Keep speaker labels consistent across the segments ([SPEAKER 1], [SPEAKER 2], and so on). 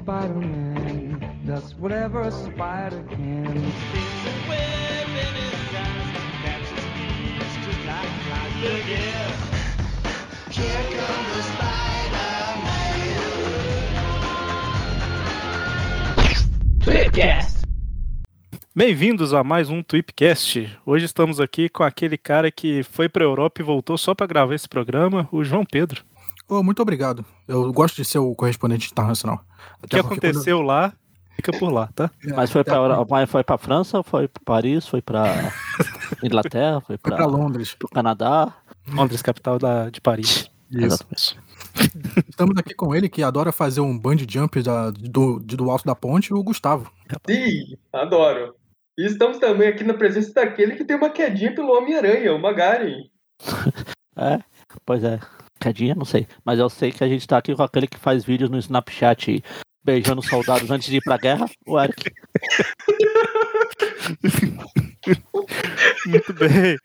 [SPEAKER 1] Spider-Man does whatever a spider can.
[SPEAKER 2] Bem-vindos a mais um Tweepcast. Hoje estamos aqui com aquele cara que foi para Europa e voltou só para gravar esse programa, o João Pedro.
[SPEAKER 3] Oh, muito obrigado. Eu gosto de ser o correspondente internacional.
[SPEAKER 2] O que aconteceu lá, fica por lá, tá?
[SPEAKER 4] Mas foi pra, mas foi pra França, foi pra Paris, foi pra Inglaterra, foi
[SPEAKER 3] Foi pra
[SPEAKER 4] pra,
[SPEAKER 3] Londres.
[SPEAKER 4] pro Canadá.
[SPEAKER 2] Londres, capital da, de Paris.
[SPEAKER 4] Exatamente.
[SPEAKER 3] Estamos aqui com ele, que adora fazer um bungee jump da- do, de- do alto da ponte, o Gustavo.
[SPEAKER 5] Sim, adoro. E estamos também aqui na presença daquele que tem uma quedinha pelo Homem-Aranha, o Magaren.
[SPEAKER 4] É, pois é. Cadinha, não sei. Mas eu sei que a gente tá aqui com aquele que faz vídeos no Snapchat beijando soldados antes de ir pra guerra, o Eric.
[SPEAKER 2] Muito bem.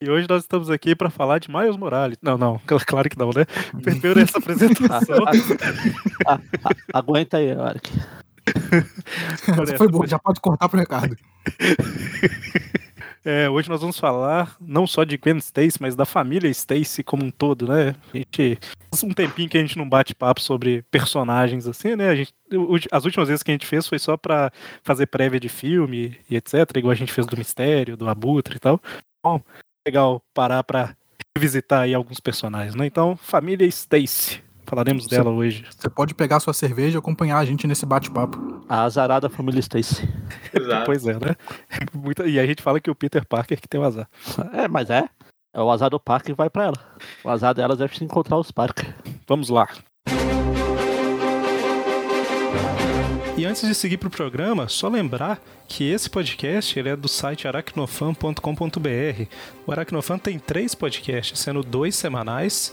[SPEAKER 2] E hoje nós estamos aqui para falar de Miles Morales. Não, não, cl- claro que não, né? Primeiro essa
[SPEAKER 4] Ah,
[SPEAKER 2] apresentação.
[SPEAKER 4] ah, ah, aguenta aí, Eric.
[SPEAKER 3] Essa foi boa, já pode cortar pro Ricardo.
[SPEAKER 2] É, hoje nós vamos falar não só de Gwen Stacy, mas da família Stacy como um todo, né? A gente faz um tempinho que a gente não bate papo sobre personagens assim, né? A gente, as últimas vezes que a gente fez foi só pra fazer prévia de filme e etc, igual a gente fez do Mistério, do Abutre e tal. Bom, legal parar pra revisitar aí alguns personagens, né? Então, família Stacy. Falaremos
[SPEAKER 3] Você-
[SPEAKER 2] dela hoje.
[SPEAKER 3] Você pode pegar sua cerveja e acompanhar a gente nesse bate-papo.
[SPEAKER 4] A azarada família Stacy.
[SPEAKER 5] Exato.
[SPEAKER 2] Pois é, né? Muita- e a gente fala que o Peter Parker que tem o azar.
[SPEAKER 4] É, mas é. É o azar do Parker que vai pra ela. O azar delas deve se encontrar os Parker.
[SPEAKER 2] Vamos lá. E antes de seguir para o programa, só lembrar que esse podcast ele é do site aracnofan.com.br. O Aracnofan tem três podcasts, sendo dois semanais.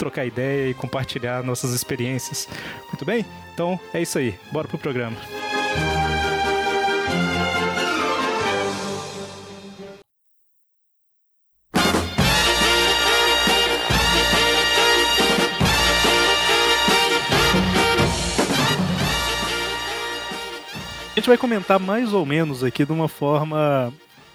[SPEAKER 2] trocar ideia e compartilhar nossas experiências. Muito bem? Então é isso aí. Bora pro programa. A gente vai comentar mais ou menos aqui de uma forma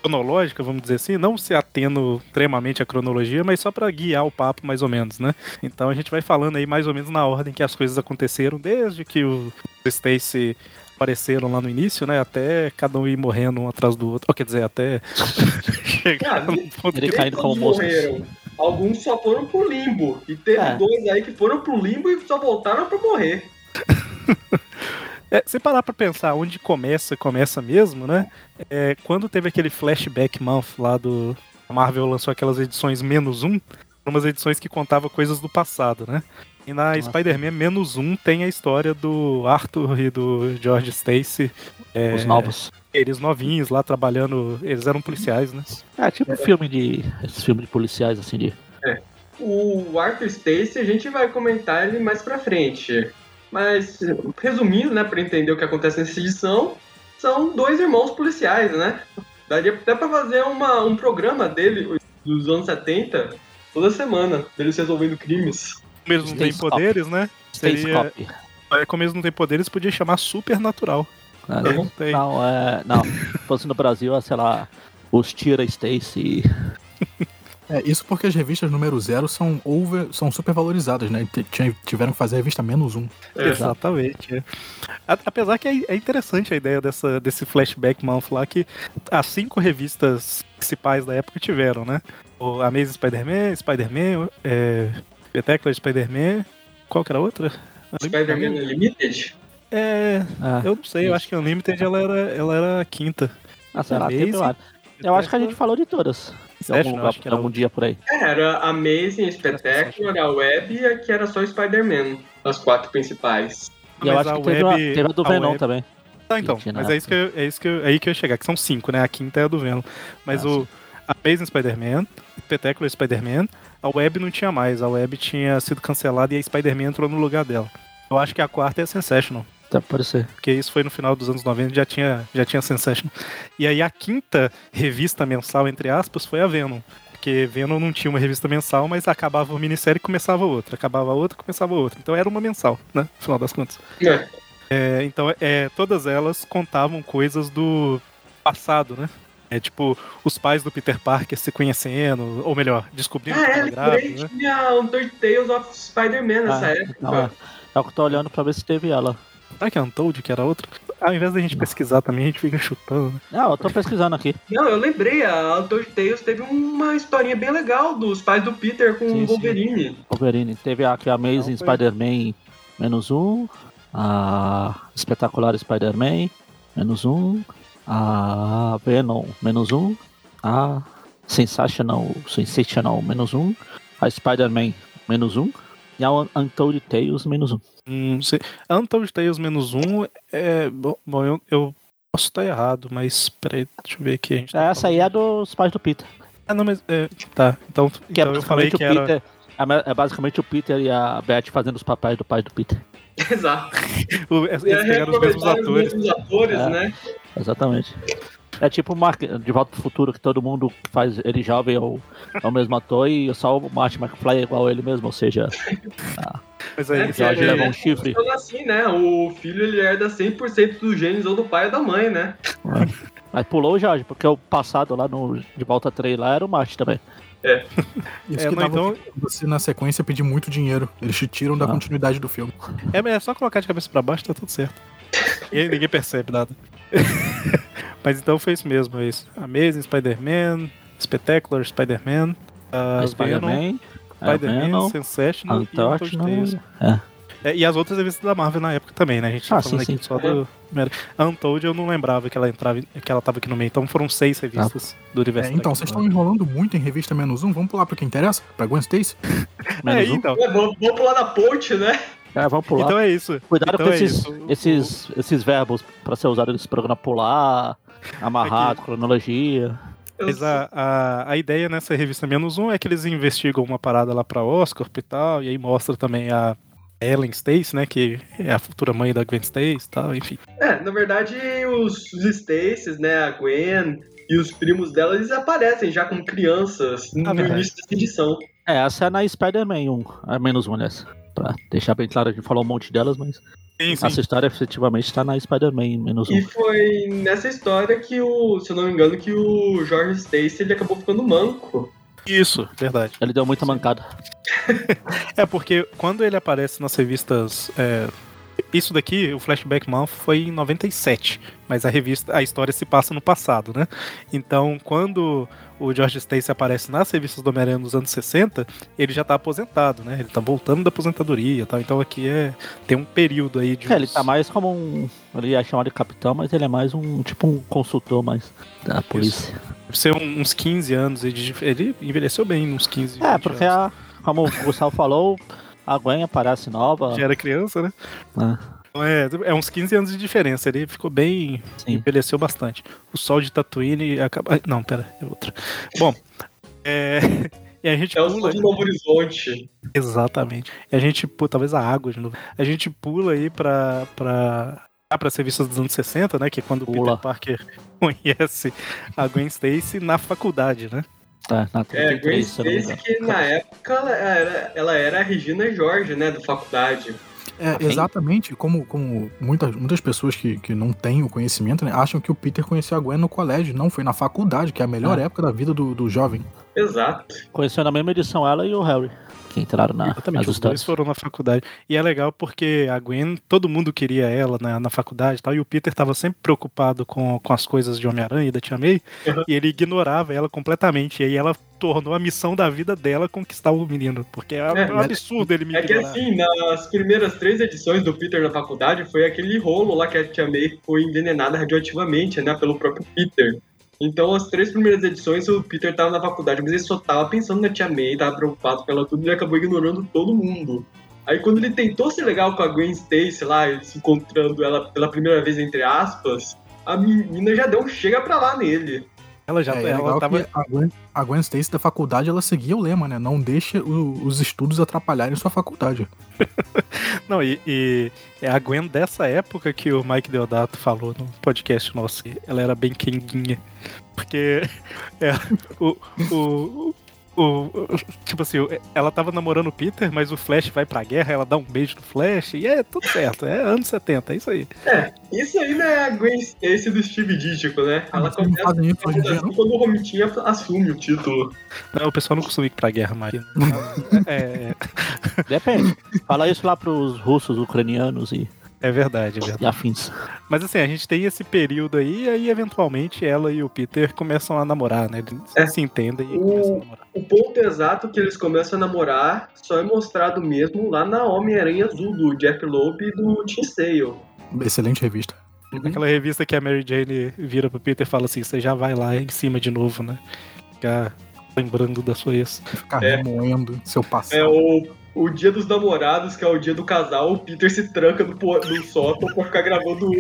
[SPEAKER 2] cronológica, vamos dizer assim, não se atendo extremamente à cronologia, mas só para guiar o papo mais ou menos, né? Então a gente vai falando aí mais ou menos na ordem que as coisas aconteceram, desde que o Stacy apareceram lá no início, né? Até cada um ir morrendo um atrás do outro. Ou, quer dizer, até chegar
[SPEAKER 5] Ah,
[SPEAKER 2] no ponto
[SPEAKER 4] Ele
[SPEAKER 2] que...
[SPEAKER 4] caindo como.
[SPEAKER 5] Alguns só foram pro limbo. E teve
[SPEAKER 4] É.
[SPEAKER 5] dois aí que foram pro limbo e só voltaram pra morrer.
[SPEAKER 2] É, se parar pra pensar onde começa, começa mesmo, né? É, quando teve aquele flashback month lá do a Marvel lançou aquelas edições menos um, umas edições que contavam coisas do passado, né? E na. Spider-Man menos um tem a história do Arthur e do George Stacy. é,
[SPEAKER 4] Os novos.
[SPEAKER 2] Eles novinhos lá trabalhando. Eles eram policiais, né?
[SPEAKER 4] É tipo filme de. Esses filmes de policiais assim de.
[SPEAKER 5] O Arthur Stacy, a gente vai comentar ele mais pra frente. Mas, resumindo, né, pra entender o que acontece nessa edição, são dois irmãos policiais, né? Daria até pra fazer uma, um programa dele, dos anos 70, toda semana, deles resolvendo crimes.
[SPEAKER 2] Como eles não têm
[SPEAKER 4] Stacy
[SPEAKER 2] poderes, né? Seria,
[SPEAKER 4] Cop.
[SPEAKER 2] é, como eles não têm poderes, podia chamar Supernatural.
[SPEAKER 4] né?
[SPEAKER 2] Eles não têm.
[SPEAKER 4] Não, é. Não. Se fosse no Brasil, é, sei lá, os Tira Stacy.
[SPEAKER 3] É, isso porque as revistas número zero são over, são super valorizadas, né? Tiveram que fazer a revista menos um.
[SPEAKER 5] É.
[SPEAKER 2] Exatamente. é. Apesar que é, é interessante a ideia dessa, desse flashback month lá, que as cinco revistas principais da época tiveram, né? O Amazing Spider-Man, Spider-Man, é, Spectacular Spider-Man, qual que era a outra?
[SPEAKER 5] Spider-Man Unlimited?
[SPEAKER 2] É,
[SPEAKER 4] Ah,
[SPEAKER 2] eu não sei, eu acho que a Unlimited ela era, ela era a quinta.
[SPEAKER 4] ah, lá. Eu acho que a gente falou de todas.
[SPEAKER 2] Session,
[SPEAKER 4] algum, lugar,
[SPEAKER 2] acho que era
[SPEAKER 4] algum dia por aí.
[SPEAKER 5] É, era Amazing, Spectacular, a Web e a que era só Spider-Man, as quatro principais.
[SPEAKER 4] E eu acho
[SPEAKER 2] a
[SPEAKER 4] que teve, a,
[SPEAKER 2] web-
[SPEAKER 4] teve a do
[SPEAKER 2] a
[SPEAKER 4] Venom
[SPEAKER 2] web-
[SPEAKER 4] também.
[SPEAKER 2] Ah, então, mas é isso que eu, é isso que eu, aí que eu ia chegar, que são cinco, né? A quinta é a do Venom. Mas
[SPEAKER 4] Ah,
[SPEAKER 2] o Amazing Spider-Man, Spectacular Spider-Man, a Web não tinha mais, a Web tinha sido cancelada e a Spider-Man entrou no lugar dela. Eu acho que a quarta é a Sensational,
[SPEAKER 4] Tá, pode ser.
[SPEAKER 2] porque isso foi no final dos anos 90, já tinha, já tinha Sensational. E aí a quinta revista mensal, entre aspas, foi a Venom. Porque Venom não tinha uma revista mensal, mas acabava uma minissérie e começava outra. Acabava outra, começava outra. Então era uma mensal, né? No final das contas.
[SPEAKER 5] É.
[SPEAKER 2] É, então, é, todas elas contavam coisas do passado, né? É tipo, os pais do Peter Parker se conhecendo, ou melhor, descobrindo
[SPEAKER 5] Ah,
[SPEAKER 2] que
[SPEAKER 5] é,
[SPEAKER 2] tava
[SPEAKER 5] por aí
[SPEAKER 2] grávida, né?
[SPEAKER 5] tinha o Third Tales of Spider-Man nessa
[SPEAKER 4] Ah,
[SPEAKER 5] época.
[SPEAKER 4] então, é. É o que eu tô olhando pra ver se teve ela.
[SPEAKER 2] Será que é Untold, que era outra? Ao invés da gente pesquisar também, a gente fica chutando. né?
[SPEAKER 4] Não, eu tô pesquisando aqui.
[SPEAKER 5] Não, eu lembrei, a Third Tales teve uma historinha bem legal dos pais do Peter com
[SPEAKER 4] Sim,
[SPEAKER 5] o
[SPEAKER 4] sim.
[SPEAKER 5] Wolverine.
[SPEAKER 4] Wolverine. Teve aqui a Amazing
[SPEAKER 2] Não, foi-
[SPEAKER 4] Spider-Man menos um. A Espetacular Spider-Man menos um. A Venom menos um. A Sensational, Sensational menos um. A Spider-Man menos um. E a Untold Tales menos um.
[SPEAKER 2] Hum, sei. Untold Tales menos um é. Bom, bom, eu, eu posso estar errado, mas peraí, deixa eu ver aqui. A gente tá
[SPEAKER 4] Essa aí é dos pais do Peter.
[SPEAKER 2] falando- Ah, não, mas. É, tá, então,
[SPEAKER 4] Que
[SPEAKER 2] então
[SPEAKER 4] é
[SPEAKER 2] eu falei
[SPEAKER 4] basicamente
[SPEAKER 2] que
[SPEAKER 4] o
[SPEAKER 2] era.
[SPEAKER 4] Peter. É basicamente o Peter e a Beth fazendo os papéis do pai do Peter.
[SPEAKER 5] Exato.
[SPEAKER 2] o- eles pegaram os mesmos atores.
[SPEAKER 5] os mesmos atores,
[SPEAKER 4] É.
[SPEAKER 5] né?
[SPEAKER 4] Exatamente. É tipo o Mark, de Volta pro Futuro, que todo mundo faz ele jovem é o, é o mesmo ator e só o Martin McFly é igual a ele mesmo, ou seja,
[SPEAKER 2] Mas aí,
[SPEAKER 5] É,
[SPEAKER 4] Jorge
[SPEAKER 5] é-
[SPEAKER 4] leva um chifre.
[SPEAKER 5] Funciona assim, né? O filho ele herda 100% dos genes ou do pai ou da mãe, né?
[SPEAKER 4] mas pulou o Jorge, porque o passado lá no De Volta 3 lá era o Martin também.
[SPEAKER 3] Isso
[SPEAKER 2] É,
[SPEAKER 3] que
[SPEAKER 2] não,
[SPEAKER 3] dava
[SPEAKER 2] então-
[SPEAKER 3] você na sequência pedir muito dinheiro. Eles te tiram da
[SPEAKER 4] Ah.
[SPEAKER 3] continuidade do filme.
[SPEAKER 2] É, mas é só colocar de cabeça pra baixo, tá tudo certo. E aí ninguém percebe nada. Mas então foi isso mesmo, é isso. Amazing Spider-Man, Spectacular Spider-Man, uh,
[SPEAKER 4] Spider-Man, a
[SPEAKER 2] Spider-Man, Sensational e
[SPEAKER 4] Untouched,
[SPEAKER 2] Untold Tales.
[SPEAKER 4] é.
[SPEAKER 2] É, e as outras revistas da Marvel na época também, né? A gente tá
[SPEAKER 4] Ah,
[SPEAKER 2] falando
[SPEAKER 4] sim,
[SPEAKER 2] aqui
[SPEAKER 4] sim.
[SPEAKER 2] só do. A Untold eu não lembrava que ela entrava, que ela tava aqui no meio. Então foram seis revistas do
[SPEAKER 3] É,
[SPEAKER 2] universo.
[SPEAKER 3] então,
[SPEAKER 2] da
[SPEAKER 3] vocês estão enrolando muito em revista menos um. Vamos pular pro que interessa? Pra Gwen Stacy?
[SPEAKER 2] É,
[SPEAKER 4] Menos um.
[SPEAKER 2] então.
[SPEAKER 5] É, vamos, vamos pular na ponte, né?
[SPEAKER 4] É, vamos pular.
[SPEAKER 2] Então é isso.
[SPEAKER 4] Cuidado
[SPEAKER 2] então
[SPEAKER 4] com
[SPEAKER 2] é
[SPEAKER 4] esses,
[SPEAKER 2] isso.
[SPEAKER 4] esses, esses verbos pra ser usado nesse programa pular, amarrado, cronologia.
[SPEAKER 2] Mas a, a, a ideia nessa revista Menos Um é que eles investigam uma parada lá pra Oscar e tal, e aí mostra também a Ellen Stacy, né, que é a futura mãe da Gwen Stacy e tal, enfim.
[SPEAKER 5] É, na verdade, os, os Stacies, né, a Gwen e os primos dela, eles aparecem já como crianças no
[SPEAKER 2] Ah,
[SPEAKER 5] início dessa edição.
[SPEAKER 4] É, essa é na Spider-Man 1, a menos um nessa. Pra deixar bem claro, a gente falou um monte delas, mas
[SPEAKER 2] Sim,
[SPEAKER 4] essa história efetivamente tá na Spider-Man menos
[SPEAKER 5] E
[SPEAKER 4] um.
[SPEAKER 5] foi nessa história que o, se eu não me engano, que o George Stacy ele acabou ficando manco.
[SPEAKER 2] Isso, verdade.
[SPEAKER 4] Ele deu muita mancada.
[SPEAKER 2] É porque quando ele aparece nas revistas é, Isso daqui, o Flashback Month, foi em 97, mas a revista, a história se passa no passado, né? Então, quando o George Stacy aparece nas revistas do Homem-Aranha nos anos 60, ele já tá aposentado, né? Ele tá voltando da aposentadoria e tal. Então aqui é tem um período aí de.
[SPEAKER 4] É, ele tá mais como um. Ele é chamado de capitão, mas ele é mais um tipo um consultor mais da polícia.
[SPEAKER 2] Deve ser uns 15 anos. Ele envelheceu bem uns 15
[SPEAKER 4] É,
[SPEAKER 2] 20
[SPEAKER 4] porque
[SPEAKER 2] anos.
[SPEAKER 4] a, como o Gustavo falou, a Gwen aparece nova.
[SPEAKER 2] Já era criança, né?
[SPEAKER 4] né?
[SPEAKER 2] Então é, é uns 15 anos de diferença. Ele ficou bem.
[SPEAKER 4] Sim.
[SPEAKER 2] Envelheceu bastante. O sol de Tatooine acaba. Não, pera, é outra. Bom, é. E a gente
[SPEAKER 5] É o
[SPEAKER 2] pula.
[SPEAKER 5] sol de Novo Horizonte.
[SPEAKER 2] Exatamente. E a gente pula, talvez a água de novo. A gente pula aí pra. pra ah, para revistas dos anos 60, né? Que é quando o. Peter Parker conhece a Gwen Stacy na faculdade, né?
[SPEAKER 4] Tá, na
[SPEAKER 5] É, Gwen
[SPEAKER 4] 33, se eu não me
[SPEAKER 5] Stacy que na época ela era, ela era a Regina George, né, da faculdade.
[SPEAKER 3] É, exatamente como, como muitas, muitas pessoas que, que não têm o conhecimento, né, acham que o Peter conheceu a Gwen no colégio. Não, foi na faculdade, que é a melhor
[SPEAKER 4] Ah.
[SPEAKER 3] época da vida do, do jovem.
[SPEAKER 5] Exato.
[SPEAKER 4] Conheceu na mesma edição ela e o Harry, que entraram na,
[SPEAKER 2] Exatamente, os dois foram na faculdade. E é legal porque a Gwen, todo mundo queria ela na, na faculdade e tal, e o Peter tava sempre preocupado com, com as coisas de Homem-Aranha e da Tia May,
[SPEAKER 5] Uhum.
[SPEAKER 2] e ele ignorava ela completamente. E aí ela tornou a missão da vida dela conquistar o menino, porque é,
[SPEAKER 5] É,
[SPEAKER 2] um absurdo ele me
[SPEAKER 5] É que assim, nas primeiras três edições do Peter na faculdade, foi aquele rolo lá que a Tia May foi envenenada radioativamente, né, pelo próprio Peter. Então, as três primeiras edições, o Peter tava na faculdade, mas ele só tava pensando na Tia May, tava preocupado com ela tudo, e ele acabou ignorando todo mundo. Aí, quando ele tentou ser legal com a Gwen Stacy lá, se encontrando ela pela primeira vez, entre aspas, a menina já deu um chega pra lá nele.
[SPEAKER 2] Ela já
[SPEAKER 3] É, é
[SPEAKER 2] ela
[SPEAKER 3] legal
[SPEAKER 2] tava.
[SPEAKER 3] a Gwen, a Gwen Stacy da faculdade, ela seguia o lema, né? Não deixe o- os estudos atrapalharem sua faculdade.
[SPEAKER 2] Não, e, e é a Gwen dessa época que o Mike Deodato falou no podcast nosso. que Ela era bem quenguinha. Porque é, o, o, o, o- Tipo assim, ela tava namorando o Peter, mas o Flash vai pra guerra, ela dá um beijo no Flash, e é tudo certo. É anos 70, é isso aí.
[SPEAKER 5] Isso aí não é a Gwen Stacy do Steve Ditko, né? Ela
[SPEAKER 3] não
[SPEAKER 5] começa
[SPEAKER 3] isso
[SPEAKER 5] assim quando o Romitinha assume o título.
[SPEAKER 2] Não, o pessoal não costuma ir pra guerra mais. É,
[SPEAKER 4] Depende. Fala isso lá pros russos, ucranianos e,
[SPEAKER 2] é verdade, é verdade.
[SPEAKER 4] e afins.
[SPEAKER 2] Mas assim, a gente tem esse período aí, e aí eventualmente ela e o Peter começam a namorar, né? Eles
[SPEAKER 5] É.
[SPEAKER 2] se entendem e
[SPEAKER 5] O-
[SPEAKER 2] começam a namorar.
[SPEAKER 5] O ponto exato que eles começam a namorar só é mostrado mesmo lá na Homem-Aranha Azul, do Jeff Loeb e do Tim Sale.
[SPEAKER 3] Excelente revista.
[SPEAKER 2] Aquela revista que a Mary Jane vira pro Peter e fala assim: você já vai lá em cima de novo, né? Ficar lembrando da sua ex.
[SPEAKER 3] Ficar
[SPEAKER 5] É.
[SPEAKER 3] remoendo seu passado.
[SPEAKER 5] É o, o dia dos namorados, que é o dia do casal, o Peter se tranca no, no sótão pra ficar gravando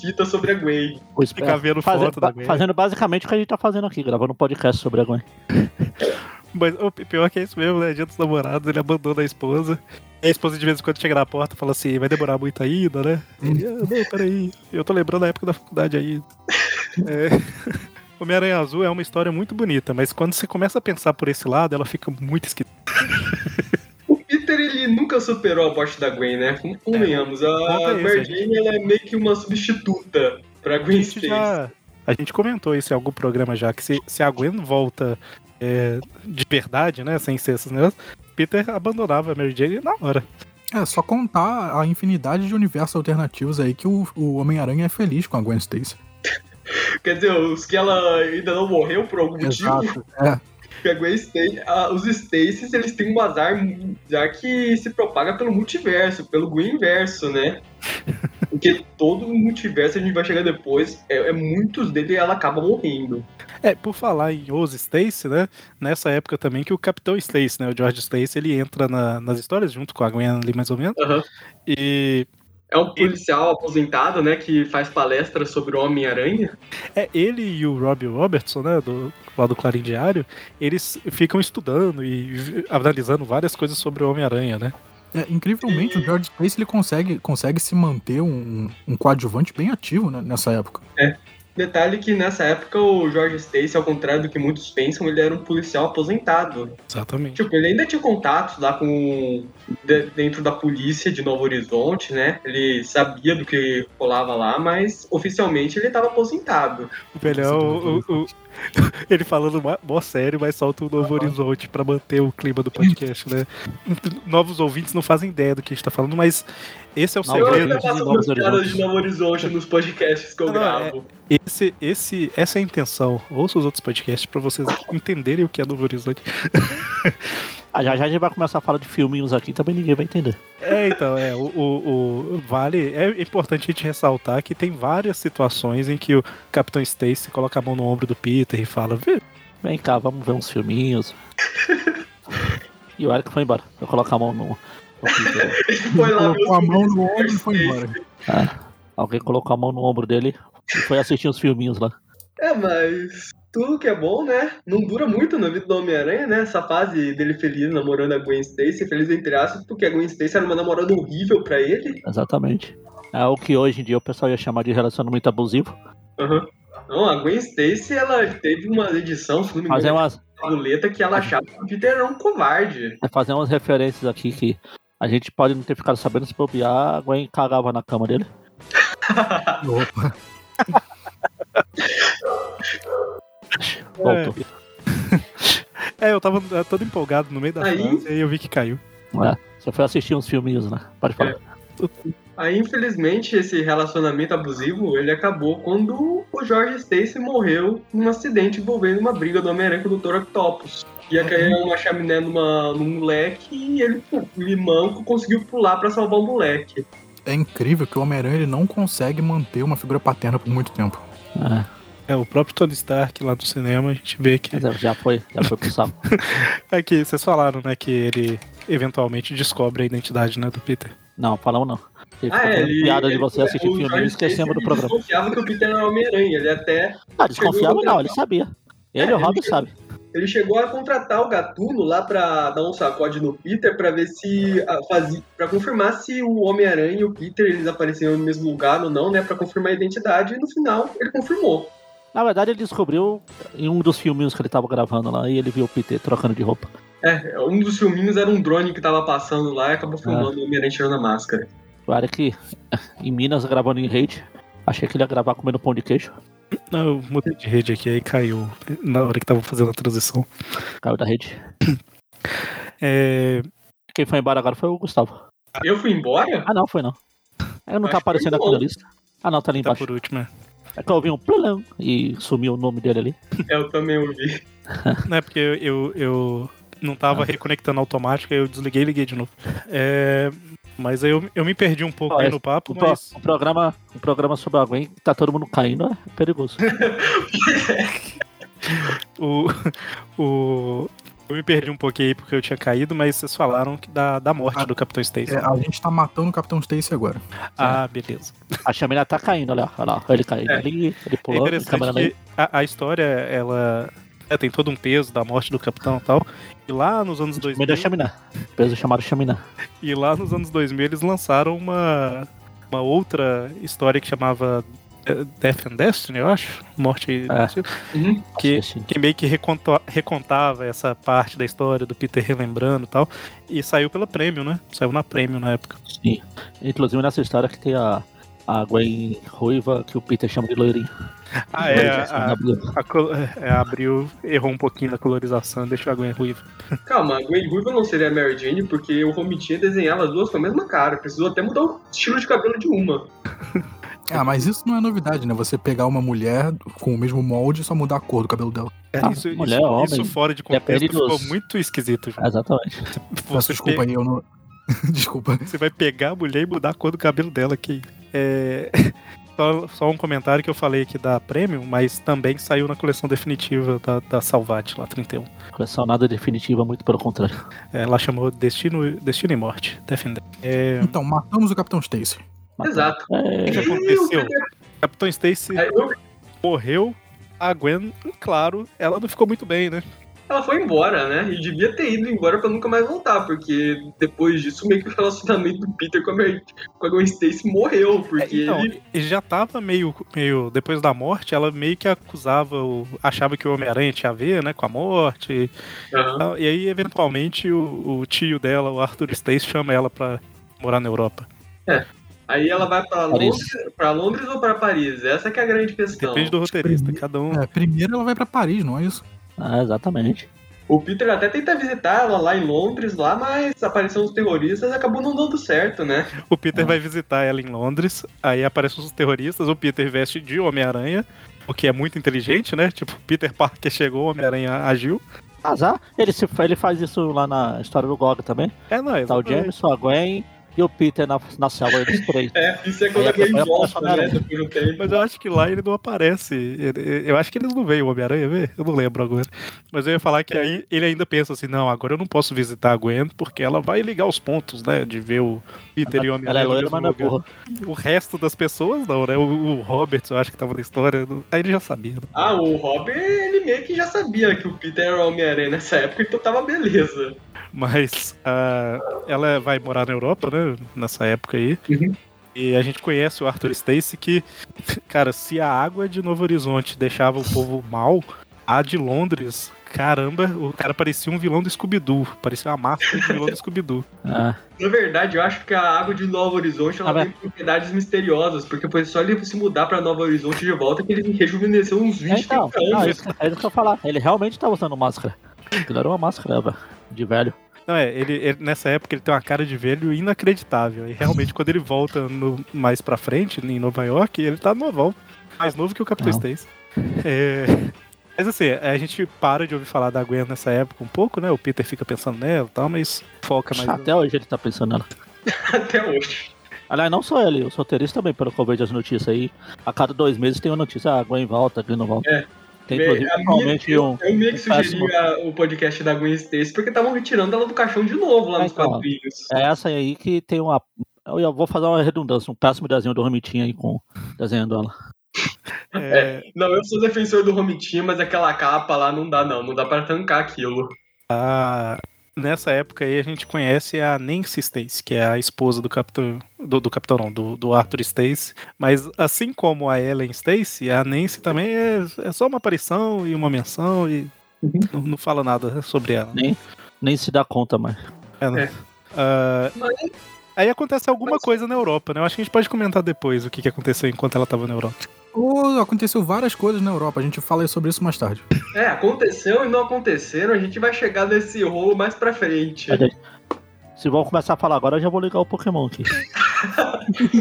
[SPEAKER 5] fita sobre a Gwen.
[SPEAKER 4] O
[SPEAKER 2] Fica vendo
[SPEAKER 4] faze-
[SPEAKER 2] foto da Gwen.
[SPEAKER 4] Fazendo basicamente o que a gente tá fazendo aqui, gravando um podcast sobre a Gwen.
[SPEAKER 2] Mas o pior que é isso mesmo, né? Dia dos namorados, ele abandona a esposa. E a esposa de vez em quando chega na porta e fala assim: vai demorar muito ainda, né? Ele, ah, não, peraí, eu tô lembrando da época da faculdade aí. É. Homem-Aranha Azul é uma história muito bonita, mas quando você começa a pensar por esse lado, ela fica muito esquisita.
[SPEAKER 5] Peter, ele nunca superou a morte da Gwen, né? Convenhamos. a
[SPEAKER 2] é esse,
[SPEAKER 5] Mary Jane, ela é meio que uma substituta pra
[SPEAKER 2] A
[SPEAKER 5] Gwen Stacy.
[SPEAKER 2] já, a gente comentou isso em algum programa já, que se, se a Gwen volta é, de verdade, né? Sem ser esses negócios, Peter abandonava a Mary Jane na hora.
[SPEAKER 3] É, só contar a infinidade de universos alternativos aí que o, o Homem-Aranha é feliz com a Gwen Stacy.
[SPEAKER 5] Quer dizer, os que ela ainda não morreu por algum motivo.
[SPEAKER 3] Exato. É,
[SPEAKER 5] Porque a Gwen Stacy, a- os Stacy's, eles têm um azar já que se propaga pelo multiverso, pelo Green verso, né? Porque todo o multiverso, a gente vai chegar depois, é, é muitos deles ela acaba morrendo.
[SPEAKER 2] É, por falar em Os Stacy, né? Nessa época também que o Capitão Stacy, né? O George Stacy, ele entra na- nas histórias junto com a Gwen ali mais ou menos. E
[SPEAKER 5] É um policial aposentado, né, que faz palestras sobre o Homem-Aranha.
[SPEAKER 2] é ele e o Robbie Robertson, né? Do, lá do Clarim Diário, eles ficam estudando e analisando várias coisas sobre o Homem-Aranha, né?
[SPEAKER 3] é, incrivelmente, o George Stacy ele consegue, consegue se manter um, um coadjuvante bem ativo né, nessa época.
[SPEAKER 5] Detalhe que nessa época o George Stacy, ao contrário do que muitos pensam, ele era um policial aposentado.
[SPEAKER 2] Exatamente.
[SPEAKER 5] Tipo, ele ainda tinha contatos lá com. de- dentro da polícia de Novo Horizonte, né? Ele sabia do que rolava lá, mas oficialmente ele estava aposentado.
[SPEAKER 2] O melhor, o, o- o- ele falando mó- sério, mas solta um novo horizonte pra manter o clima do podcast, né? Novos ouvintes não fazem ideia do que a gente tá falando, mas esse é o
[SPEAKER 4] Não,
[SPEAKER 5] Eu
[SPEAKER 2] segredo.
[SPEAKER 5] ainda faço
[SPEAKER 4] Novo
[SPEAKER 5] umas piadas
[SPEAKER 4] Horizonte.
[SPEAKER 5] de Novo Horizonte nos podcasts que eu
[SPEAKER 2] Não, é-
[SPEAKER 5] gravo.
[SPEAKER 2] Esse, esse, essa é a intenção. Ouça os outros podcasts pra vocês entenderem o que é Novo Horizonte.
[SPEAKER 4] Ah, já já a gente vai começar a falar de filminhos aqui, também ninguém vai entender.
[SPEAKER 2] É, então, é, o, o, o- vale, é importante a gente ressaltar que tem várias situações em que o Capitão Stacy coloca a mão no ombro do Peter e fala, "Vê,
[SPEAKER 4] Vem cá, vamos ver uns filminhos. e o Eric foi embora. Eu colocar a mão no.
[SPEAKER 5] Ele foi lá
[SPEAKER 3] Colocou a mão no ombro e foi embora.
[SPEAKER 4] Ah, alguém colocou a mão no ombro dele e foi assistir os filminhos lá.
[SPEAKER 5] É, mas tudo que é bom, né? Não dura muito na vida do Homem-Aranha, né? Essa fase dele feliz namorando a Gwen Stacy, feliz entre aspas, porque a Gwen Stacy era uma namorada horrível pra ele.
[SPEAKER 4] Exatamente. É o que hoje em dia o pessoal ia chamar de relacionamento abusivo.
[SPEAKER 5] Aham. Não, a Gwen Stacy, ela teve uma edição, se não me
[SPEAKER 4] Fazer
[SPEAKER 5] engano,
[SPEAKER 4] umas,
[SPEAKER 5] boleta que ela achava que o Peter era um covarde.
[SPEAKER 4] é fazer umas referências aqui que a gente pode não ter ficado sabendo se bobear. A Gwen cagava na cama dele.
[SPEAKER 3] Opa.
[SPEAKER 4] Voltou.
[SPEAKER 2] É, eu tava é, todo empolgado no meio da
[SPEAKER 5] Aí-
[SPEAKER 2] frase e aí eu vi que caiu.
[SPEAKER 4] É, você foi assistir uns filminhos, né? Pode falar.
[SPEAKER 5] Aí, infelizmente, esse relacionamento abusivo, ele acabou quando o George Stacy morreu num acidente envolvendo uma briga do Homem-Aranha com o Dr. Octopus. Ia cair uma chaminé numa, num moleque e ele, limanco, conseguiu pular pra salvar o moleque.
[SPEAKER 3] É incrível que o Homem-Aranha ele não consegue manter uma figura paterna por muito tempo.
[SPEAKER 4] É,
[SPEAKER 2] É, o próprio Tony Stark lá do cinema, a gente vê que.
[SPEAKER 4] mas é, já foi, já foi pro saco.
[SPEAKER 2] É que vocês falaram, né, que ele eventualmente descobre a identidade, né, do Peter.
[SPEAKER 4] Não, falamos não. Ele
[SPEAKER 5] Ah, é, ele,
[SPEAKER 4] piada de
[SPEAKER 5] ele-
[SPEAKER 4] você assistir
[SPEAKER 5] o
[SPEAKER 4] filme
[SPEAKER 5] George
[SPEAKER 4] e esquecemos do programa.
[SPEAKER 5] Ele desconfiava que o Peter era Homem-Aranha, ele até
[SPEAKER 4] Ah, desconfiava não, ele sabia. Ele e
[SPEAKER 5] É,
[SPEAKER 4] o Robin sabe.
[SPEAKER 5] Ele chegou a contratar o Gatuno lá pra dar um sacode no Peter pra ver se ah, fazia, para confirmar se o Homem-Aranha e o Peter eles apareciam no mesmo lugar ou não, né, Pra confirmar a identidade e no final ele confirmou.
[SPEAKER 4] Na verdade, ele descobriu em um dos filminhos que ele tava gravando lá e ele viu o Peter trocando de roupa.
[SPEAKER 5] É, um dos filminhos era um drone que tava passando lá e acabou filmando o Homem-Aranha tirando a máscara.
[SPEAKER 4] O Eric, em Minas, gravando em rede. Achei que ele ia gravar comendo pão de queijo.
[SPEAKER 2] Não, eu mudei de rede aqui, aí caiu na hora que tava fazendo a transição.
[SPEAKER 4] Caiu da rede.
[SPEAKER 2] É,
[SPEAKER 4] Quem foi embora agora foi o Gustavo.
[SPEAKER 5] Eu fui embora?
[SPEAKER 4] Ah, não, foi não. Aí não
[SPEAKER 5] Acho
[SPEAKER 4] tá
[SPEAKER 5] que
[SPEAKER 4] aparecendo aqui na lista. Ah, não, tá ali
[SPEAKER 2] tá
[SPEAKER 4] embaixo.
[SPEAKER 2] por último, é.
[SPEAKER 4] É que eu ouvi um plulão e sumiu o nome dele ali.
[SPEAKER 5] Eu também ouvi.
[SPEAKER 2] Não é porque eu, eu, eu não tava reconectando automático, aí eu desliguei e liguei de novo. É, mas aí eu, eu me perdi um pouco no papo,
[SPEAKER 4] Um,
[SPEAKER 2] mas
[SPEAKER 4] um programa, um programa sobre a Gwen, tá todo mundo caindo, é perigoso.
[SPEAKER 2] o, o. Eu me perdi um pouquinho aí porque eu tinha caído, mas vocês falaram que da, da morte
[SPEAKER 3] Ah,
[SPEAKER 2] do Capitão Stacy.
[SPEAKER 3] É, a gente tá matando o Capitão Stacy agora.
[SPEAKER 2] Ah, beleza.
[SPEAKER 4] A chamina tá caindo, olha lá. Olha lá. Ele caindo
[SPEAKER 5] É.
[SPEAKER 4] ali, ele
[SPEAKER 2] É
[SPEAKER 4] pulou,
[SPEAKER 2] interessante a, a história, ela é, tem todo um peso da morte do capitão e tal. E lá nos anos 2000,
[SPEAKER 4] Meio da chaminé. Peso chamado chaminé.
[SPEAKER 2] e lá nos anos 2000 eles lançaram uma, uma outra história que chamava Death and Destiny, eu acho. Morte e
[SPEAKER 4] É.
[SPEAKER 2] Destino,
[SPEAKER 5] Uhum.
[SPEAKER 2] que,
[SPEAKER 4] Assim,
[SPEAKER 2] que meio que reconta- recontava essa parte da história do Peter relembrando e tal. E saiu pela Premium, né? Saiu na Premium na época.
[SPEAKER 4] Sim. Inclusive nessa história que tem a, a Gwen ruiva que o Peter chama de loirinha.
[SPEAKER 2] Ah, é. A,
[SPEAKER 4] Gabriel.
[SPEAKER 2] a, col- é, a Abril errou um pouquinho na colorização, deixou a Gwen ruiva.
[SPEAKER 5] Calma, a Gwen Ruiva não seria a Mary Jane porque o Romitinha desenhava as duas com a mesma cara. Precisou até mudar o estilo de cabelo de uma.
[SPEAKER 3] Ah, mas isso não é novidade, né? Você pegar uma mulher com o mesmo molde e só mudar a cor do cabelo dela.
[SPEAKER 2] É,
[SPEAKER 4] Ah,
[SPEAKER 2] isso,
[SPEAKER 4] mulher,
[SPEAKER 2] isso,
[SPEAKER 4] homem,
[SPEAKER 2] isso fora de
[SPEAKER 4] depende
[SPEAKER 2] contexto ficou
[SPEAKER 4] dos-
[SPEAKER 2] muito esquisito. João.
[SPEAKER 4] Exatamente.
[SPEAKER 3] Peço
[SPEAKER 2] Você,
[SPEAKER 3] desculpa aí, eu não. desculpa.
[SPEAKER 2] você vai pegar a mulher e mudar a cor do cabelo dela aqui. É, Só, só um comentário que eu falei aqui da Premium, mas também saiu na coleção definitiva da, da Salvat, lá 31.
[SPEAKER 4] Coleção nada definitiva, muito pelo contrário.
[SPEAKER 2] É, Ela chamou Destino, Destino e Morte. Defender. É,
[SPEAKER 3] Então, matamos o Capitão Stacy.
[SPEAKER 5] Exato.
[SPEAKER 2] o
[SPEAKER 4] É,
[SPEAKER 2] que
[SPEAKER 5] E o
[SPEAKER 2] aconteceu? Capitão Stacy
[SPEAKER 5] eu-
[SPEAKER 2] morreu. A Gwen, claro, ela não ficou muito bem, né?
[SPEAKER 5] Ela foi embora, né? E devia ter ido embora pra nunca mais voltar, porque depois disso, meio que o relacionamento do Peter com a, Mary, com a Gwen Stacy morreu,
[SPEAKER 2] É,
[SPEAKER 5] porque
[SPEAKER 2] então,
[SPEAKER 5] ele.
[SPEAKER 2] ele já tava meio, meio. Depois da morte, ela meio que acusava, o, achava que o Homem-Aranha tinha a ver, né, com a morte. Tal. E aí, eventualmente, o, o tio dela, o Arthur Stace, chama ela pra morar na Europa.
[SPEAKER 5] Aí ela vai pra
[SPEAKER 4] Paris.
[SPEAKER 5] Londres, pra Londres ou pra Paris? Essa que é a grande questão.
[SPEAKER 2] Depende do roteirista, cada um.
[SPEAKER 3] É, primeiro ela vai pra Paris, não é isso?
[SPEAKER 4] ah, exatamente.
[SPEAKER 5] O Peter até tenta visitar ela lá em Londres, lá, mas apareceram os terroristas e acabou não dando certo, né?
[SPEAKER 2] O Peter vai visitar ela em Londres, aí aparecem os terroristas, o Peter veste de Homem-Aranha, o que é muito inteligente, né? Tipo, Peter Parker chegou, o Homem-Aranha agiu.
[SPEAKER 4] Azar, ele, se, ele faz isso lá na história do GOG também.
[SPEAKER 2] É, não, é
[SPEAKER 4] Tá o. Jameson, a Gwen e o Peter na, na selva dos três.
[SPEAKER 5] É, isso é quando
[SPEAKER 4] Aí
[SPEAKER 5] a Gwen
[SPEAKER 4] a-
[SPEAKER 5] volta, né? Depois tempo.
[SPEAKER 2] Mas eu acho que lá ele não aparece. Ele- Eu acho que eles não veem o Homem-Aranha ver. Eu não lembro agora. Mas eu ia falar que aí ele ainda pensa assim: não, agora eu não posso visitar a Gwen porque ela vai ligar os pontos, né? De ver o Peter e o
[SPEAKER 4] Ela
[SPEAKER 2] Homem-Aranha.
[SPEAKER 4] é
[SPEAKER 2] no
[SPEAKER 4] loira, mas não é.
[SPEAKER 2] O resto das pessoas não, né? O, o Roberts, eu acho que tava na história. Aí ele já sabia. né?
[SPEAKER 5] Ah, o Robin, ele meio que já sabia que o Peter era o Homem-Aranha nessa época, então tava beleza.
[SPEAKER 2] Mas ah, ela vai morar na Europa, né? Nessa época aí.
[SPEAKER 5] Uhum.
[SPEAKER 2] E a gente conhece o Arthur Stacy que, cara, se a água de Novo Horizonte deixava o povo mal, a de Londres, caramba, o cara parecia um vilão do Scooby-Doo. Parecia uma máscara de vilão do Scooby-Doo.
[SPEAKER 4] É.
[SPEAKER 5] Na verdade, eu acho que a água de Novo Horizonte ela
[SPEAKER 4] Ah,
[SPEAKER 5] tem propriedades misteriosas, porque foi só ele se mudar pra Novo Horizonte de volta que ele rejuvenesceu uns 20,
[SPEAKER 4] É, então,
[SPEAKER 5] 30
[SPEAKER 4] não,
[SPEAKER 5] anos.
[SPEAKER 4] isso, é isso que eu ia falar. Ele realmente tá usando máscara. Aquilo era uma máscara velho, de velho.
[SPEAKER 2] Não, é, ele, ele- nessa época ele tem uma cara de velho inacreditável. E realmente, quando ele volta no- mais pra frente, em Nova York, ele tá novão. Mais novo que o Capitão
[SPEAKER 4] Não.
[SPEAKER 2] Stacy. É, Mas assim, a gente para de ouvir falar da Gwen nessa época um pouco, né? O Peter fica pensando nela e tal, mas foca mais.
[SPEAKER 4] Até hoje ele tá pensando nela.
[SPEAKER 5] Até hoje.
[SPEAKER 4] Aliás, não só ele, os roteiristas também, pelo que eu vejo as notícias aí. A cada dois meses tem uma notícia, ah, a Gwen volta, a Gwen não volta.
[SPEAKER 5] É.
[SPEAKER 4] Tem
[SPEAKER 5] É,
[SPEAKER 4] inclusive atualmente um.
[SPEAKER 5] eu meio que
[SPEAKER 4] um
[SPEAKER 5] sugeri
[SPEAKER 4] péssimo-
[SPEAKER 5] a- o podcast da Gwen Stacy porque estavam retirando ela do caixão de novo lá
[SPEAKER 4] É,
[SPEAKER 5] nos
[SPEAKER 4] então,
[SPEAKER 5] quadrinhos.
[SPEAKER 4] É essa aí que tem uma. Eu vou fazer uma redundância, um péssimo desenho do Romitinha aí com desenhando ela.
[SPEAKER 2] É,
[SPEAKER 5] Não, eu sou defensor do Romitinha, mas aquela capa lá não dá não, não dá pra tancar aquilo.
[SPEAKER 2] a- Nessa época aí a gente conhece a Nancy Stacy, que é a esposa do Capitão. Do, do Capitão, não, do, do Arthur Stacy. Mas assim como a Ellen Stacy, a Nancy também é, é só uma aparição e uma menção e
[SPEAKER 5] Uhum.
[SPEAKER 2] não, não fala nada sobre ela.
[SPEAKER 4] Nem, nem se dá conta mais.
[SPEAKER 2] É, né?
[SPEAKER 5] É.
[SPEAKER 2] Ah,
[SPEAKER 5] Mas-
[SPEAKER 2] aí acontece alguma
[SPEAKER 5] Mas-
[SPEAKER 2] coisa na Europa, né? Eu acho que a gente pode comentar depois o que, que aconteceu enquanto ela tava na Europa.
[SPEAKER 3] Ô, aconteceu várias coisas na Europa, a gente fala sobre isso mais tarde.
[SPEAKER 5] É, aconteceu e não aconteceram, a gente vai chegar nesse rolo mais pra frente.
[SPEAKER 4] Se vão começar a falar agora, eu já vou ligar o Pokémon aqui.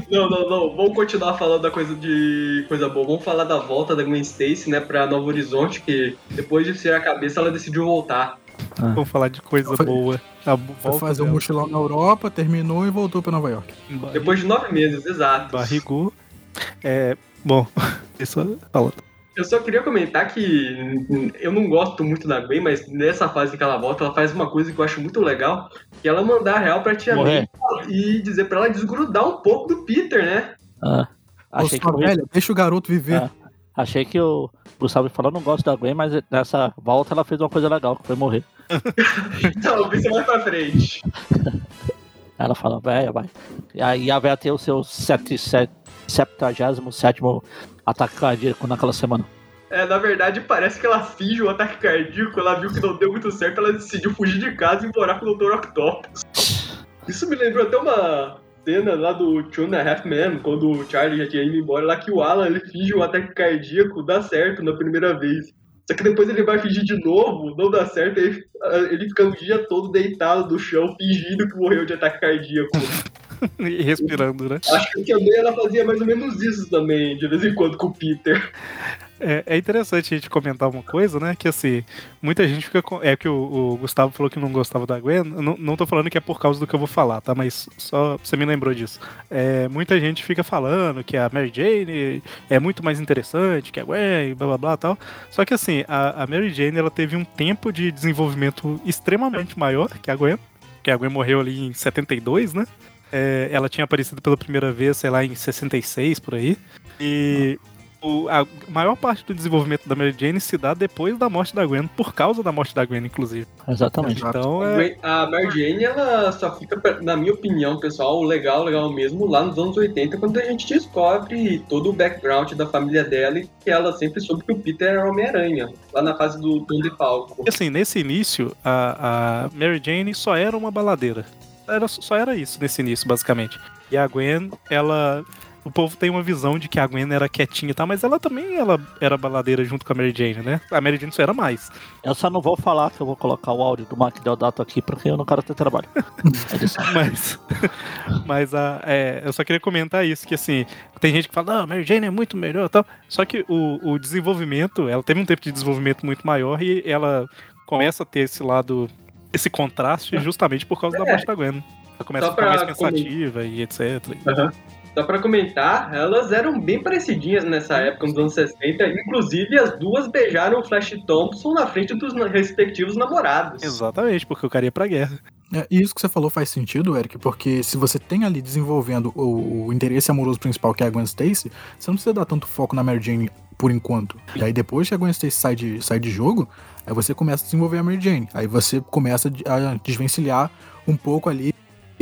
[SPEAKER 5] Não, não, não. Vamos continuar falando da coisa de coisa boa. Vamos falar da volta da Gwen Stacy, né, pra Novo Horizonte, que depois de ser a cabeça, ela decidiu voltar.
[SPEAKER 2] Vamos falar de coisa
[SPEAKER 3] Foi-
[SPEAKER 2] boa. A
[SPEAKER 3] Foi
[SPEAKER 2] volta
[SPEAKER 3] fazer um mochilão na Europa, terminou e voltou pra Nova York.
[SPEAKER 2] Barri-
[SPEAKER 5] Depois de nove meses, exato.
[SPEAKER 2] Barrigou. É, bom, isso falando.
[SPEAKER 5] Eu só queria comentar que eu não gosto muito da Gwen, mas nessa fase que ela volta, ela faz uma coisa que eu acho muito legal, que ela mandar a real pra tia
[SPEAKER 4] Morrer.
[SPEAKER 5] May e dizer pra ela desgrudar um pouco do Peter, né?
[SPEAKER 4] Ah, achei, que,
[SPEAKER 3] sua
[SPEAKER 4] o-
[SPEAKER 3] velha, deixa o garoto viver.
[SPEAKER 4] Ah. Achei que o Gustavo falou, não gosto da Gwen, mas nessa volta ela fez uma coisa legal, que foi morrer.
[SPEAKER 5] Então, isso mais pra frente.
[SPEAKER 4] Ela fala, véia, vai. E aí a véia tem o seu 77 ataque cardíaco naquela semana.
[SPEAKER 5] É, na verdade, parece que ela finge um ataque cardíaco, ela viu que não deu muito certo, ela decidiu fugir de casa e morar com o Dr. Octopus. Isso me lembrou até uma cena lá do Two and a Half Men, quando o Charlie já tinha ido embora, lá que o Alan ele finge um ataque cardíaco, dá certo na primeira vez. Só que depois ele vai fingir de novo, não dá certo, aí ele fica o dia todo deitado no chão, fingindo que morreu de ataque cardíaco.
[SPEAKER 2] E respirando, né?
[SPEAKER 5] Acho que também ela fazia mais ou menos isso também, de vez em quando com o Peter.
[SPEAKER 2] É, é interessante a gente comentar uma coisa, né? Que assim, muita gente fica. com- É que o, o Gustavo falou que não gostava da Gwen. Não, não tô falando que é por causa do que eu vou falar, tá? Mas só você me lembrou disso. É, muita gente fica falando que a Mary Jane é muito mais interessante que a Gwen, blá blá blá tal. Só que assim, a, a Mary Jane ela teve um tempo de desenvolvimento extremamente maior que a Gwen. Que a Gwen morreu ali em 72, né? É, ela tinha aparecido pela primeira vez, sei lá, em 66 por aí. E o- a maior parte do desenvolvimento da Mary Jane se dá depois da morte da Gwen, por causa da morte da Gwen, inclusive.
[SPEAKER 4] Exatamente.
[SPEAKER 2] Então
[SPEAKER 5] A
[SPEAKER 2] é.
[SPEAKER 5] A Mary Jane, ela só fica, na minha opinião, pessoal, legal, legal mesmo, lá nos anos 80, quando a gente descobre todo o background da família dela e que ela sempre soube que o Peter era Homem-Aranha, lá na fase do Tom de Falco.
[SPEAKER 2] Assim, nesse início, a, a Mary Jane só era uma baladeira. Era, só era isso nesse início, basicamente. E a Gwen, ela. O povo tem uma visão de que a Gwen era quietinha e tal, mas ela também ela era baladeira junto com a Mary Jane, né? A Mary Jane só era mais.
[SPEAKER 4] Eu só não vou falar que eu vou colocar o áudio do Mac Deodato aqui porque eu não quero ter trabalho. Edição.
[SPEAKER 2] Mas, mas a, é, eu só queria comentar isso, que assim, tem gente que fala, não, a Mary Jane é muito melhor e tal. Só que o, o desenvolvimento, ela teve um tempo de desenvolvimento muito maior e ela começa a ter esse lado, esse contraste justamente por causa da morte da Gwen. Ela começa
[SPEAKER 5] Só
[SPEAKER 2] a ficar mais pensativa e etc.
[SPEAKER 5] Só pra comentar, elas eram bem parecidinhas nessa época, nos anos 60. Inclusive, as duas beijaram o Flash Thompson na frente dos respectivos namorados.
[SPEAKER 2] Exatamente, porque o cara ia pra guerra.
[SPEAKER 3] É, e isso que você falou faz sentido, Eric, porque se você tem ali desenvolvendo o, o interesse amoroso principal, que é a Gwen Stacy, você não precisa dar tanto foco na Mary Jane por enquanto. E aí depois que a Gwen Stacy sai de, sai de jogo, aí você começa a desenvolver a Mary Jane. Aí você começa a desvencilhar um pouco ali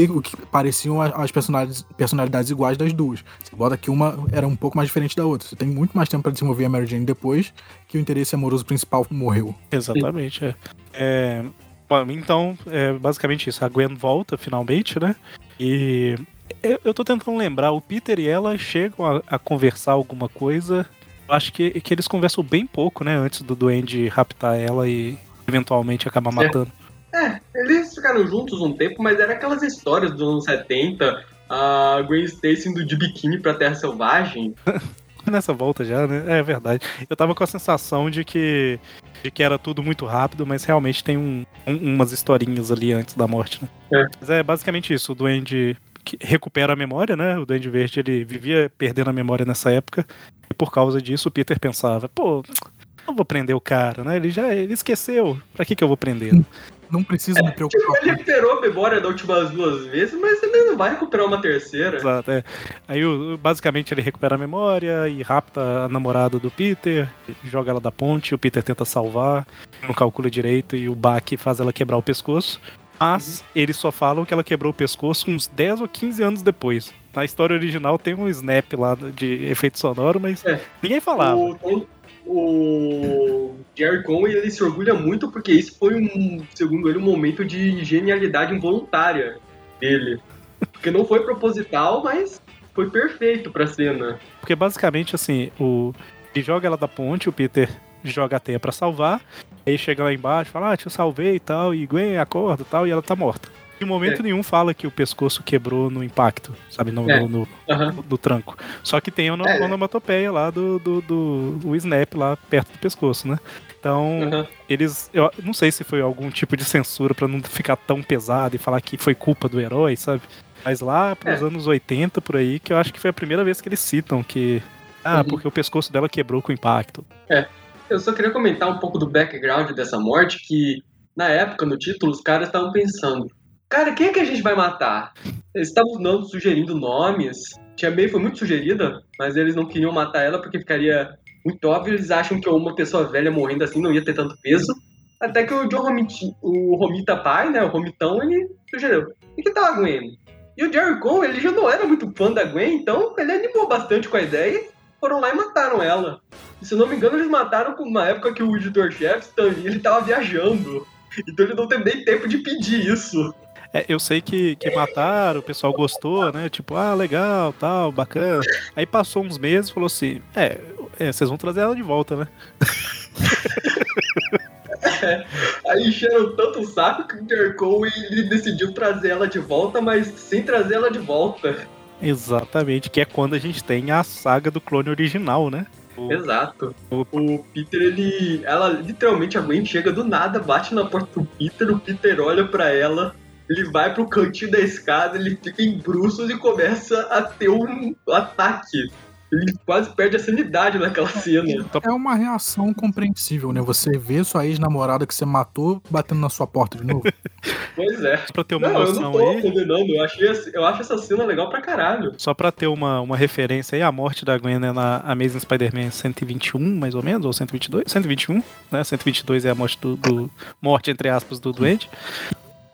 [SPEAKER 3] o que pareciam as personalidades, personalidades iguais das duas. Você bota que uma era um pouco mais diferente da outra. Você tem muito mais tempo pra desenvolver a Mary Jane depois que o interesse amoroso principal morreu.
[SPEAKER 2] Exatamente, é. É, bom, então, é basicamente isso. A Gwen volta finalmente, né? E eu, eu tô tentando lembrar, o Peter e ela chegam a, a conversar alguma coisa. Eu acho que, que eles conversam bem pouco, né? Antes do Duende raptar ela e eventualmente acabar matando.
[SPEAKER 5] É, eles ficaram juntos um tempo, mas era aquelas histórias dos anos 70. A Gwen Stacy indo de biquíni pra Terra Selvagem.
[SPEAKER 2] Nessa volta já, né? É verdade. Eu tava com a sensação de que, de que era tudo muito rápido, mas realmente tem um, um- umas historinhas ali antes da morte, né?
[SPEAKER 5] É.
[SPEAKER 2] Mas é basicamente isso. O Duende que recupera a memória, né? O Duende Verde, ele vivia perdendo a memória nessa época. E por causa disso, o Peter pensava, pô, não vou prender o cara, né? Ele já ele esqueceu. Pra que que eu vou prender?
[SPEAKER 3] Não preciso me
[SPEAKER 5] Tipo,
[SPEAKER 3] preocupar
[SPEAKER 5] ele recuperou a memória das últimas duas vezes, mas ele não vai recuperar uma terceira.
[SPEAKER 2] Exato, é. Aí basicamente ele recupera a memória e rapta a namorada do Peter, joga ela da ponte, o Peter tenta salvar, não calcula direito e o Baki faz ela quebrar o pescoço. Mas eles só falam que ela quebrou o pescoço uns 10 ou 15 anos depois. Na história original tem um snap lá de efeito sonoro, mas
[SPEAKER 5] É.
[SPEAKER 2] ninguém falava.
[SPEAKER 5] O, o Jerry Conway ele se orgulha muito porque isso foi um, segundo ele, um momento de genialidade involuntária dele. Porque não foi proposital, mas foi perfeito pra cena.
[SPEAKER 2] Porque basicamente assim, o ele joga ela da ponte, o Peter joga a teia pra salvar, aí chega lá embaixo, fala, ah, te salvei e tal, e Gwen acorda e tal, e ela tá morta. Em momento
[SPEAKER 5] É.
[SPEAKER 2] nenhum fala que o pescoço quebrou no impacto, sabe, no,
[SPEAKER 5] É.
[SPEAKER 2] no- no-
[SPEAKER 5] Aham.
[SPEAKER 2] do tranco. Só que tem a
[SPEAKER 5] É.
[SPEAKER 2] onomatopeia lá do, do, do o snap lá perto do pescoço, né? Então,
[SPEAKER 5] Aham.
[SPEAKER 2] eles. Eu não sei se foi algum tipo de censura pra não ficar tão pesado e falar que foi culpa do herói, sabe? Mas lá pros
[SPEAKER 5] É.
[SPEAKER 2] anos 80, por aí, que eu acho que foi a primeira vez que eles citam que. Ah,
[SPEAKER 5] Uhum.
[SPEAKER 2] porque o pescoço dela quebrou com o impacto.
[SPEAKER 5] Eu só queria comentar um pouco do background dessa morte, que na época, no título, os caras estavam pensando, cara, quem é que a gente vai matar? Eles estavam não sugerindo nomes. Tia May foi muito sugerida, mas eles não queriam matar ela porque ficaria muito óbvio. Eles acham que uma pessoa velha morrendo assim não ia ter tanto peso. Até que o John o Romita pai, né, o Romitão, ele sugeriu. E que tal a Gwen? E o Jerry Cole, ele já não era muito fã da Gwen, então ele animou bastante com a ideia e foram lá e mataram ela. E, se eu não me engano, eles mataram na época que o editor-chefe, ele tava viajando. Então ele não teve nem tempo de pedir isso.
[SPEAKER 2] É, eu sei que, que mataram, o pessoal gostou, né? Tipo, ah, legal, tal, bacana. Aí passou uns meses e falou assim: é, é, vocês vão trazer ela de volta, né?
[SPEAKER 5] Aí encheram tanto o saco que o Cole, ele decidiu trazer ela de volta, mas sem trazer ela de volta.
[SPEAKER 2] Exatamente, que é quando a gente tem a saga do clone original, né? O-
[SPEAKER 5] Exato.
[SPEAKER 2] O-
[SPEAKER 5] O Peter, ele. Ela literalmente a Gwen chega do nada, bate na porta do Peter, o Peter olha pra ela, ele vai pro cantinho da escada, ele fica em bruços e começa a ter um ataque. Ele quase perde a sanidade naquela cena.
[SPEAKER 3] É uma reação compreensível, né? Você vê sua ex-namorada que você matou batendo na sua porta de novo.
[SPEAKER 5] Pois é.
[SPEAKER 2] Só pra ter uma
[SPEAKER 5] Não, eu não
[SPEAKER 2] noção
[SPEAKER 5] tô
[SPEAKER 2] aí,
[SPEAKER 5] condenando, eu, achei, eu acho essa cena legal pra caralho.
[SPEAKER 2] só pra ter uma, uma referência aí, a morte da Gwen é na Amazing Spider-Man 121, mais ou menos, ou 122? 121, né? 122 é a morte do, do- morte, entre aspas, do Duende.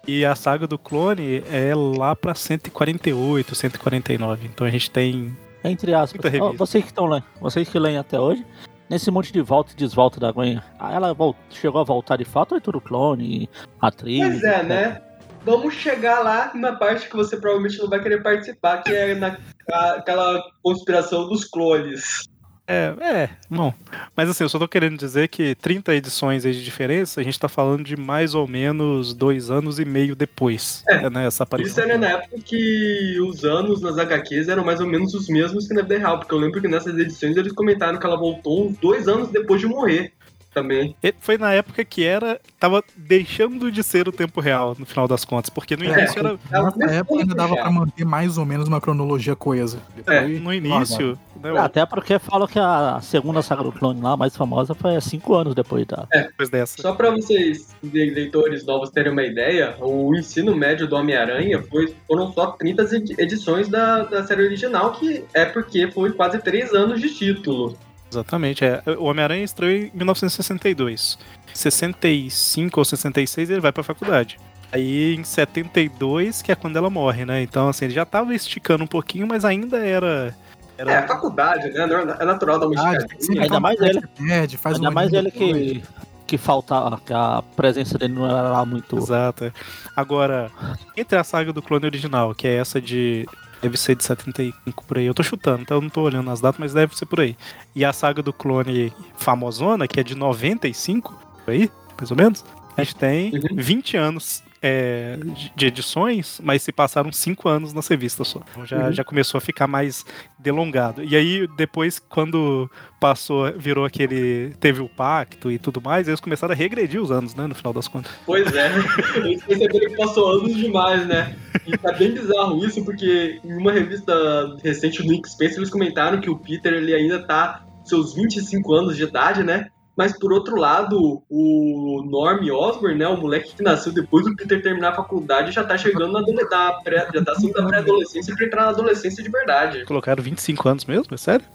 [SPEAKER 2] E a saga do clone é lá pra 148, 149. Então a gente tem.
[SPEAKER 4] Entre aspas. Ó, vocês que estão lendo, vocês que leem até hoje, nesse monte de volta e desvolta da Gwen, ela vol- chegou a voltar de fato ou é tudo clone, atriz?
[SPEAKER 5] Pois é, né? vamos chegar lá na parte que você provavelmente não vai querer participar, que é na, a- aquela conspiração dos clones.
[SPEAKER 2] É, é, bom. Mas assim, eu só tô querendo dizer que 30 edições aí de diferença, a gente tá falando de mais ou menos dois anos e meio depois.
[SPEAKER 5] É,
[SPEAKER 2] né, essa aparição.
[SPEAKER 5] Isso era na época que os anos nas HQs eram mais ou menos os mesmos que na vida real, porque eu lembro que nessas edições eles comentaram que ela voltou dois anos depois de morrer também.
[SPEAKER 2] E Foi na época que era. tava deixando de ser o tempo real, no final das contas. Porque no
[SPEAKER 5] É.
[SPEAKER 2] início era.
[SPEAKER 5] Ela
[SPEAKER 3] Nessa época ainda dava pra manter mais ou menos uma cronologia coesa.
[SPEAKER 5] É,
[SPEAKER 3] Depois,
[SPEAKER 2] No início. Né,
[SPEAKER 4] É, Até porque falam que a segunda saga do clone lá, mais famosa, foi há cinco anos depois da.
[SPEAKER 2] depois dessa.
[SPEAKER 5] Só pra vocês, le- leitores novos, terem uma ideia, o ensino médio do Homem-Aranha foi, foram só 30 edi- edições da, da série original, que é porque foi quase três anos de título.
[SPEAKER 2] Exatamente. É. O Homem-Aranha estreou em 1962. 65 ou 66 ele vai pra faculdade. Aí em 72, que é quando ela morre, né? Então, assim, ele já tava esticando um pouquinho, mas ainda era. era...
[SPEAKER 5] É, a faculdade, né? É natural dar uma
[SPEAKER 3] Ah,
[SPEAKER 4] Ainda mais
[SPEAKER 3] que
[SPEAKER 4] ele.
[SPEAKER 3] Perde, faz
[SPEAKER 4] Ainda
[SPEAKER 3] um
[SPEAKER 4] mais ele que, que faltava, que a presença dele não era lá muito.
[SPEAKER 2] Exato. é. Agora, entre a saga do clone original, que é essa de. Deve ser de 75 por aí. Eu tô chutando, então eu não tô olhando as datas, mas deve ser por aí. E a saga do clone famosona, que é de 95, por aí, mais ou menos. A gente tem
[SPEAKER 5] Uhum.
[SPEAKER 2] 20 anos é, de- edições, mas se passaram 5 anos nas revistas só. Então já,
[SPEAKER 5] Uhum.
[SPEAKER 2] já começou a ficar mais delongado. E aí, depois, quando passou, virou aquele. Teve o pacto e tudo mais, eles começaram a regredir os anos, né? No final das contas.
[SPEAKER 5] Pois é, eles perceberam que passou anos demais, né? E tá bem bizarro isso, porque em uma revista recente do Nick Spencer eles comentaram que o Peter ele ainda tá com seus 25 anos de idade, né? Mas por outro lado, o Norm Osborn, né, o moleque que nasceu depois do Peter terminar a faculdade, já tá chegando na, adole- na pré, já tá saindo da pré-adolescência pra entrar na adolescência de verdade.
[SPEAKER 2] Colocaram 25 anos mesmo? É sério?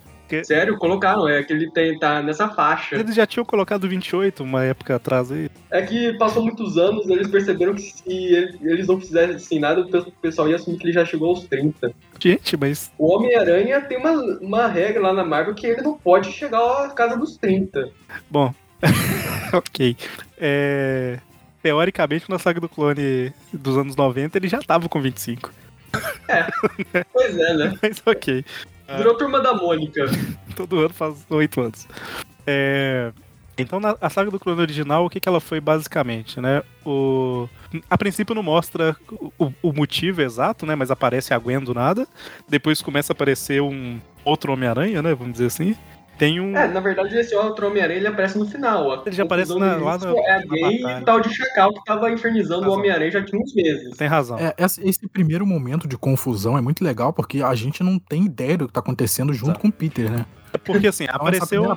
[SPEAKER 5] Sério, colocaram, é que ele tem, tá nessa faixa.
[SPEAKER 2] Eles já tinham colocado 28 uma época atrás aí.
[SPEAKER 5] É que passou muitos anos, eles perceberam que se ele- eles não fizessem nada, o pe- pessoal ia assumir que ele já chegou aos 30.
[SPEAKER 2] Gente, mas.
[SPEAKER 5] O Homem-Aranha tem uma, uma regra lá na Marvel que ele não pode chegar à casa dos 30.
[SPEAKER 2] Bom. ok. É. Teoricamente, na saga do clone dos anos 90, ele já tava com 25.
[SPEAKER 5] Pois é, né?
[SPEAKER 2] Mas ok.
[SPEAKER 5] Virou turma da Mônica.
[SPEAKER 2] Todo ano faz 8 anos. É. Então, na a saga do clone original, o que, que ela foi basicamente, né? O... A princípio não mostra o, o motivo exato, né? Mas aparece a Gwen do nada. Depois começa a aparecer um outro Homem-Aranha, né? Vamos dizer assim. Tem um.
[SPEAKER 5] É, na verdade, esse outro Homem-Aranha ele aparece no final.
[SPEAKER 2] Ele já aparece na- lá na-
[SPEAKER 5] É
[SPEAKER 2] na
[SPEAKER 5] gay e o tal de Chacal que tava infernizando o. Homem-Aranha já tinha uns meses.
[SPEAKER 2] Tem razão.
[SPEAKER 3] É, esse, esse primeiro momento de confusão é muito legal porque a gente não tem ideia do que tá acontecendo junto
[SPEAKER 2] Exato.
[SPEAKER 3] com o Peter, né?
[SPEAKER 2] Porque assim,
[SPEAKER 3] Então,
[SPEAKER 2] apareceu.
[SPEAKER 3] é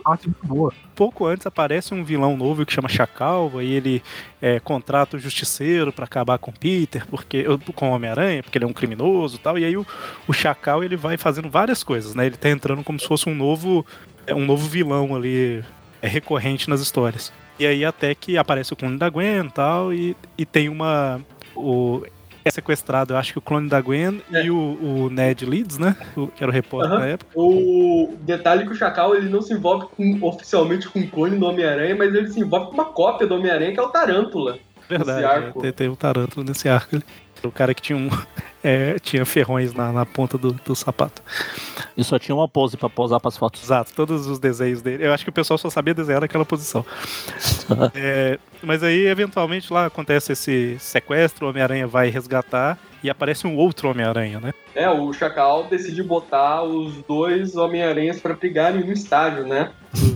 [SPEAKER 2] pouco antes aparece um vilão novo que chama Chacal, aí ele é, contrata o Justiceiro pra acabar com o Peter, porque com o Homem-Aranha, porque ele é um criminoso e tal, e aí o, o Chacal ele vai fazendo várias coisas, né? Ele tá entrando como se fosse um novo é, um novo vilão ali é, recorrente nas histórias. E aí até que aparece o clone da Gwen e tal, e, e tem uma o é sequestrado, eu acho que o clone da Gwen
[SPEAKER 5] É.
[SPEAKER 2] e o, o Ned Leeds, né? O, que era o repórter
[SPEAKER 5] Aham.
[SPEAKER 2] na época.
[SPEAKER 5] O detalhe é que o Chacal ele não se envolve com- oficialmente com o clone do Homem-Aranha, mas ele se envolve com uma cópia do Homem-Aranha, que é o Tarântula.
[SPEAKER 2] Verdade, é, tem, tem o Tarântula nesse arco. O cara que tinha um. é, tinha ferrões na, na ponta do, do sapato.
[SPEAKER 4] E só tinha uma pose pra posar pras fotos.
[SPEAKER 2] Exato, todos os desenhos dele. Eu acho que o pessoal só sabia desenhar naquela posição. É, mas aí, eventualmente, lá acontece esse sequestro, o Homem-Aranha vai resgatar e aparece um outro Homem-Aranha, né?
[SPEAKER 5] É, o Chacal decide botar os dois Homem-Aranhas pra brigarem no estádio, né?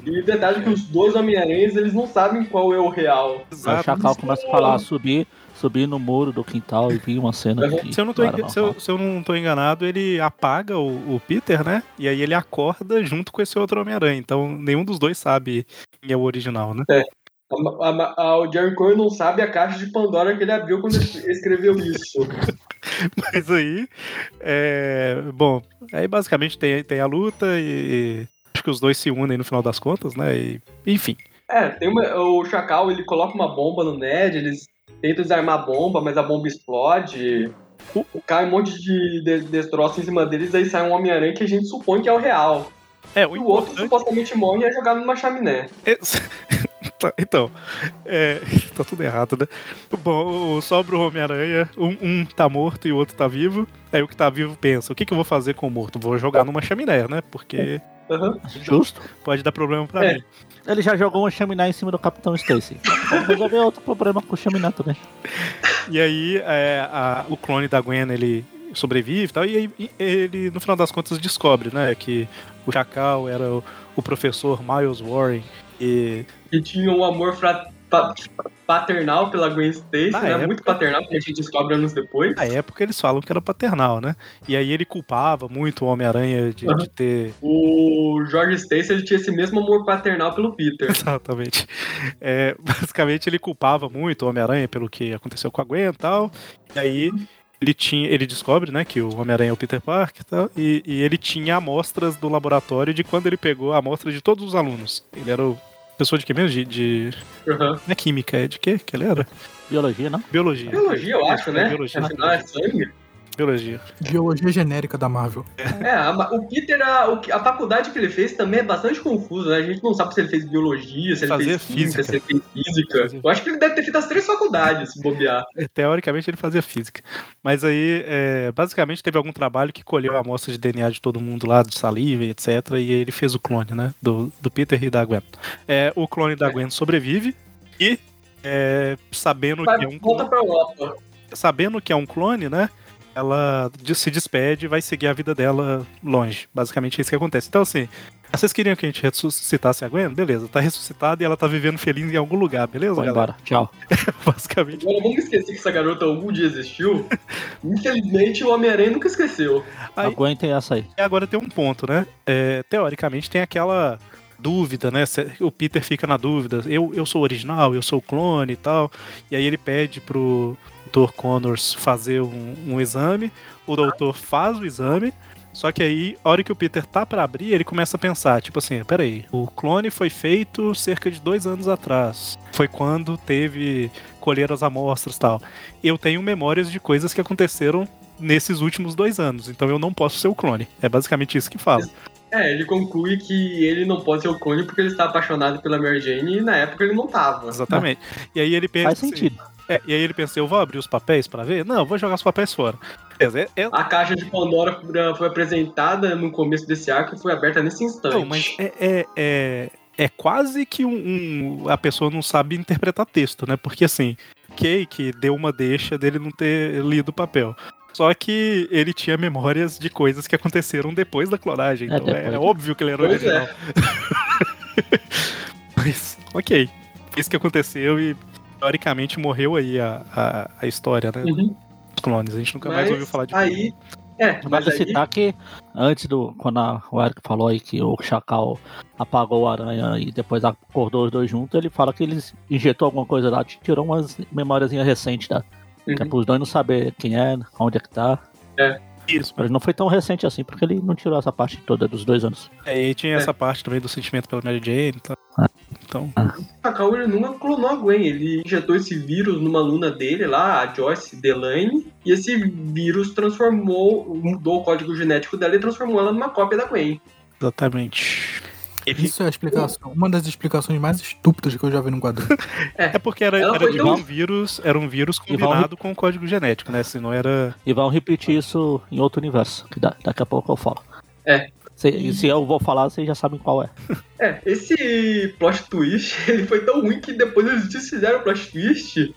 [SPEAKER 5] E o detalhe é que os dois Homem-Aranhas, eles não sabem qual é o real.
[SPEAKER 4] Aí o Chacal começa a falar, subir, subir no muro do quintal e vi uma cena que
[SPEAKER 2] Se eu, não tô, se, eu, se eu não tô enganado, ele apaga o, o Peter, né? E aí ele acorda junto com esse outro Homem-Aranha. Então nenhum dos dois sabe quem é o original, né?
[SPEAKER 5] A- a- a- o Jerry Cohen não sabe a caixa de Pandora que ele abriu quando ele escreveu isso.
[SPEAKER 2] Mas aí, é, bom, aí basicamente tem, tem a luta e, e acho que os dois se unem no final das contas, né? E, enfim,
[SPEAKER 5] É, tem uma, o Chacal, ele coloca uma bomba no Ned, eles tentam desarmar a bomba, mas a bomba explode.
[SPEAKER 2] Uh.
[SPEAKER 5] Cai um monte de, de destroços em cima deles, aí sai um Homem-Aranha que a gente supõe que é o real.
[SPEAKER 2] é
[SPEAKER 5] E
[SPEAKER 2] o
[SPEAKER 5] o outro supostamente morre e é jogado numa chaminé.
[SPEAKER 2] Esse- Tá, então, é, tá tudo errado, né? Bom, sobra o Homem-Aranha, um, um tá morto e o outro tá vivo. Aí o que tá vivo pensa: o que, que eu vou fazer com o morto? Vou jogar numa chaminé, né? Porque
[SPEAKER 5] Aham.
[SPEAKER 4] Justo.
[SPEAKER 2] pode dar problema pra
[SPEAKER 5] É.
[SPEAKER 2] mim.
[SPEAKER 4] Ele já jogou uma chaminé em cima do Capitão Stacy. Vamos resolver outro problema com o chaminé também.
[SPEAKER 2] E aí é, a- o clone da Gwen ele sobrevive e tal, e aí ele, no final das contas, descobre, né, que o Chacal era o, o professor Miles Warren. E
[SPEAKER 5] Que tinha um amor paternal pela Gwen Stacy, né?
[SPEAKER 2] época-
[SPEAKER 5] Muito paternal, que a gente descobre anos depois.
[SPEAKER 2] na época eles falam que era paternal, né? E aí ele culpava muito o Homem-Aranha de, de ter.
[SPEAKER 5] O George Stacy ele tinha esse mesmo amor paternal pelo Peter.
[SPEAKER 2] Exatamente. É, basicamente ele culpava muito o Homem-Aranha pelo que aconteceu com a Gwen e tal. E aí ele tinha. Ele descobre, né, que o Homem-Aranha é o Peter Parker e tal. E, e ele tinha amostras do laboratório de quando ele pegou a amostra de todos os alunos. Ele era o. Pessoa de que mesmo? De, de.
[SPEAKER 5] Aham.
[SPEAKER 2] Não é química, é de quê que ele era?
[SPEAKER 4] Biologia, não?
[SPEAKER 2] Biologia.
[SPEAKER 5] Biologia, eu acho, né?
[SPEAKER 2] Biologia.
[SPEAKER 5] Afinal, é sangue.
[SPEAKER 2] Biologia.
[SPEAKER 3] Biologia genérica da Marvel.
[SPEAKER 5] É, a- o Peter, a, a faculdade que ele fez também é bastante confusa, né? A gente não sabe se ele fez biologia, se ele
[SPEAKER 2] Fazia
[SPEAKER 5] fez química,
[SPEAKER 2] física.
[SPEAKER 5] se ele fez física.
[SPEAKER 2] Fazia-
[SPEAKER 5] Eu acho que ele deve ter feito as três faculdades, se bobear.
[SPEAKER 2] É, Teoricamente ele fazia física. Mas aí, é, basicamente, teve algum trabalho que colheu a amostra de DNA de todo mundo lá, de saliva e etc. E ele fez o clone, né? Do, do Peter e da Gwen. É, o clone da
[SPEAKER 5] É.
[SPEAKER 2] Gwen sobrevive e, é, sabendo,
[SPEAKER 5] Vai,
[SPEAKER 2] que é um
[SPEAKER 5] volta
[SPEAKER 2] clone,
[SPEAKER 5] pra Europa.
[SPEAKER 2] sabendo que é um clone, né? Ela se despede e vai seguir a vida dela longe. Basicamente é isso que acontece. Então, assim, vocês queriam que a gente ressuscitasse a Gwen? Beleza, tá ressuscitada e ela tá vivendo feliz em algum lugar, beleza,
[SPEAKER 4] Vai
[SPEAKER 2] galera?
[SPEAKER 4] embora. Tchau.
[SPEAKER 2] Basicamente.
[SPEAKER 5] Agora vamos esquecer que essa garota algum dia existiu. Infelizmente o Homem-Aranha nunca esqueceu.
[SPEAKER 2] Aí-
[SPEAKER 4] Aguentem essa aí.
[SPEAKER 2] E agora tem um ponto, né? É, teoricamente tem aquela dúvida, né? O Peter fica na dúvida. Eu, eu sou original, eu sou clone e tal. E aí ele pede pro Dr. Connors fazer um, um exame. O doutor faz o exame. Só que aí, a hora que o Peter tá pra abrir, ele começa a pensar, tipo assim, peraí, o clone foi feito cerca de dois anos atrás. Foi quando teve colher as amostras e tal. Eu tenho memórias de coisas que aconteceram nesses últimos dois anos, então eu não posso ser o clone. É basicamente isso que fala.
[SPEAKER 5] É, ele conclui que ele não pode ser o clone porque ele está apaixonado pela Mary Jane e na época ele não tava.
[SPEAKER 2] Exatamente. E aí ele pensa.
[SPEAKER 4] Faz
[SPEAKER 2] assim,
[SPEAKER 4] sentido.
[SPEAKER 2] É, e aí ele pensa, eu vou abrir os papéis pra ver? Não, eu vou jogar os papéis fora. É, é-
[SPEAKER 5] A caixa de Pandora foi apresentada no começo desse arco e foi aberta nesse instante.
[SPEAKER 2] não, mas é, é, é, é quase que um, um- a pessoa não sabe interpretar texto, né? Porque assim, Cake deu uma deixa dele não ter lido o papel. Só que ele tinha memórias de coisas que aconteceram depois da clonagem.
[SPEAKER 4] É,
[SPEAKER 2] Então é, é óbvio que ele era o
[SPEAKER 5] Pois
[SPEAKER 2] original. Mas, ok. Foi isso que aconteceu e teoricamente morreu aí a, a, a história, né?
[SPEAKER 5] Uhum.
[SPEAKER 2] Dos clones. A gente nunca mais
[SPEAKER 5] Mas
[SPEAKER 2] ouviu falar de
[SPEAKER 5] aí, é, mas
[SPEAKER 4] Vale
[SPEAKER 5] aí,
[SPEAKER 4] citar que antes do. Quando a- o Eric falou aí que o Chacal apagou o aranha e depois acordou os dois juntos, ele fala que ele injetou alguma coisa lá, tirou umas memórias recentes da. Que é
[SPEAKER 5] Uhum.
[SPEAKER 4] pros dois não saber quem é, onde é que tá.
[SPEAKER 2] isso.
[SPEAKER 4] Mas não foi tão recente assim, porque ele não tirou essa parte toda dos dois anos.
[SPEAKER 2] É, e tinha
[SPEAKER 5] É.
[SPEAKER 2] essa parte também do sentimento pela Mary Jane e tal. Então,
[SPEAKER 5] o Cacau ele nunca clonou a Gwen. Ele injetou esse vírus numa aluna dele lá, a Joyce Delaney, e esse vírus transformou, mudou o código genético dela e transformou ela numa cópia da Gwen.
[SPEAKER 2] exatamente. Ele-
[SPEAKER 3] Isso é a explicação, uma das explicações mais estúpidas que eu já vi num quadrinho.
[SPEAKER 2] É porque era, era
[SPEAKER 5] tão-
[SPEAKER 2] um vírus, era um vírus
[SPEAKER 4] vão-
[SPEAKER 2] combinado com o código genético, né? Se não era.
[SPEAKER 4] E vão repetir isso em outro universo, que da- daqui a pouco eu falo.
[SPEAKER 5] É.
[SPEAKER 4] Se, e se eu vou falar, vocês já sabem qual é.
[SPEAKER 5] É, esse plot twist, ele foi tão ruim que depois eles desfizeram o plot twist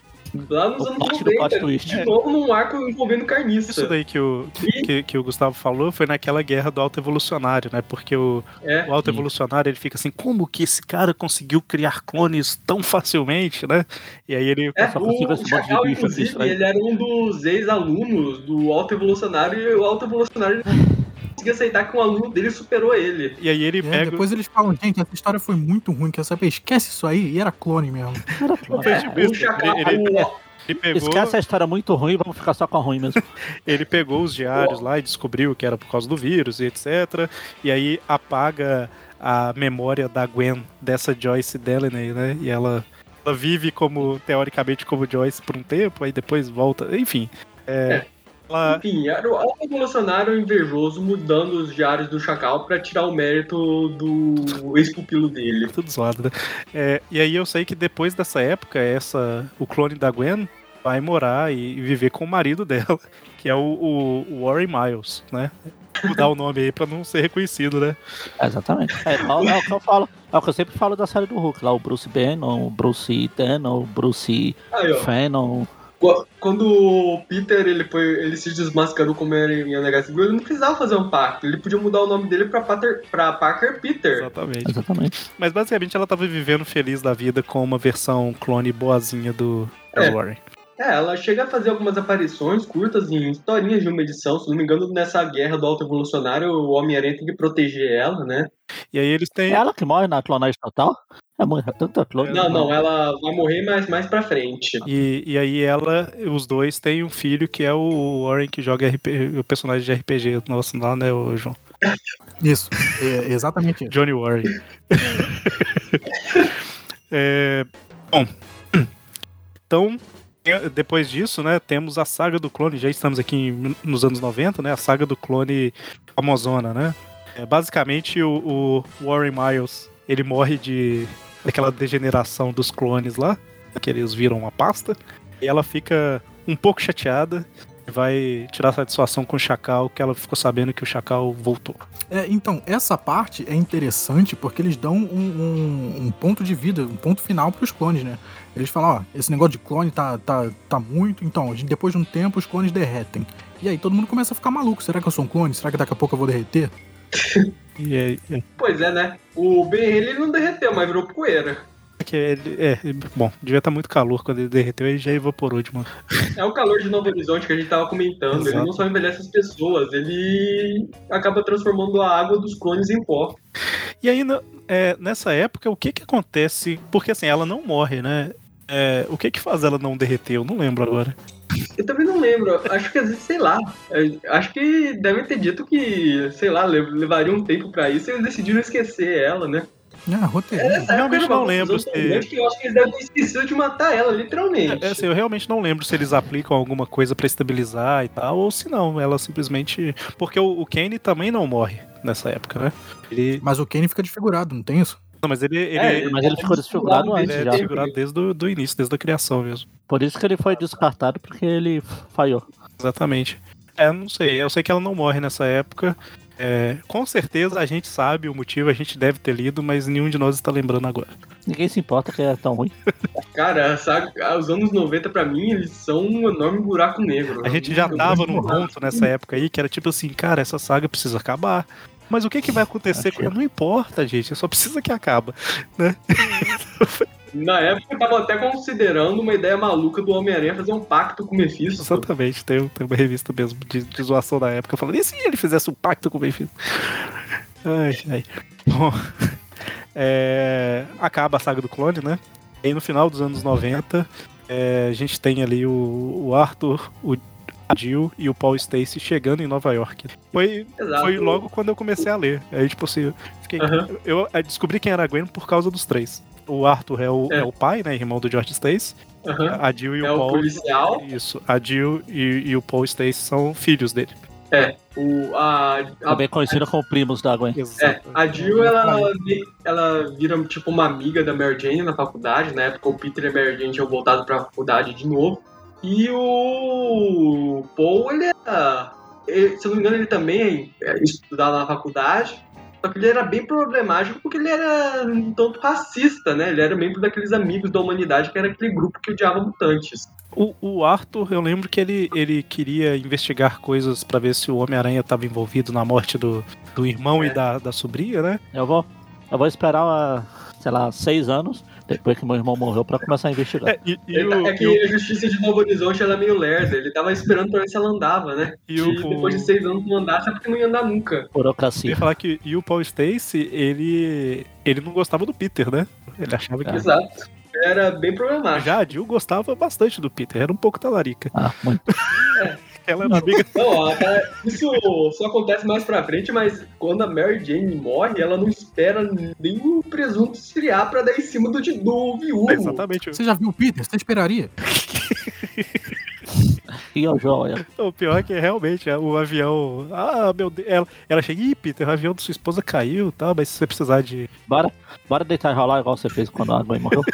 [SPEAKER 5] lá nos
[SPEAKER 4] O
[SPEAKER 5] anos
[SPEAKER 4] plot do
[SPEAKER 5] 90.
[SPEAKER 4] plot twist.
[SPEAKER 5] De novo num arco envolvendo carniça.
[SPEAKER 2] Isso daí que o,
[SPEAKER 5] E-
[SPEAKER 2] que, que o Gustavo falou foi naquela guerra do alto evolucionário, né? Porque o,
[SPEAKER 5] É.
[SPEAKER 2] o alto evolucionário ele fica assim, como que esse cara conseguiu criar clones tão facilmente, né? E aí ele.
[SPEAKER 5] É, o, o Chacal, inclusive, ele era um dos ex-alunos do Alto Evolucionário e o Alto Conseguia aceitar que um aluno dele superou ele.
[SPEAKER 2] E aí ele
[SPEAKER 3] É,
[SPEAKER 2] pega.
[SPEAKER 3] depois eles falam, gente, essa história foi muito ruim, quer saber? Esquece isso aí, e era clone mesmo.
[SPEAKER 2] Foi
[SPEAKER 5] É,
[SPEAKER 2] de
[SPEAKER 5] o
[SPEAKER 2] besta.
[SPEAKER 5] Chacal,
[SPEAKER 2] Ele- ele- pegou,
[SPEAKER 4] Esquece a história muito ruim, vamos ficar só com a ruim mesmo.
[SPEAKER 2] ele pegou os diários lá e descobriu que era por causa do vírus e etc. E aí apaga a memória da Gwen, dessa Joyce Delaney, né? E ela, ela vive como, teoricamente, como Joyce por um tempo, aí depois volta. Enfim. é, Ela,
[SPEAKER 5] Enfim, era o revolucionário invejoso mudando os diários do Chacal pra tirar o mérito do ex-pupilo dele.
[SPEAKER 2] tudo zoado, né? É, e aí eu sei que depois dessa época, essa, o clone da Gwen vai morar e, viver com o marido dela, que é o, o- Warren Miles, né? Mudar o nome aí pra não ser reconhecido, né?
[SPEAKER 4] É, exatamente. É, é o- é o que eu falo. É o que eu sempre falo da série do Hulk, lá o Bruce Bannon, o Bruce Bannon, o Bruce
[SPEAKER 5] Aí, ó. Quando o Peter ele foi, ele se desmascarou como Homem-Aranha Negativo, ele não precisava fazer um pacto. Ele podia mudar o nome dele pra, Pater, pra Parker Peter.
[SPEAKER 2] Exatamente.
[SPEAKER 4] Exatamente.
[SPEAKER 2] Mas basicamente ela tava vivendo feliz da vida com uma versão clone boazinha do
[SPEAKER 5] É.
[SPEAKER 2] Warren.
[SPEAKER 5] É, ela chega a fazer algumas aparições curtas em historinhas de uma edição. Se não me engano, nessa guerra do Alto Evolucionário, o Homem-Aranha tem que proteger ela, né?
[SPEAKER 2] E aí eles
[SPEAKER 4] É
[SPEAKER 2] têm.
[SPEAKER 4] ela que morre na clonagem total? Tanta clone.
[SPEAKER 5] Não, não, ela vai morrer mais, mais pra frente.
[SPEAKER 2] E, e aí ela, os dois têm um filho que é o Warren que joga RPG, o personagem de RPG nosso lá, né, o João?
[SPEAKER 3] Isso, é exatamente isso.
[SPEAKER 2] Johnny Warren. É, bom, então depois disso, né, temos a saga do clone. Já estamos aqui em- nos anos 90, né? A saga do clone famosona, né? É, basicamente o, o Warren Miles ele morre de daquela degeneração dos clones lá, que eles viram uma pasta. E ela fica um pouco chateada. Vai tirar satisfação com o Chacal, que ela ficou sabendo que o Chacal voltou.
[SPEAKER 3] É, então, essa parte é interessante porque eles dão um, um- um ponto de vida, um ponto final pros clones, né? Eles falam, ó, esse negócio de clone tá, tá, tá muito, então, de- depois de um tempo os clones derretem. E aí todo mundo começa a ficar maluco. Será que eu sou um clone? Será que daqui a pouco eu vou derreter?
[SPEAKER 2] É,
[SPEAKER 5] Pois é, né? O Ben ele não derreteu, mas virou poeira.
[SPEAKER 2] que ele, é, bom, devia estar muito calor quando ele derreteu e já evaporou de uma.
[SPEAKER 5] É o calor de Novo Horizonte que a gente tava comentando. Ele
[SPEAKER 2] Exato.
[SPEAKER 5] não só envelhece as pessoas, ele acaba transformando a água dos clones em pó.
[SPEAKER 2] E aí, é, nessa época, o que que acontece? Porque assim, ela não morre, né? É, o que que faz ela não derreter? Eu não lembro agora.
[SPEAKER 5] Eu também não lembro. Acho que às vezes, sei lá. é, Acho que devem ter dito que, sei lá, le- levaria um tempo pra isso e eles decidiram esquecer ela, né?
[SPEAKER 3] Ah, roteirinho.
[SPEAKER 5] Essa
[SPEAKER 2] realmente
[SPEAKER 5] época era uma
[SPEAKER 2] não lembro se-
[SPEAKER 5] Eu acho que eles devem ter esquecido de matar ela, literalmente.
[SPEAKER 2] É, assim, eu realmente não lembro se eles aplicam alguma coisa pra estabilizar e tal, ou se não, ela simplesmente. Porque o, o Kenny também não morre nessa época, né? Ele.
[SPEAKER 3] Mas o Kane fica desfigurado, não tem isso?
[SPEAKER 2] Não, mas ele, ele,
[SPEAKER 5] É,
[SPEAKER 2] ele
[SPEAKER 4] Mas ele ficou desfigurado
[SPEAKER 2] é
[SPEAKER 4] antes já.
[SPEAKER 2] desfigurado desde o do início, desde a criação mesmo.
[SPEAKER 4] Por isso que ele foi descartado, porque ele falhou.
[SPEAKER 2] Exatamente. É, não sei. Eu sei que ela não morre nessa época. É, com certeza a gente sabe o motivo, a gente deve ter lido, mas nenhum de nós está lembrando agora.
[SPEAKER 4] Ninguém se importa que é tão ruim.
[SPEAKER 5] Cara, sabe, os anos 90 pra mim, eles são um enorme buraco negro.
[SPEAKER 2] A gente já tava num ponto nessa época aí que era tipo assim, cara, essa saga precisa acabar. Mas o que que vai acontecer? Não importa, gente, só precisa que acaba.
[SPEAKER 5] Na época eu tava até considerando uma ideia maluca do Homem-Aranha fazer um pacto com o Mephisto.
[SPEAKER 2] Exatamente, tem, tem uma revista mesmo de, de zoação da época falando, e se ele fizesse um pacto com o Benfica? Ai, ai. Bom, é, acaba a saga do clone, né? E aí no final dos anos 90, é, a gente tem ali o, o Arthur, o Jill e o Paul Stacy chegando em Nova York. Foi,
[SPEAKER 5] Exato.
[SPEAKER 2] foi logo quando eu comecei a ler. Aí, tipo assim, eu, fiquei-
[SPEAKER 5] Aham.
[SPEAKER 2] eu, eu descobri quem era a Gwen por causa dos três. O Arthur é o,
[SPEAKER 5] É.
[SPEAKER 2] é o pai, né? Irmão do George Stacy.
[SPEAKER 5] Aham.
[SPEAKER 2] A Jill e
[SPEAKER 5] É
[SPEAKER 2] o
[SPEAKER 5] o
[SPEAKER 2] Paul.
[SPEAKER 5] policial.
[SPEAKER 2] Isso. A Jill e, e o Paul Stacy são filhos dele.
[SPEAKER 5] É, o, a, a,
[SPEAKER 4] Também conhecido como primos da Gwen.
[SPEAKER 5] é, a Jill, ela, ela vira tipo uma amiga da Mary Jane na faculdade. Na época o Peter e a Mary Jane tinham voltado pra faculdade de novo. E o Paul, ele era. ele- se eu não me engano, ele também é, estudava na faculdade. Só que ele era bem problemático porque ele era um tanto racista, né? Ele era membro daqueles amigos da humanidade que era aquele grupo que odiava mutantes.
[SPEAKER 2] O, o Arthur, eu lembro que ele, ele queria investigar coisas pra ver se o Homem-Aranha estava envolvido na morte do, do irmão
[SPEAKER 5] É.
[SPEAKER 2] e da, da sobrinha, né?
[SPEAKER 4] Eu vou, eu vou esperar, ah, sei lá, seis anos depois que meu irmão morreu pra começar a investigar.
[SPEAKER 2] É, e, e
[SPEAKER 5] Ele-
[SPEAKER 2] o,
[SPEAKER 5] é que
[SPEAKER 2] e o-
[SPEAKER 5] a justiça de Novo Horizonte ela é meio lerda. Ele tava esperando pra ver se ela andava, né?
[SPEAKER 2] e
[SPEAKER 5] E
[SPEAKER 2] o-
[SPEAKER 5] depois de seis anos não andasse é porque não ia andar nunca.
[SPEAKER 2] Eu ia
[SPEAKER 4] Burocracia.
[SPEAKER 2] falar que e o Paul Stacy, ele, ele não gostava do Peter, né? Ele achava que.
[SPEAKER 4] É.
[SPEAKER 5] Exato. Era bem problemático.
[SPEAKER 2] Já a Jill gostava bastante do Peter, era um pouco talarica.
[SPEAKER 4] Ah, muito.
[SPEAKER 2] Ela era amiga.
[SPEAKER 5] Não, cara, isso só acontece mais pra frente, mas quando a Mary Jane morre, ela não espera nem o presunto esfriar pra dar em cima do, do viúvo.
[SPEAKER 2] Exatamente.
[SPEAKER 3] Você já viu o Peter? Você esperaria?
[SPEAKER 4] O joia.
[SPEAKER 2] O pior é que realmente é, o avião. Ah, meu Deus. Ela, ela chega, ih, Peter, o avião da sua esposa caiu e tal, mas se você precisar de.
[SPEAKER 4] Bora, bora deitar e rolar igual você fez quando a mãe morreu.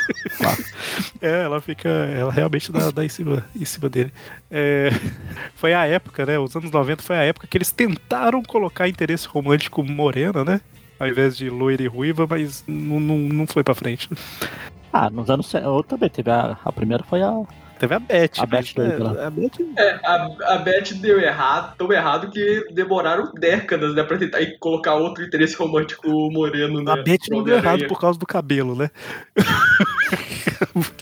[SPEAKER 2] É, ela fica. Ela realmente dá, dá em, cima, em cima dele. É, foi a época, né? Os anos 90 foi a época que eles tentaram colocar interesse romântico morena, né? Ao invés de loira e ruiva, mas não, não, não foi pra frente.
[SPEAKER 4] Ah, nos anos. Eu também teve a, a primeira foi a.
[SPEAKER 2] Teve a Beth.
[SPEAKER 4] A Beth
[SPEAKER 2] né,
[SPEAKER 4] lá.
[SPEAKER 2] a Beth
[SPEAKER 5] É, a, a Beth deu errado, tão errado que demoraram décadas, né, pra tentar colocar outro interesse romântico moreno, né?
[SPEAKER 2] A Beth não deu errado por causa do cabelo, né?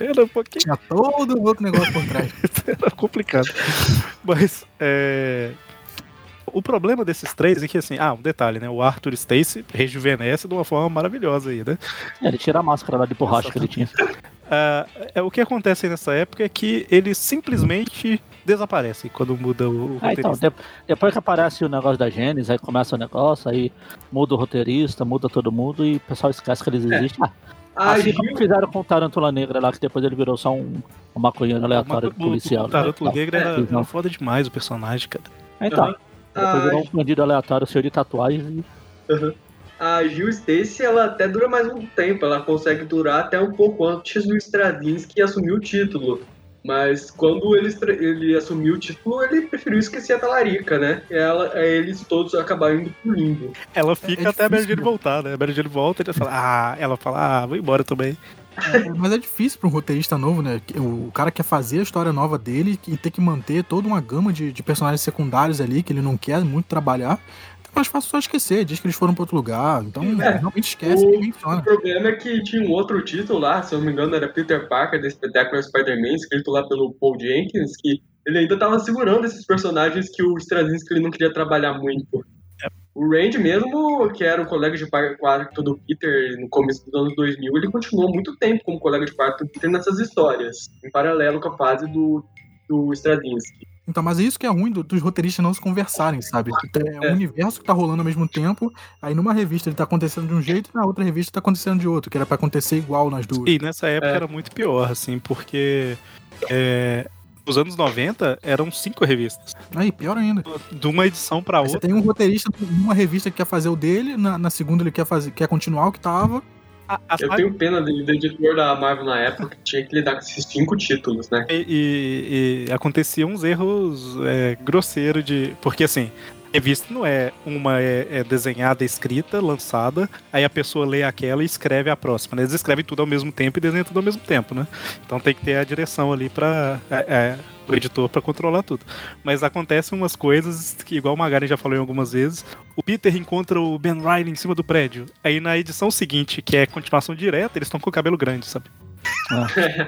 [SPEAKER 2] Era um pouquinho
[SPEAKER 3] Tinha todo outro negócio por trás.
[SPEAKER 2] era complicado. Mas, é... O problema desses três é que, assim, ah, um detalhe, né? O Arthur Stacy rejuvenesce de uma forma maravilhosa aí, né?
[SPEAKER 4] É, ele tira a máscara lá de borracha que ele tinha.
[SPEAKER 2] Ah, é, o que acontece nessa época é que eles simplesmente desaparecem quando muda o, o
[SPEAKER 4] Ah, então,
[SPEAKER 2] roteirista.
[SPEAKER 4] de- depois que aparece o negócio da Gênesis, aí começa o negócio, aí muda o roteirista, muda todo mundo e o pessoal esquece que eles existem. Ah,
[SPEAKER 5] A
[SPEAKER 4] assim
[SPEAKER 5] Gil,
[SPEAKER 4] como fizeram com o Tarântula Negra lá, que depois ele virou só um, um maconheiro aleatório policial.
[SPEAKER 2] O Tarântula
[SPEAKER 4] né?
[SPEAKER 2] Negra era,
[SPEAKER 4] não-
[SPEAKER 2] era foda demais o personagem, cara.
[SPEAKER 4] Então, depois virou
[SPEAKER 5] a,
[SPEAKER 4] um bandido aleatório cheio de tatuagens e
[SPEAKER 5] a Gil Stacy, ela até dura mais um tempo, ela consegue durar até um pouco antes do Straczynski assumir o título. Mas quando ele, ele assumiu o título, ele preferiu esquecer a Talarica, né? Ela, aí eles todos acabaram indo pro limbo.
[SPEAKER 2] Ela fica
[SPEAKER 3] é
[SPEAKER 2] até a Mary
[SPEAKER 3] difícil,
[SPEAKER 2] Jane
[SPEAKER 3] né?
[SPEAKER 2] voltar, né? A Mary Jane volta e ela fala, ah, ela fala, ah, vou embora também.
[SPEAKER 3] É, mas é difícil para um roteirista novo, né? O cara quer fazer a história nova dele e ter que manter toda uma gama de, de personagens secundários ali que ele não quer muito trabalhar. É mais fácil só esquecer, diz que eles foram para outro lugar. Então
[SPEAKER 5] É.
[SPEAKER 3] realmente esquece
[SPEAKER 5] O- O problema é que tinha um outro título lá, se eu não me engano, era Peter Parker, da Spectacular Spider-Man, escrito lá pelo Paul Jenkins, que ele ainda tava segurando esses personagens que o Straczynski ele não queria trabalhar muito. O Randy mesmo, que era o colega de quarto do Peter no começo dos anos 2000, ele continuou muito tempo como colega de quarto do Peter nessas histórias, em paralelo com a fase do, do Straczynski.
[SPEAKER 3] Então, mas é isso que é ruim do- dos roteiristas não se conversarem, sabe? É
[SPEAKER 5] É.
[SPEAKER 3] um universo que tá rolando ao mesmo tempo, aí numa revista ele tá acontecendo de um jeito e na outra revista tá acontecendo de outro, que era pra acontecer igual nas duas.
[SPEAKER 2] E nessa época
[SPEAKER 5] É.
[SPEAKER 2] era muito pior, assim, porque é, nos anos 90 eram cinco revistas.
[SPEAKER 3] Aí, pior ainda.
[SPEAKER 2] De uma edição pra
[SPEAKER 3] Aí Você
[SPEAKER 2] outra.
[SPEAKER 3] tem um roteirista numa revista que quer fazer o dele, na, na segunda ele quer, fazer, quer continuar o que tava.
[SPEAKER 2] A, a
[SPEAKER 5] Eu
[SPEAKER 2] saga-
[SPEAKER 5] tenho pena do, do editor da Marvel na época, que tinha que lidar com esses cinco títulos, né?
[SPEAKER 2] E, e- e aconteciam uns erros é, grosseiros de. Porque assim, revista não é uma é, é desenhada, escrita, lançada, aí a pessoa lê aquela e escreve a próxima. Né? Eles escrevem tudo ao mesmo tempo e desenham tudo ao mesmo tempo, né? Então tem que ter a direção ali para o editor para controlar tudo. Mas acontecem umas coisas que, igual o Magari já falou em algumas vezes, o Peter encontra o Ben Riley em cima do prédio. Aí na edição seguinte, que é continuação direta, eles estão com o cabelo grande, sabe?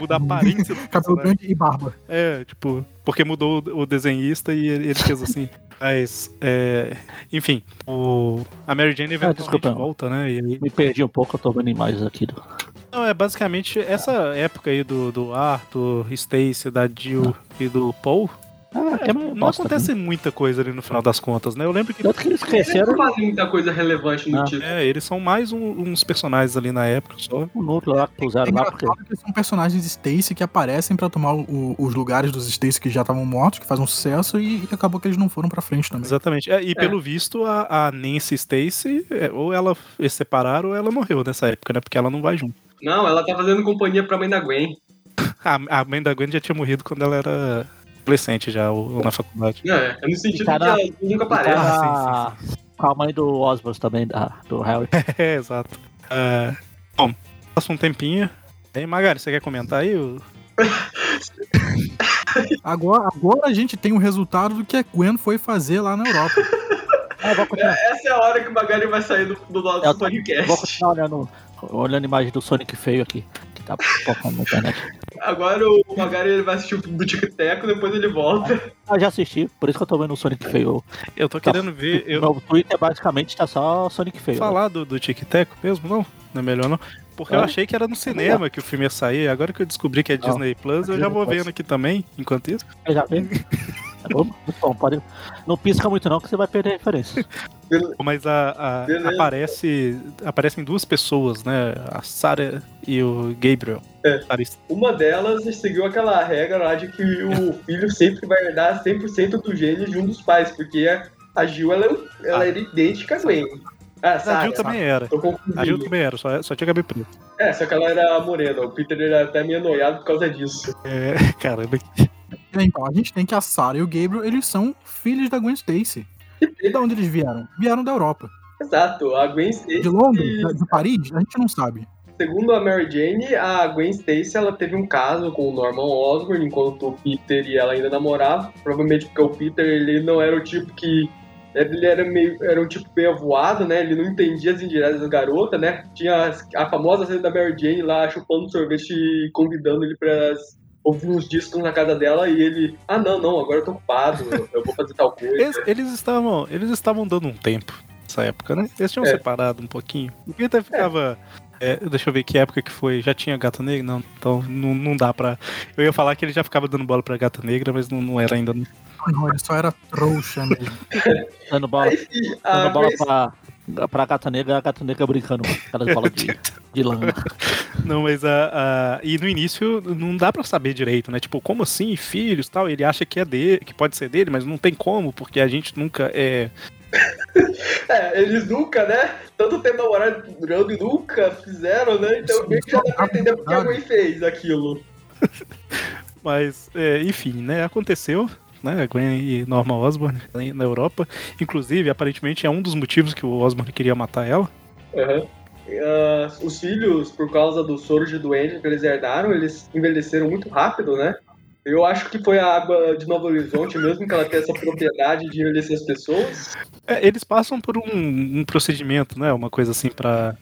[SPEAKER 2] Muda a aparência
[SPEAKER 3] Cabelo grande e barba.
[SPEAKER 2] É, tipo, porque mudou o desenhista e ele fez assim. Mas, é, enfim, o, a Mary Jane eventualmente
[SPEAKER 4] desculpa.
[SPEAKER 2] volta, né? E aí,
[SPEAKER 4] me perdi um pouco, eu tô vendo imagens aqui. Do...
[SPEAKER 2] não, é basicamente essa época aí do, do Arthur, Stacy, da Jill e do Paul.
[SPEAKER 4] Ah, é meio
[SPEAKER 2] Não
[SPEAKER 4] bosta,
[SPEAKER 2] acontece muita coisa ali no final das contas, né? Eu lembro que
[SPEAKER 4] né? Tanto que eles
[SPEAKER 5] Eles
[SPEAKER 4] cresceram
[SPEAKER 5] não fazem muita coisa relevante no
[SPEAKER 4] Ah.
[SPEAKER 5] título.
[SPEAKER 2] é, eles são mais um- uns personagens ali na época só.
[SPEAKER 4] o núcleo lá que
[SPEAKER 3] É
[SPEAKER 4] puseram lá, porque
[SPEAKER 3] são personagens Stacy que aparecem pra tomar o- os lugares dos Stacy que já estavam mortos, que fazem um sucesso, e, e acabou que eles não foram pra frente também.
[SPEAKER 2] Exatamente. É, e pelo visto, a, a Nancy Stacy, é, ou ela eles separaram ou ela morreu nessa época, né? Porque ela não vai junto.
[SPEAKER 5] Não, ela tá fazendo companhia pra mãe da Gwen.
[SPEAKER 2] A, a mãe da Gwen já tinha morrido quando ela era adolescente já, ou, ou na faculdade.
[SPEAKER 5] Não, é no sentido
[SPEAKER 4] Cara-
[SPEAKER 5] que nunca aparece.
[SPEAKER 2] Ah,
[SPEAKER 4] tá com a mãe do Osborne também, da, do Harry.
[SPEAKER 2] É, exato. É, bom, passa um tempinho. Aí, Magari, você quer comentar aí? o-
[SPEAKER 3] Agora, agora a gente tem o resultado do que a Gwen foi fazer lá na Europa.
[SPEAKER 4] Eu vou continuar,
[SPEAKER 5] Essa é a hora que o Magari vai sair do, do nosso
[SPEAKER 4] Eu
[SPEAKER 5] podcast.
[SPEAKER 4] vou continuar olhando, olhando a imagem do Sonic feio aqui, tá focando na internet.
[SPEAKER 5] Agora o Magari ele vai assistir o do Tic Teco, depois ele volta.
[SPEAKER 4] Ah, já assisti, por isso que eu tô vendo o Sonic feio.
[SPEAKER 2] Eu tô querendo ver. Eu,
[SPEAKER 4] Meu Twitter basicamente tá só Sonic feio.
[SPEAKER 2] falar do, do Tic Teco mesmo, não? Não é melhor não? Porque eu
[SPEAKER 4] É.
[SPEAKER 2] achei que era no cinema que o filme ia sair. Agora que eu descobri que é
[SPEAKER 4] Não,
[SPEAKER 2] Disney Plus, eu já
[SPEAKER 4] não
[SPEAKER 2] vou vendo aqui também, enquanto isso.
[SPEAKER 4] Você já viu? Muito bom, pode... Não pisca muito não, que você vai perder a referência.
[SPEAKER 2] Mas a, a- aparece, aparecem duas pessoas, né? A Sarah e o Gabriel.
[SPEAKER 5] É. Uma delas seguiu aquela regra lá de que o filho sempre vai herdar 100% do gene de um dos pais, porque a, a Gil ela, ela
[SPEAKER 2] Ah.
[SPEAKER 5] era idêntica a Gwen. Ah,
[SPEAKER 2] A
[SPEAKER 5] Sarah,
[SPEAKER 2] Jill também era. A Jill também era, só, só tinha cabelo preto.
[SPEAKER 5] É, só que ela era morena. O Peter era até meio noiado por causa disso.
[SPEAKER 2] É, caramba.
[SPEAKER 3] É, Então, a gente tem que a Sarah e o Gabriel, eles são filhos da Gwen Stacy. E de onde eles vieram? Vieram da Europa.
[SPEAKER 5] Exato, a Gwen Stacy.
[SPEAKER 3] De Londres? De Paris? A gente não sabe.
[SPEAKER 5] Segundo a Mary Jane, a Gwen Stacy ela teve um caso com o Norman Osborn enquanto o Peter e ela ainda namoravam. Provavelmente porque o Peter ele não era o tipo que ele era meio era um tipo meio avoado, né? Ele não entendia as indiretas da garota, né? Tinha a famosa cena da Mary Jane lá chupando sorvete e convidando ele para ouvir uns discos na casa dela e ele, ah não, não, agora eu tô ocupado, eu vou fazer tal coisa.
[SPEAKER 2] Eles, eles estavam, eles estavam dando um tempo nessa época, né? Eles tinham
[SPEAKER 5] É.
[SPEAKER 2] separado um pouquinho. O Peter ficava. é, deixa eu ver que época que foi. Já tinha Gata Negra? Não, então não, não dá pra. Eu ia falar que ele já ficava dando bola pra Gata Negra, mas não, não era ainda.
[SPEAKER 3] Não, ele só era trouxa mesmo.
[SPEAKER 4] Dando bola,
[SPEAKER 5] Enfim, a
[SPEAKER 4] dando bola
[SPEAKER 5] Gwen
[SPEAKER 4] pra, pra gata negra, a gata negra brincando com aquelas bolas de, de lã.
[SPEAKER 2] Não, mas a, a- E no início não dá pra saber direito, né? Tipo, como assim, filhos tal? Ele acha que é dele, que pode ser dele, mas não tem como, porque a gente nunca é.
[SPEAKER 5] É, eles nunca, né? Tanto tempo namorado durando e nunca fizeram, né? Então meio que já dá pra
[SPEAKER 3] sim,
[SPEAKER 5] entender porque a
[SPEAKER 3] claro.
[SPEAKER 5] Gwen fez aquilo.
[SPEAKER 2] Mas, é, enfim, né? Aconteceu. Né, a Gwen e Norma Osborn na Europa. Inclusive, aparentemente é um dos motivos que o Osborn queria matar ela.
[SPEAKER 5] Aham. Ah, os filhos, por causa do soro de doente que eles herdaram, eles envelheceram muito rápido, né? Eu acho que foi a água de Novo Horizonte mesmo que ela tem essa propriedade de envelhecer as pessoas.
[SPEAKER 2] É, eles passam por um, um procedimento, né? Uma coisa assim pra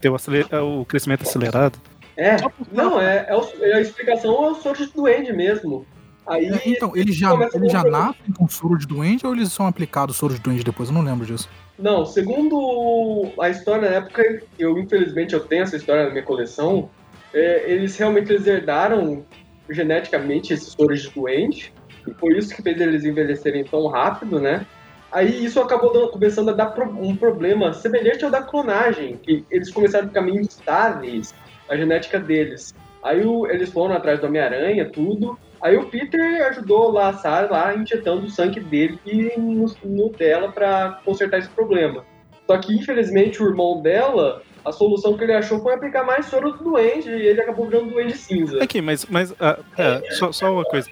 [SPEAKER 2] ter o, acele- o crescimento acelerado.
[SPEAKER 5] É, não, é, é, o- é a explicação é o soro de duende mesmo. Aí,
[SPEAKER 3] É, então, eles já,
[SPEAKER 5] com
[SPEAKER 3] já nascem com soro de doente ou eles são aplicados soro de doente depois? Eu não lembro disso.
[SPEAKER 5] Não, segundo a história na época, eu infelizmente eu tenho essa história na minha coleção, é, eles realmente eles herdaram geneticamente esses soros de doente, e foi isso que fez eles envelhecerem tão rápido, né? Aí isso acabou dando- começando a dar um problema semelhante ao da clonagem, que eles começaram a ficar meio instáveis, a genética deles. Aí o- eles foram atrás do Homem-Aranha, tudo. Aí o Peter ajudou lá a Sarah lá injetando o sangue dele e no, no dela pra consertar esse problema. Só que infelizmente o irmão dela, a solução que ele achou foi aplicar mais soro do doente e ele acabou virando doente cinza.
[SPEAKER 2] Aqui, mas, mas ah, é, só, só uma coisa.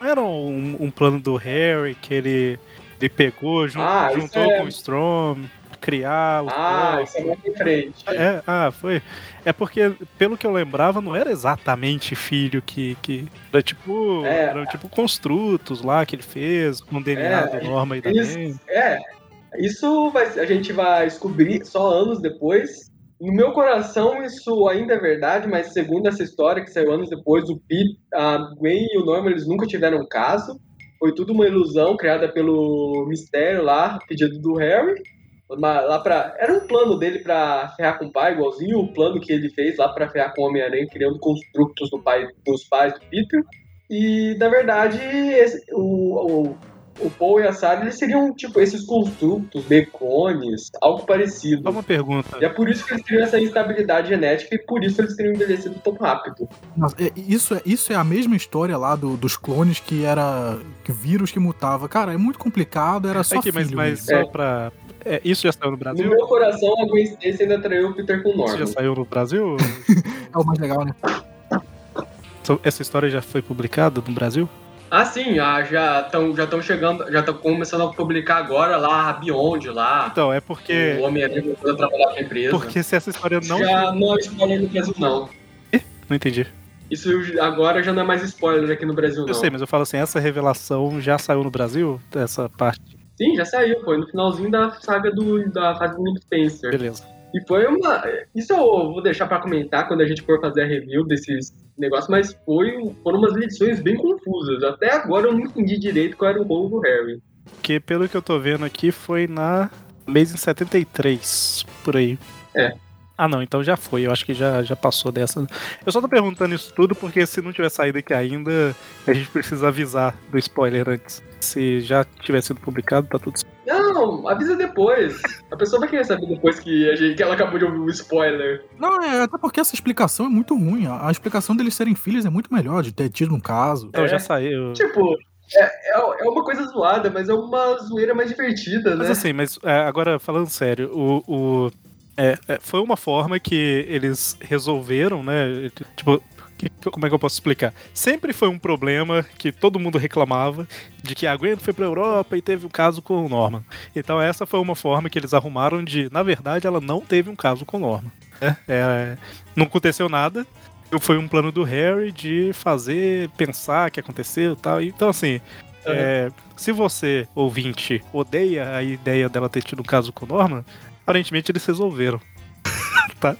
[SPEAKER 2] Não era um, um plano do Harry que ele, ele pegou, jun-
[SPEAKER 5] Ah, isso
[SPEAKER 2] juntou
[SPEAKER 5] é-
[SPEAKER 2] com o Storm, criar
[SPEAKER 5] Ah, isso é mais em frente.
[SPEAKER 2] É, ah, foi. É porque, pelo que eu lembrava, não era exatamente filho que. que era tipo.
[SPEAKER 5] É.
[SPEAKER 2] Eram tipo construtos lá que ele fez, com o DNA
[SPEAKER 5] É,
[SPEAKER 2] e da
[SPEAKER 5] eles-
[SPEAKER 2] Gwen.
[SPEAKER 5] É, isso vai, a gente vai descobrir só anos depois. No meu coração, isso ainda é verdade, mas segundo essa história que saiu anos depois, o Pete, a Gwen e o Norman eles nunca tiveram caso. Foi tudo uma ilusão criada pelo mistério lá, pedido do Harry. Uma- Lá pra, era um plano dele pra ferrar com o pai, igualzinho o plano que ele fez lá pra ferrar com o Homem-Aranha, criando construtos do pai, dos pais do Peter. E, na verdade, esse- o, o, o Paul e a Sarah, eles seriam, tipo, esses construtos, becones, algo parecido.
[SPEAKER 2] Só uma pergunta.
[SPEAKER 5] E é por isso que eles teriam essa instabilidade genética e por isso eles teriam envelhecido tão rápido.
[SPEAKER 3] Nossa, é- isso, é, isso é a mesma história lá do- dos clones que era que vírus que mutava. Cara, é muito complicado, era só
[SPEAKER 2] mas,
[SPEAKER 3] filho
[SPEAKER 2] mas
[SPEAKER 3] mesmo.
[SPEAKER 2] só pra. É, isso já saiu no
[SPEAKER 5] No
[SPEAKER 2] Brasil?
[SPEAKER 5] meu coração, a Gwen Stacy ainda traiu o Peter com o
[SPEAKER 2] Isso já
[SPEAKER 5] Norman.
[SPEAKER 2] saiu no Brasil?
[SPEAKER 3] É o mais legal, né?
[SPEAKER 2] So- Essa história já foi publicada no Brasil?
[SPEAKER 5] Ah, sim, ah, já estão já tão chegando, já estão começando a publicar agora lá a Beyond lá.
[SPEAKER 2] Então, é porque.
[SPEAKER 5] O Homem-Aranha voltando a trabalhar pra empresa.
[SPEAKER 2] Porque se essa história não.
[SPEAKER 5] Já não é spoiler no Brasil, não.
[SPEAKER 2] Não entendi.
[SPEAKER 5] Isso agora já não é mais spoiler aqui no Brasil, não.
[SPEAKER 2] Eu sei, mas eu falo assim, essa revelação já saiu no Brasil? Essa parte.
[SPEAKER 5] Sim, já saiu, foi no finalzinho da saga do, da fase do Nick Spencer.
[SPEAKER 2] Beleza.
[SPEAKER 5] E foi uma. Isso eu vou deixar pra comentar quando a gente for fazer a review desses negócios, mas foi, foram umas edições bem confusas. Até agora eu não entendi direito qual era o rolo do Harry.
[SPEAKER 2] Porque pelo que eu tô vendo aqui, foi na Amazing 73, por aí. Ah, não, então já foi. Eu acho que já, já passou dessa. Eu só tô perguntando isso tudo porque se não tiver saído aqui ainda, a gente precisa avisar do spoiler antes. Se já tiver sido publicado, tá tudo certo.
[SPEAKER 5] Não, avisa depois. A pessoa vai querer saber depois que, a gente, que ela acabou de ouvir o spoiler.
[SPEAKER 3] Não, é até porque essa explicação é muito ruim. A, a explicação deles serem filhos é muito melhor, de ter tido um caso.
[SPEAKER 2] Então
[SPEAKER 5] É.
[SPEAKER 2] já saiu.
[SPEAKER 5] Tipo, é, é, é uma coisa zoada, mas é uma zoeira mais divertida, né?
[SPEAKER 2] Mas assim, mas é, agora falando sério, o. o- é, é, foi uma forma que eles resolveram, né? Tipo, como é que eu posso explicar? Sempre foi um problema que todo mundo reclamava de que a Gwen foi pra Europa e teve um caso com o Norman. Então essa foi uma forma que eles arrumaram de, na verdade, ela não teve um caso com o Norman. né? É, não aconteceu nada. Foi um plano do Harry de fazer, pensar que aconteceu e tal. Então, assim, é, se você, ouvinte, odeia a ideia dela ter tido um caso com o Norman, aparentemente eles resolveram. tá?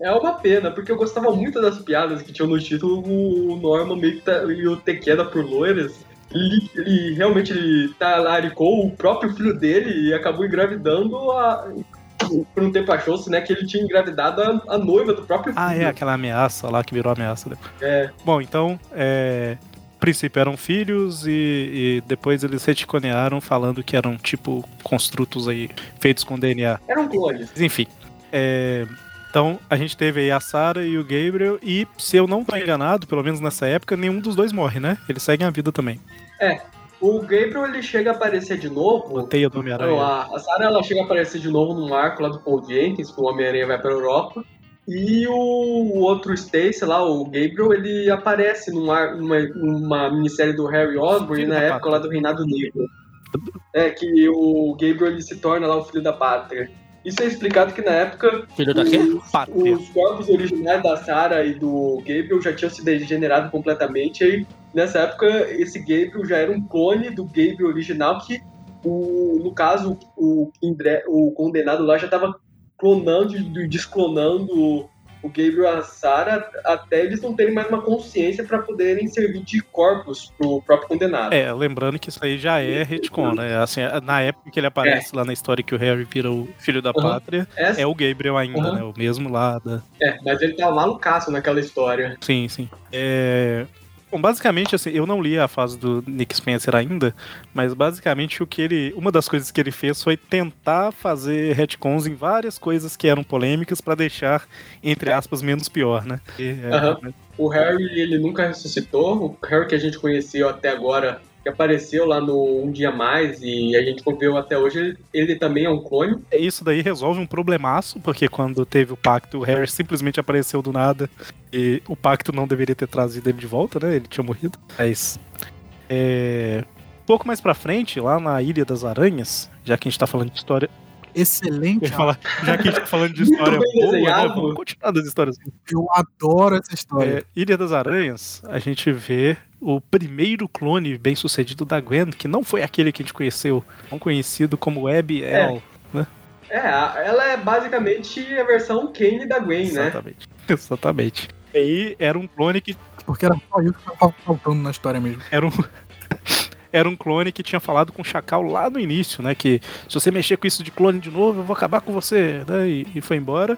[SPEAKER 5] É uma pena, porque eu gostava muito das piadas que tinham no título. O Norman meio que tá, e o ter queda por loiras. Ele, ele realmente ele talaricou o próprio filho dele e acabou engravidando a. Por um tempo achou-se, né, que ele tinha engravidado a, a noiva do próprio filho.
[SPEAKER 2] Ah, é aquela ameaça lá que virou ameaça depois.
[SPEAKER 5] É.
[SPEAKER 2] Bom, então, é, princípio eram filhos e, e depois eles reticonearam falando que eram tipo construtos aí feitos com DNA.
[SPEAKER 5] Eram clones.
[SPEAKER 2] Enfim. é, então a gente teve aí a Sarah e o Gabriel e, se eu não tô enganado, pelo menos nessa época, nenhum dos dois morre, né? Eles seguem a vida também.
[SPEAKER 5] O Gabriel ele chega a aparecer de novo.
[SPEAKER 2] O Teia do Homem-Aranha.
[SPEAKER 5] a, a Sarah ela chega a aparecer de novo num arco lá do Paul Jenkins, que o Homem-Aranha vai pra Europa. E o, outro Stacy lá, o Gabriel, ele aparece num ar, numa, numa minissérie do Harry Osborn na época
[SPEAKER 2] pátria.
[SPEAKER 5] lá do Reinado Negro. É, que o Gabriel ele se torna lá o filho da pátria. Isso é explicado que na época
[SPEAKER 4] Filho da quê?
[SPEAKER 2] Pátria.
[SPEAKER 5] os corpos originais da Sarah e do Gabriel já tinham se degenerado completamente. E aí, nessa época, esse Gabriel já era um clone do Gabriel original que, o, no caso, o, o condenado lá já estava clonando e desclonando o, Gabriel e a Sarah até eles não terem mais uma consciência para poderem servir de corpos pro próprio condenado.
[SPEAKER 2] É, lembrando que isso aí já é retcon, né? Assim, na época que ele aparece lá na história que o Harry vira o filho da
[SPEAKER 5] Uhum.
[SPEAKER 2] pátria,
[SPEAKER 5] Essa-
[SPEAKER 2] é o Gabriel ainda,
[SPEAKER 5] Uhum.
[SPEAKER 2] né? O mesmo lá da...
[SPEAKER 5] é, mas ele tava malucaço naquela história.
[SPEAKER 2] Sim, sim. É... Bom, basicamente, assim, eu não li a fase do Nick Spencer ainda, mas basicamente o que ele. Uma das coisas que ele fez foi tentar fazer retcons em várias coisas que eram polêmicas pra deixar, entre aspas, menos pior, né? E, é,
[SPEAKER 5] Aham. O Harry, ele nunca ressuscitou. O Harry que a gente conheceu até agora, que apareceu lá no Um Dia Mais e a gente conviveu até hoje, ele, também é um clone.
[SPEAKER 2] Isso daí resolve um problemaço, porque quando teve o pacto, o Harry simplesmente apareceu do nada e o pacto não deveria ter trazido ele de volta, né? Ele tinha morrido. Mas. É... Um pouco mais pra frente, lá na Ilha das Aranhas, já que a gente tá falando de história.
[SPEAKER 3] Excelente.
[SPEAKER 2] falar, já que a gente tá falando de história boa, né? Vamos continuar das histórias.
[SPEAKER 3] Eu adoro essa história.
[SPEAKER 2] É, Ilha das Aranhas, a gente vê o primeiro clone bem sucedido da Gwen, que não foi aquele que a gente conheceu, não conhecido como Web El.
[SPEAKER 5] É, a- ela é basicamente a versão Kane da Gwen, né?
[SPEAKER 2] Exatamente. Exatamente. E aí era um clone que
[SPEAKER 3] Porque era só isso que tava faltando na história mesmo.
[SPEAKER 2] era um era um clone que tinha falado com o Chacal lá no início, né? Que se você mexer com isso de clone de novo, eu vou acabar com você, né? E, e foi embora.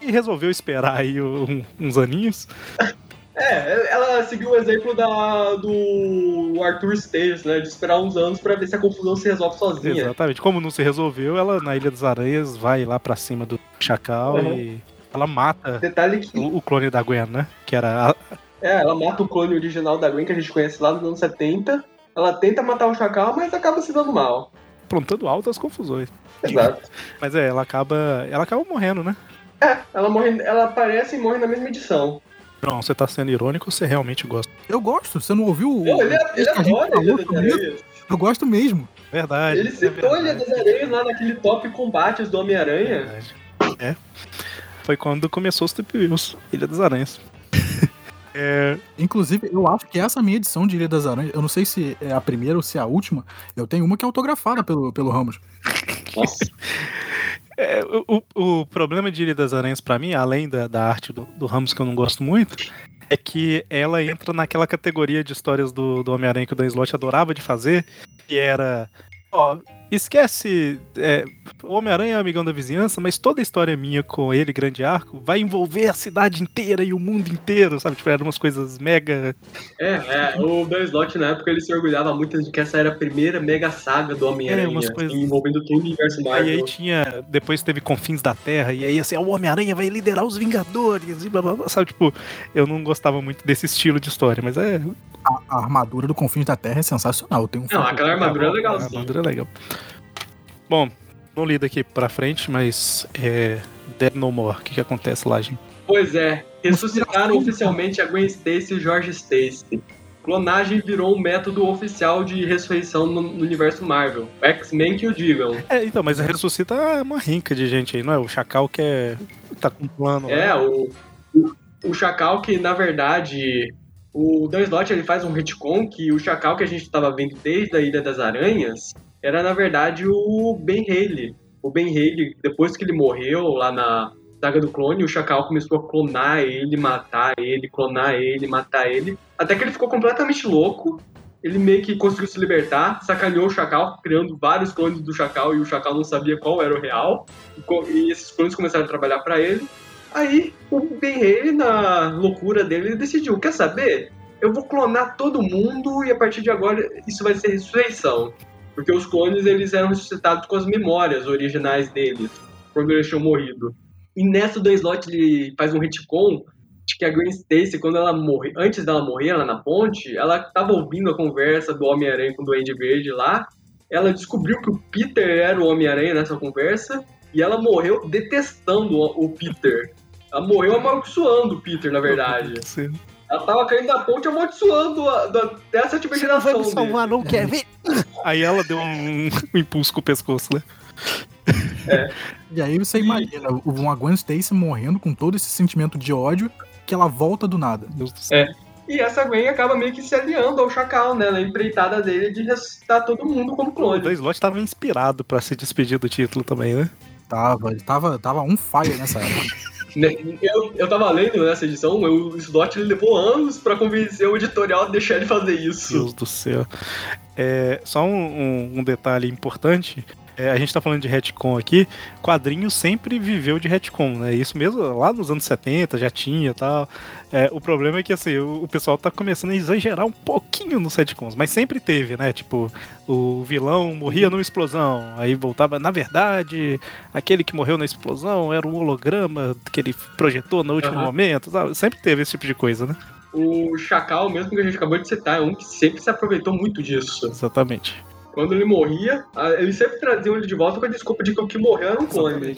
[SPEAKER 2] E resolveu esperar aí um- uns aninhos.
[SPEAKER 5] É, ela seguiu o exemplo da, do Arthur Stace, né? De esperar uns anos pra ver se a confusão se resolve sozinha.
[SPEAKER 2] Exatamente. Como não se resolveu, ela na Ilha das Aranhas vai lá pra cima do Chacal
[SPEAKER 5] Uhum.
[SPEAKER 2] e ela mata
[SPEAKER 5] Detalhe que
[SPEAKER 2] o, o clone da Gwen, né? Que era a,
[SPEAKER 5] é, ela mata o clone original da Gwen que a gente conhece lá nos anos 70. Ela tenta matar o Chacal, mas acaba se dando mal.
[SPEAKER 2] aprontando altas confusões.
[SPEAKER 5] Exato.
[SPEAKER 2] Mas é, ela acaba. Ela acaba morrendo, né?
[SPEAKER 5] É, ela morre, ela aparece e morre na mesma edição.
[SPEAKER 2] Não, você tá sendo irônico ou você realmente gosta?
[SPEAKER 3] Eu gosto, você não ouviu o.
[SPEAKER 5] Ele, é- ele adora Ilha das? Areias.
[SPEAKER 3] Eu gosto mesmo.
[SPEAKER 2] Verdade.
[SPEAKER 5] Ele
[SPEAKER 2] é
[SPEAKER 5] citou Ilha
[SPEAKER 2] verdade,
[SPEAKER 5] das Areias lá naquele top combates do Homem-Aranha.
[SPEAKER 2] É. Foi quando começou os Views, Ilha das Aranhas. É,
[SPEAKER 3] Inclusive, eu acho que essa minha edição de Ilha das Aranhas, eu não sei se é a primeira ou se é a última, eu tenho uma que é autografada pelo, pelo Ramos.
[SPEAKER 5] Nossa.
[SPEAKER 2] é, o, o- problema de Ilha das Aranhas pra mim, além da, da arte do, do Ramos que eu não gosto muito, é que ela entra naquela categoria de histórias do, do Homem-Aranha que o Dan Slott adorava de fazer, que era Ó, esquece. É, o Homem-Aranha é amigão da vizinhança, mas toda a história minha com ele, Grande Arco, vai envolver a cidade inteira e o mundo inteiro, sabe? Tipo, eram umas coisas mega.
[SPEAKER 5] É, é, o Dan Slott na época ele se orgulhava muito de que essa era a primeira mega saga do Homem-Aranha,
[SPEAKER 2] É, umas coisas-
[SPEAKER 5] assim, envolvendo todo o universo
[SPEAKER 2] E
[SPEAKER 5] Marvel.
[SPEAKER 2] aí tinha. Depois teve Confins da Terra, e aí assim, o Homem-Aranha vai liderar os Vingadores, e blá blá blá, sabe? Tipo, eu não gostava muito desse estilo de história, mas é.
[SPEAKER 3] A, a armadura do Confins da Terra é sensacional. Tem um
[SPEAKER 5] Não, aquela armadura é
[SPEAKER 2] A
[SPEAKER 5] legalzinha.
[SPEAKER 2] armadura é legal. Bom, não li daqui pra frente, mas é. Dead No More, o que, que acontece lá, gente?
[SPEAKER 5] Pois é, ressuscitaram oficialmente a Gwen Stacy e George Stacy. Clonagem virou um método oficial de ressurreição no, no universo Marvel. X-Men que o digam.
[SPEAKER 2] É, então, mas ressuscita uma rinca de gente aí, não é? O Chacal que é. tá com plano.
[SPEAKER 5] É,
[SPEAKER 2] lá.
[SPEAKER 5] o, o, o Chacal que, na verdade, o Dan Slott ele faz um retcon que o Chacal que a gente estava vendo desde a Ilha das Aranhas era, na verdade, o Ben Haley. O Ben Haley, depois que ele morreu lá na saga do clone, o Chacal começou a clonar ele, matar ele, clonar ele, matar ele, até que ele ficou completamente louco. Ele meio que conseguiu se libertar, sacaneou o Chacal, criando vários clones do Chacal e o Chacal não sabia qual era o real. E esses clones começaram a trabalhar para ele. Aí o Ben Haley, na loucura dele, ele decidiu: quer saber? Eu vou clonar todo mundo e a partir de agora isso vai ser ressurreição. Porque os clones eles eram ressuscitados com as memórias originais deles, quando eles tinham morrido. E nessa do slot ele faz um retcon de que a Gwen Stacy, quando ela morre, antes dela morrer lá na ponte, ela estava ouvindo a conversa do Homem-Aranha com o Duende Verde lá. Ela descobriu que o Peter era o Homem-Aranha nessa conversa e ela morreu detestando o o Peter. Ela morreu amaldiçoando o Peter, na verdade.
[SPEAKER 2] Sim.
[SPEAKER 5] Ela tava caindo da ponte amaldiçoando a, da, até a sétima geração dele.
[SPEAKER 2] não quer ver? Aí ela deu um, um impulso com o pescoço, né?
[SPEAKER 3] E aí você imagina uma Gwen Stacy morrendo com todo esse sentimento de ódio que ela volta do nada.
[SPEAKER 2] Deus do céu.
[SPEAKER 5] E essa Gwen acaba meio que se aliando ao Chacal, né? Na empreitada dele de ressuscitar todo mundo como
[SPEAKER 2] O
[SPEAKER 5] clone.
[SPEAKER 2] Dan Slott tava inspirado pra se despedir do título também, né?
[SPEAKER 3] Tava, ele tava, tava on fire nessa época.
[SPEAKER 5] Né, Eu, eu tava lendo nessa edição, o Slot levou anos pra convencer o editorial a deixar ele fazer isso.
[SPEAKER 2] Deus do céu. É, só um, um- um detalhe importante. É, a gente tá falando de retcon aqui. Quadrinho sempre viveu de retcon, né? Isso mesmo lá nos anos 70 já tinha e tal. É, o problema é que assim, o, o pessoal tá começando a exagerar um pouquinho nos retcons, mas sempre teve, né? Tipo, o vilão morria numa explosão, aí voltava. Na verdade, aquele que morreu na explosão era um holograma que ele projetou no último
[SPEAKER 5] Aham.
[SPEAKER 2] momento, sabe? Sempre teve esse tipo de coisa, né?
[SPEAKER 5] O Chacal, mesmo que a gente acabou de citar, é um que sempre se aproveitou muito disso.
[SPEAKER 2] Exatamente.
[SPEAKER 5] Quando ele morria, eles sempre traziam ele de volta com a desculpa de que o que morreu era um clone.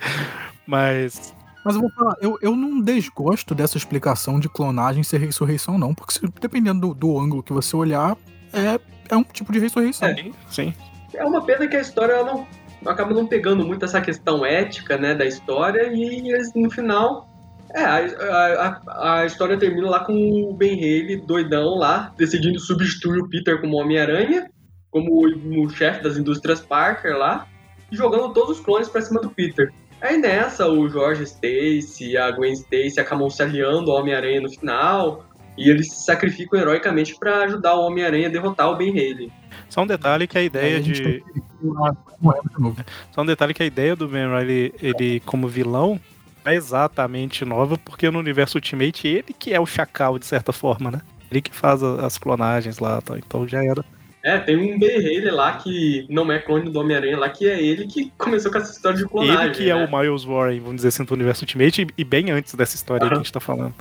[SPEAKER 2] Mas
[SPEAKER 3] Mas eu vou falar, eu, eu não desgosto dessa explicação de clonagem ser ressurreição, não. Porque dependendo do, do ângulo que você olhar, é, é um tipo de ressurreição.
[SPEAKER 2] Sim, sim.
[SPEAKER 5] É uma pena que a história ela não acaba não pegando muito essa questão ética, né, da história e eles no final é, a, a, a- a história termina lá com o Ben Haley doidão lá, decidindo substituir o Peter como Homem-Aranha, como o, o chefe das indústrias Parker lá, e jogando todos os clones pra cima do Peter. Aí nessa, o George Stacy, a Gwen Stacy acabam se aliando ao Homem-Aranha no final, e eles se sacrificam heroicamente pra ajudar o Homem-Aranha a derrotar o Ben Haley.
[SPEAKER 2] Só um detalhe que a ideia
[SPEAKER 3] a
[SPEAKER 2] de.
[SPEAKER 3] novo.
[SPEAKER 2] Só um detalhe que a ideia do Ben Riley, ele como vilão, é exatamente nova, porque no universo Ultimate ele que é o Chacal, de certa forma, né? Ele que faz as clonagens lá, tá? então já era.
[SPEAKER 5] É, tem um Haley lá que não é clone do Homem-Aranha lá, que é ele que começou com essa história de clonagem.
[SPEAKER 2] ele que é
[SPEAKER 5] né?
[SPEAKER 2] o Miles Warren, vamos dizer assim, do universo Ultimate, e- bem antes dessa história aí que a gente tá falando.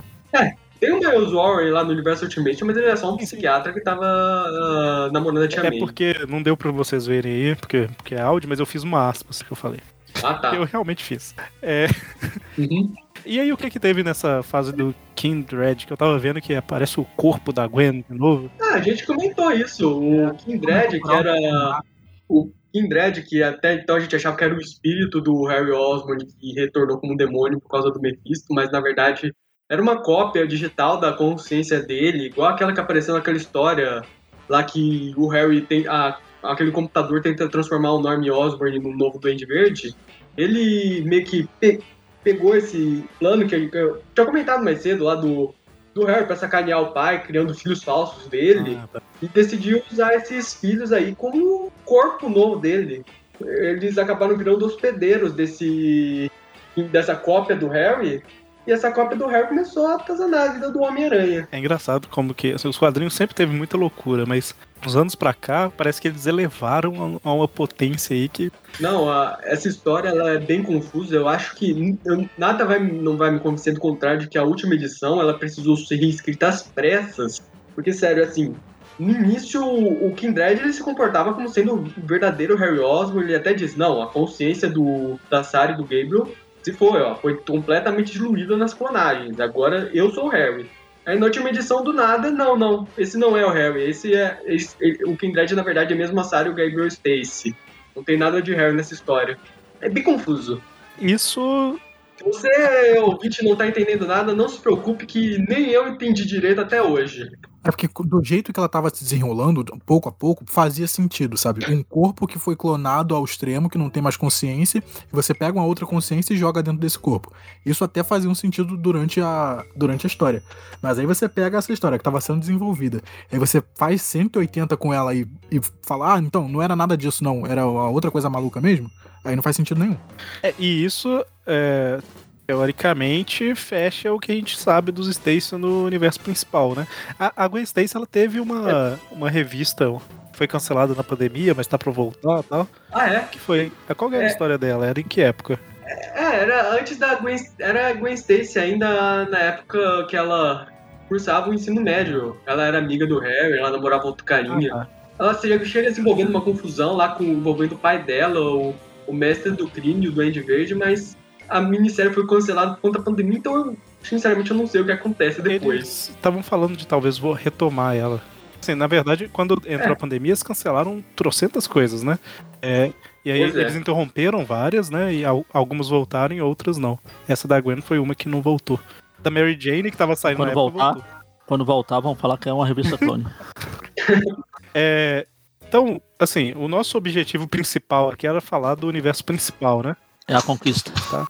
[SPEAKER 5] Tem o Miles Warren lá no universo Ultimate, mas ele é só um psiquiatra que tava ah, namorando a Tia
[SPEAKER 2] É
[SPEAKER 5] May.
[SPEAKER 2] porque não deu pra vocês verem aí, porque, porque é áudio, mas eu fiz uma aspas que eu falei.
[SPEAKER 5] Ah, tá.
[SPEAKER 2] Eu realmente fiz. É,
[SPEAKER 5] Uhum.
[SPEAKER 2] E aí, o que que teve nessa fase do Kindred? Que eu tava vendo que aparece o corpo da Gwen de novo.
[SPEAKER 5] Ah, a gente comentou isso. O Kindred, que era. O Kindred, que até então a gente achava que era o espírito do Harry Osborn, que retornou como demônio por causa do Mephisto, mas na verdade era uma cópia digital da consciência dele, igual aquela que apareceu naquela história lá que o Harry tem. A, aquele computador tenta transformar o Norm Osborn no novo Duende Verde. Ele meio que pegou esse plano que que eu tinha comentado mais cedo lá do, do Harry pra sacanear o pai, criando filhos falsos dele.
[SPEAKER 2] Ah, tá.
[SPEAKER 5] e decidiu usar esses filhos aí como corpo novo dele. Eles acabaram virando hospedeiros desse dessa cópia do Harry. E essa cópia do Harry começou a atazanar a vida do Homem-Aranha.
[SPEAKER 2] É engraçado como que assim, os quadrinhos sempre teve muita loucura, mas uns anos pra cá parece que eles elevaram a, a uma potência aí que
[SPEAKER 5] Não, a- essa história ela é bem confusa. Eu acho que eu- nada vai, não vai me convencer do contrário de que a última edição ela precisou ser reescrita às pressas. Porque, sério, assim, no início o o Kindred ele se comportava como sendo o verdadeiro Harry Osborn. Ele até diz: não, a consciência do, da Sarah e do Gabriel se foi, ó, foi completamente diluída nas clonagens. Agora eu sou o Harry. Aí na última edição do nada, não, não, esse não é o Harry, esse é. esse- ele- o Kindred, na verdade, é mesmo a Sarah e o Gabriel Stacy. Não tem nada de Harry nessa história. É bem confuso.
[SPEAKER 2] isso
[SPEAKER 5] Se você, ouvinte, não tá entendendo nada, não se preocupe que nem eu entendi direito até hoje.
[SPEAKER 3] É porque do jeito que ela tava se desenrolando, pouco a pouco, fazia sentido, sabe? Um corpo que foi clonado ao extremo, que não tem mais consciência, e você pega uma outra consciência e joga dentro desse corpo. Isso até fazia um sentido durante a, durante a história. Mas aí você pega essa história que tava sendo desenvolvida, aí você faz 180 com ela e, e fala, ah, então, não era nada disso não, era a outra coisa maluca mesmo, aí não faz sentido nenhum.
[SPEAKER 2] É, e isso, é, teoricamente, fecha o que a gente sabe dos Stacy no universo principal, né? A, a Gwen Stacy, ela teve uma, uma revista, foi cancelada na pandemia, mas tá pra voltar e tal.
[SPEAKER 5] Ah, é?
[SPEAKER 2] que foi? Qual que era a
[SPEAKER 5] É.
[SPEAKER 2] história dela? Era em que época?
[SPEAKER 5] É, era antes da Gwen, era a Gwen Stacy, ainda na época que ela cursava o ensino médio. Ela era amiga do Harry, ela namorava outro carinha.
[SPEAKER 2] Ah,
[SPEAKER 5] Ela chega, chega se envolvendo numa confusão lá com envolvendo o pai dela, o, o mestre do crime, o Duende Verde, mas a minissérie foi cancelada por conta da pandemia, então eu, sinceramente eu não sei o que acontece depois.
[SPEAKER 2] Estavam falando de talvez vou retomar ela. Assim, na verdade, quando entrou
[SPEAKER 5] É.
[SPEAKER 2] a pandemia, eles cancelaram trocentas coisas, né? É, e aí
[SPEAKER 5] Pois é.
[SPEAKER 2] eles interromperam várias, né? E al- algumas voltaram e outras não. Essa da Gwen foi uma que não voltou. Da Mary Jane, que tava saindo
[SPEAKER 4] Quando
[SPEAKER 2] na época,
[SPEAKER 4] voltar.
[SPEAKER 2] voltou.
[SPEAKER 4] Quando voltar, vão falar que é uma revista clone.
[SPEAKER 2] É, então, assim, o nosso objetivo principal aqui era falar do universo principal, né?
[SPEAKER 4] É a conquista.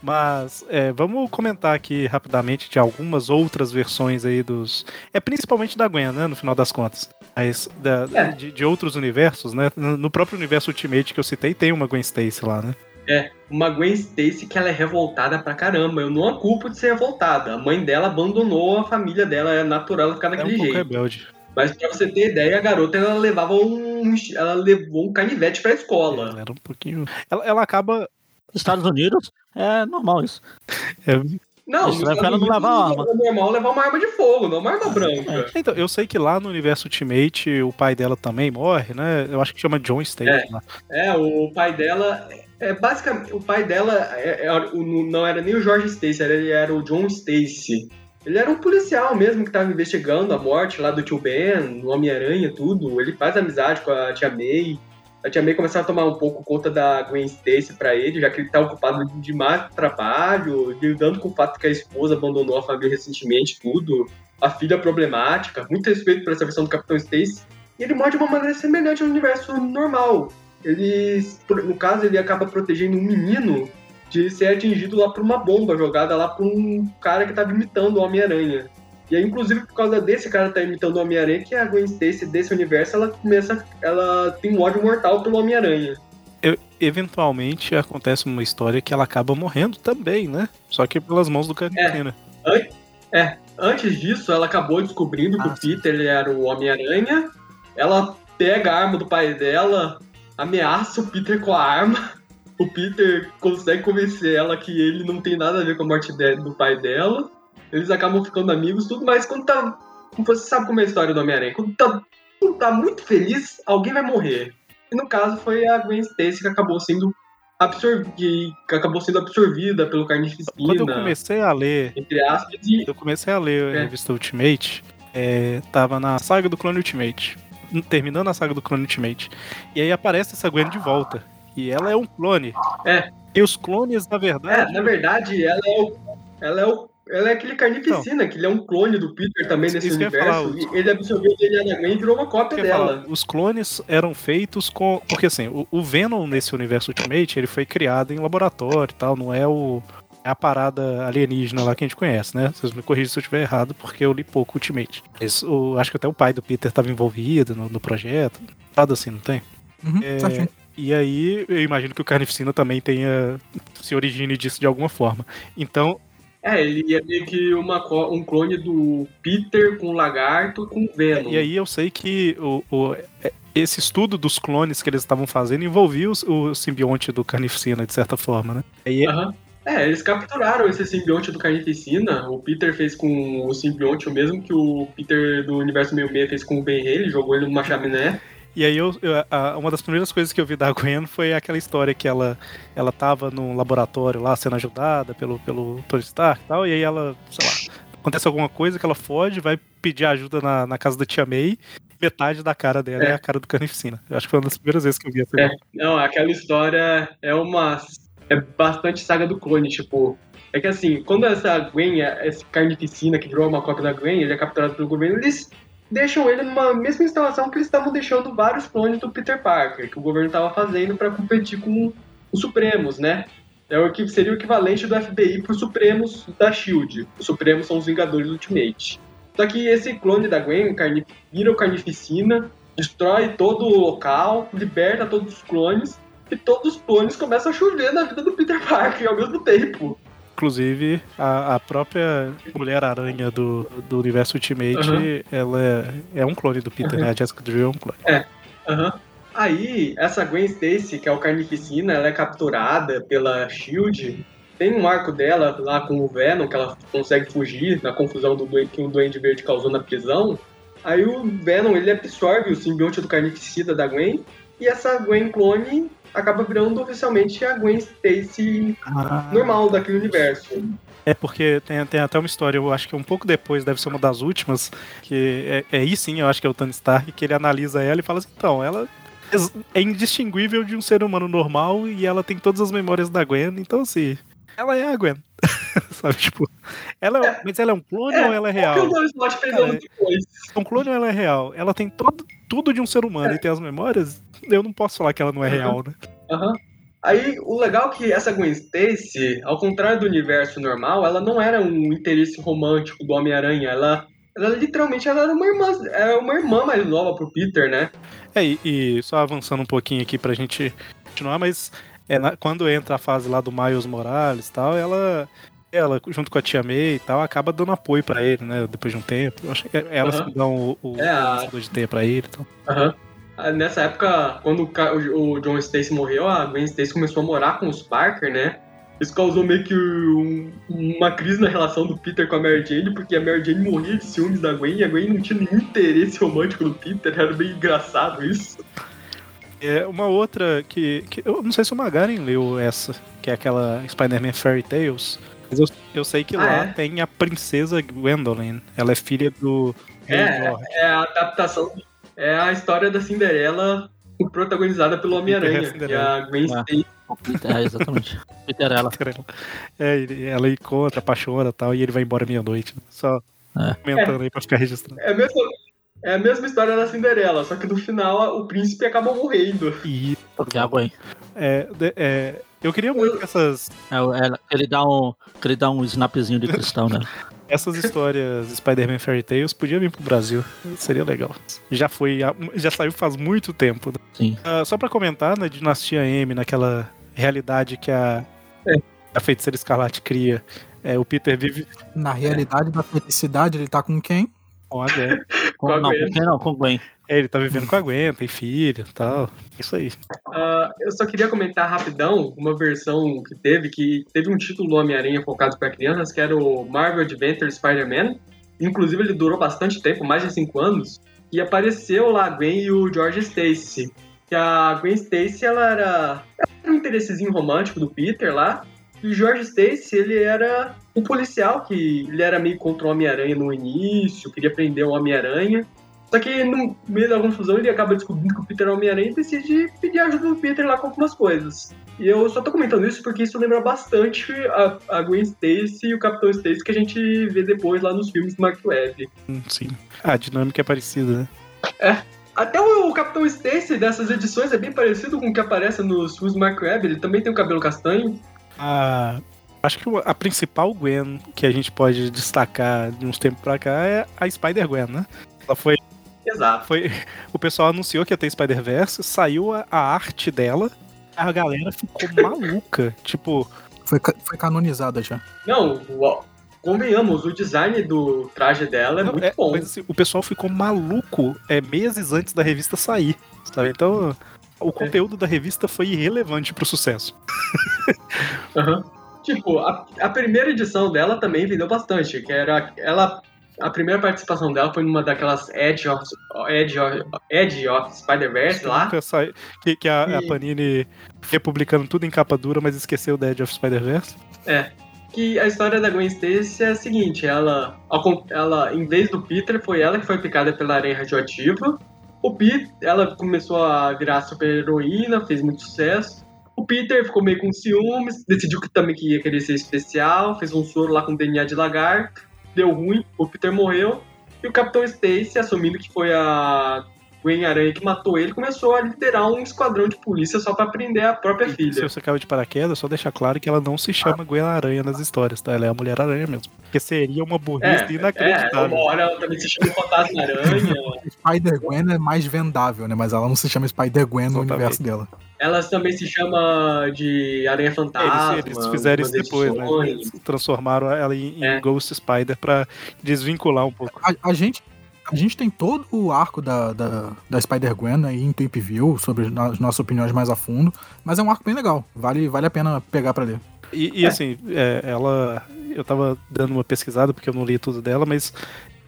[SPEAKER 2] Mas é, vamos comentar aqui rapidamente de algumas outras versões aí dos. É principalmente da Gwen, né? No final das contas. Mas da-
[SPEAKER 5] É.
[SPEAKER 2] de, de outros universos, né? No próprio universo Ultimate que eu citei, tem uma Gwen Stacy lá, né?
[SPEAKER 5] É, uma Gwen Stacy que ela é revoltada pra caramba. Eu não a culpo de ser revoltada. A mãe dela abandonou a família dela, é natural ela ficar
[SPEAKER 2] É um
[SPEAKER 5] daquele
[SPEAKER 2] pouco
[SPEAKER 5] jeito.
[SPEAKER 2] rebelde.
[SPEAKER 5] Mas pra você ter ideia, a garota ela levava um. Ela levou um canivete pra escola.
[SPEAKER 2] Ela era um pouquinho. Ela, ela acaba.
[SPEAKER 4] Estados Unidos, é normal isso.
[SPEAKER 2] é,
[SPEAKER 5] Não,
[SPEAKER 4] Isso ela não levar
[SPEAKER 5] Unidos, É normal levar uma arma de fogo, não uma arma branca.
[SPEAKER 2] Então, eu sei que lá no universo Ultimate o pai dela também morre, né? Eu acho que chama John Stacy.
[SPEAKER 5] É.
[SPEAKER 2] lá.
[SPEAKER 5] É, o pai dela. É basicamente. O pai dela é- é- o- não era nem o George Stacy, era- ele era o John Stacy. Ele era um policial mesmo que tava investigando a morte lá do tio Ben, do Homem-Aranha, tudo. Ele faz amizade com a tia May. A tia May começava a tomar um pouco conta da Gwen Stacy pra ele, já que ele tá ocupado demais com trabalho, lidando com o fato que a esposa abandonou a família recentemente, tudo. A filha problemática, muito respeito por essa versão do Capitão Stacy. E ele morre de uma maneira semelhante ao universo normal ele, no caso, ele acaba protegendo um menino de ser atingido lá por uma bomba jogada lá por um cara que tava imitando o Homem-Aranha. E aí, inclusive, por causa desse cara tá imitando o Homem-Aranha, que a Gwen Stacy desse universo, ela começa, ela tem um ódio mortal pelo Homem-Aranha.
[SPEAKER 2] Eventualmente acontece uma história que ela acaba morrendo também, né? Só que pelas mãos do Cantina.
[SPEAKER 5] Antes disso, ela acabou descobrindo que
[SPEAKER 3] Ah,
[SPEAKER 5] o Peter ele era o Homem-Aranha. Ela pega a arma do pai dela, ameaça o Peter com a arma. O Peter consegue convencer ela que ele não tem nada a ver com a morte do pai dela. Eles acabam ficando amigos, tudo, mas quando tá. Você sabe como é a história do Homem-Aranha? Quando tá, quando tá muito feliz, alguém vai morrer. E no caso foi a Gwen Stacy que acabou sendo absorvida, que acabou sendo absorvida pelo
[SPEAKER 2] Quando eu
[SPEAKER 5] Carnificina,
[SPEAKER 2] comecei a ler
[SPEAKER 5] entre aspas, e
[SPEAKER 2] Eu comecei a ler a
[SPEAKER 5] É.
[SPEAKER 2] revista Ultimate, é, tava na saga do Clone Ultimate, terminando a saga do Clone Ultimate. E aí aparece essa Gwen de volta. E ela é um clone.
[SPEAKER 5] É.
[SPEAKER 2] E os clones, na
[SPEAKER 5] É,
[SPEAKER 2] verdade.
[SPEAKER 5] na verdade, ela é o. Ela é o. Ela é aquele carnificina, que ele é um clone do Peter também
[SPEAKER 2] Isso-
[SPEAKER 5] nesse
[SPEAKER 2] isso
[SPEAKER 5] universo.
[SPEAKER 2] falar,
[SPEAKER 5] e ele absorveu o DNA da Gwen e virou uma cópia
[SPEAKER 2] ia falar,
[SPEAKER 5] dela.
[SPEAKER 2] os clones eram feitos com. Porque assim, o, o Venom nesse universo Ultimate ele foi criado em laboratório e tal, não é o. é a parada alienígena lá que a gente conhece, né? Vocês me corrigem se eu estiver errado, porque eu li pouco Ultimate. Mas, o, acho que até o pai do Peter estava envolvido no, no projeto. Nada assim, não tem?
[SPEAKER 3] Uhum,
[SPEAKER 2] É,
[SPEAKER 3] certinho.
[SPEAKER 2] E aí, eu imagino que o Carnificina também tenha se origine disso de alguma forma. Então,
[SPEAKER 5] É, ele é meio que uma, um clone do Peter com o Lagarto com o Venom.
[SPEAKER 2] e aí eu sei que o, o- é, esse estudo dos clones que eles estavam fazendo envolvia os- o, simbionte do Carnificina, de certa forma, né? E aí,
[SPEAKER 5] Aham. É, eles capturaram esse simbionte do Carnificina. O Peter fez com o simbionte o mesmo que o Peter do Universo 66 fez com o Ben Haley, jogou ele numa chaminé.
[SPEAKER 2] E aí eu, eu- a- uma das primeiras coisas que eu vi da Gwen foi aquela história que ela, ela tava num laboratório lá sendo ajudada pelo, pelo Tony Stark e tal, e aí ela, sei lá, acontece alguma coisa que ela foge, vai pedir ajuda na, na casa da tia May, metade da cara dela é,
[SPEAKER 5] É.
[SPEAKER 2] a cara do Carnificina. Eu acho que foi uma das primeiras vezes que eu vi essa
[SPEAKER 5] É. Não, aquela história é uma. É bastante saga do clone, tipo. É que assim, quando essa Gwen, essa carnificina que virou uma cópia da Gwen, ele é capturado pelo governo, eles deixam ele numa mesma instalação que eles estavam deixando vários clones do Peter Parker, que o governo estava fazendo para competir com os Supremos, né? É o que seria o equivalente do FBI para os Supremos da Shield. Os Supremos são os Vingadores Ultimate. Só que esse clone da Gwen carni- vira o Carnificina, destrói todo o local, liberta todos os clones, e todos os clones começam a chover na vida do Peter Parker ao mesmo tempo.
[SPEAKER 2] Inclusive, a, a própria Mulher-Aranha do, do universo Ultimate,
[SPEAKER 5] Uhum.
[SPEAKER 2] ela é, é um clone do Peter, né? A Jessica Drew é um clone.
[SPEAKER 5] Aham. Aí, essa Gwen Stacy, que é o Carnificina, ela é capturada pela SHIELD. Tem um arco dela lá com o Venom, que ela consegue fugir na confusão do que o Duende Verde causou na prisão. Aí o Venom, ele absorve o simbionte do Carnificida da Gwen. E essa Gwen clone acaba virando oficialmente a Gwen Stacy
[SPEAKER 3] Ah,
[SPEAKER 5] normal daquele universo.
[SPEAKER 2] É porque tem, tem até uma história, eu acho que um pouco depois, deve ser uma das últimas, que é, é aí sim, eu acho que é o Tony Stark, que ele analisa ela e fala assim, então, ela ex- é indistinguível de um ser humano normal e ela tem todas as memórias da Gwen, então assim, ela é a Gwen. Sabe, tipo, ela é- mas ela é um clone ou ela é
[SPEAKER 5] O que o
[SPEAKER 2] real?
[SPEAKER 5] Don Slott fez
[SPEAKER 2] Cara,
[SPEAKER 5] anos depois.
[SPEAKER 2] Um clone ou ela é real? Ela tem todo, tudo de um ser humano e tem as memórias, eu não posso falar que ela não é real, né?
[SPEAKER 5] Aham. Aí, o legal é que essa Gwen Stacy, ao contrário do universo normal, ela não era um interesse romântico do Homem-Aranha. Ela, ela literalmente ela era uma irmã, era uma irmã mais nova pro Peter, né?
[SPEAKER 2] É, e, e só avançando um pouquinho aqui pra gente continuar, mas é na- quando entra a fase lá do Miles Morales e tal, ela, ela, junto com a tia May e tal, acaba dando apoio pra ele, né? Depois de um tempo. Eu acho que elas
[SPEAKER 5] Aham.
[SPEAKER 2] que dão o, o,
[SPEAKER 5] É, a-
[SPEAKER 2] de teia pra ele então. e tal.
[SPEAKER 5] Aham. Ah, Nessa época, quando o John Stacy morreu, a Gwen Stacy começou a morar com os Parker, né? Isso causou meio que um- uma crise na relação do Peter com a Mary Jane, porque a Mary Jane morria de ciúmes da Gwen e a Gwen não tinha nenhum interesse romântico no Peter, era bem engraçado isso.
[SPEAKER 2] É uma outra que, que. Eu não sei se o Magaren leu essa, que é aquela Spider-Man Fairy Tales. Mas eu, eu sei que
[SPEAKER 5] Ah,
[SPEAKER 2] lá
[SPEAKER 5] é?
[SPEAKER 2] tem a princesa Gwendolyn. Ela é filha do.
[SPEAKER 5] É, é a adaptação, é a história da Cinderela protagonizada pelo Homem-Aranha, que
[SPEAKER 2] Cinderela.
[SPEAKER 5] a Gwen
[SPEAKER 4] Ah.
[SPEAKER 5] Stacy
[SPEAKER 4] É, exatamente. Peter ela.
[SPEAKER 2] É, ele- ela encontra, apaixona e tal, e ele vai embora meia-noite. Só
[SPEAKER 4] É.
[SPEAKER 2] comentando aí pra ficar registrado.
[SPEAKER 5] é a mesma, é a mesma história da Cinderela, só que no final o príncipe acaba morrendo.
[SPEAKER 2] E
[SPEAKER 4] Porque a Gwen.
[SPEAKER 2] é, de- é, eu queria muito que essas,
[SPEAKER 4] É, ela- ele dá um. que Ele dá um snapzinho de cristal nela.
[SPEAKER 2] essas histórias Spider-Man Fairy Tales podiam vir pro Brasil. Seria legal. Já foi, já saiu faz muito tempo.
[SPEAKER 4] Sim.
[SPEAKER 2] Ah, só pra comentar, na Dinastia M, naquela realidade que a,
[SPEAKER 5] É.
[SPEAKER 2] a feiticeira escarlate cria, é, o Peter vive
[SPEAKER 3] Na realidade da felicidade, ele tá com quem?
[SPEAKER 2] com a Gwen.
[SPEAKER 4] Com, não, com quem não? Com Gwen.
[SPEAKER 2] É, ele tá vivendo com a Gwen, tem filho e tal. Isso aí.
[SPEAKER 5] Ah, eu só queria comentar rapidão uma versão que teve, que teve um título do Homem-Aranha focado para crianças, que era o Marvel Adventure Spider-Man. Inclusive, ele durou bastante tempo, mais de cinco anos. E apareceu lá a Gwen e o George Stacy. Que a Gwen Stacy, ela era, ela era um interessezinho romântico do Peter lá. E o George Stacy, ele era um policial que ele era meio contra o Homem-Aranha no início, queria prender o Homem-Aranha. Só que no meio da confusão ele acaba descobrindo que o Peter é Homem-Aranha e decide pedir ajuda do Peter lá com algumas coisas. E eu só tô comentando isso porque isso lembra bastante a, a Gwen Stacy e o Capitão Stacy que a gente vê depois lá nos filmes do Mark Webb.
[SPEAKER 2] Hum, Sim. A dinâmica é parecida, né?
[SPEAKER 5] Até o, o Capitão Stacy dessas edições é bem parecido com o que aparece nos filmes do Mark Webb. Ele também tem o cabelo castanho.
[SPEAKER 2] A, Acho que a principal Gwen que a gente pode destacar de uns tempos pra cá é a Spider-Gwen, né? Ela foi,
[SPEAKER 5] Exato.
[SPEAKER 2] foi. O pessoal anunciou que ia ter Spider-Verse, saiu a, a arte dela, a galera ficou maluca. Tipo,
[SPEAKER 3] Foi, foi canonizada já.
[SPEAKER 5] Não, o- convenhamos, o design do traje dela é
[SPEAKER 2] não,
[SPEAKER 5] muito
[SPEAKER 2] é,
[SPEAKER 5] bom.
[SPEAKER 2] mas assim, o pessoal ficou maluco é, meses antes da revista sair. Sabe? Então, o conteúdo da revista foi irrelevante pro sucesso.
[SPEAKER 5] Aham. Tipo, a, a primeira edição dela também vendeu bastante, que era ela. A primeira participação dela foi numa daquelas Edge of, Edge of, Edge of Spider-Verse lá.
[SPEAKER 2] Que, que a, a
[SPEAKER 5] E-
[SPEAKER 2] Panini republicando tudo em capa dura, mas esqueceu o Dead of Spider-Verse.
[SPEAKER 5] Que a história da Gwen Stacy é a seguinte, ela, ela, em vez do Peter, foi ela que foi picada pela aranha radioativa. O Peter, ela começou a virar super heroína, fez muito sucesso. O Peter ficou meio com ciúmes, decidiu que também que ia querer ser especial, fez um soro lá com DNA de lagarto, deu ruim, o Peter morreu. E o Capitão Stacy, assumindo que foi a Gwen Aranha que matou ele, começou a liderar um esquadrão de polícia só pra prender a própria
[SPEAKER 2] Se
[SPEAKER 5] filha.
[SPEAKER 2] você caiu de paraquedas, só deixar claro que ela não se chama Gwen Aranha nas histórias, tá? Ela é a Mulher Aranha mesmo. Porque seria uma burrice
[SPEAKER 5] É, é,
[SPEAKER 2] inacreditável.
[SPEAKER 5] uma hora ela também se chama Fantasma Aranha.
[SPEAKER 3] Spider-Gwen é mais vendável, né? Mas ela não se chama Spider-Gwen no universo dela.
[SPEAKER 5] Elas também se chama de Aranha Fantasma.
[SPEAKER 2] Eles, eles fizeram isso depois, né? Eles transformaram ela em, em
[SPEAKER 5] É.
[SPEAKER 2] Ghost Spider pra desvincular um pouco.
[SPEAKER 3] A, a gente, a gente tem todo o arco da, da, da Spider-Gwen aí em Tweep View, sobre as no- as nossas opiniões mais a fundo, mas é um arco bem legal. Vale, vale a pena pegar pra ler.
[SPEAKER 2] E, e, assim, é, ela. Eu tava dando uma pesquisada porque eu não li tudo dela, mas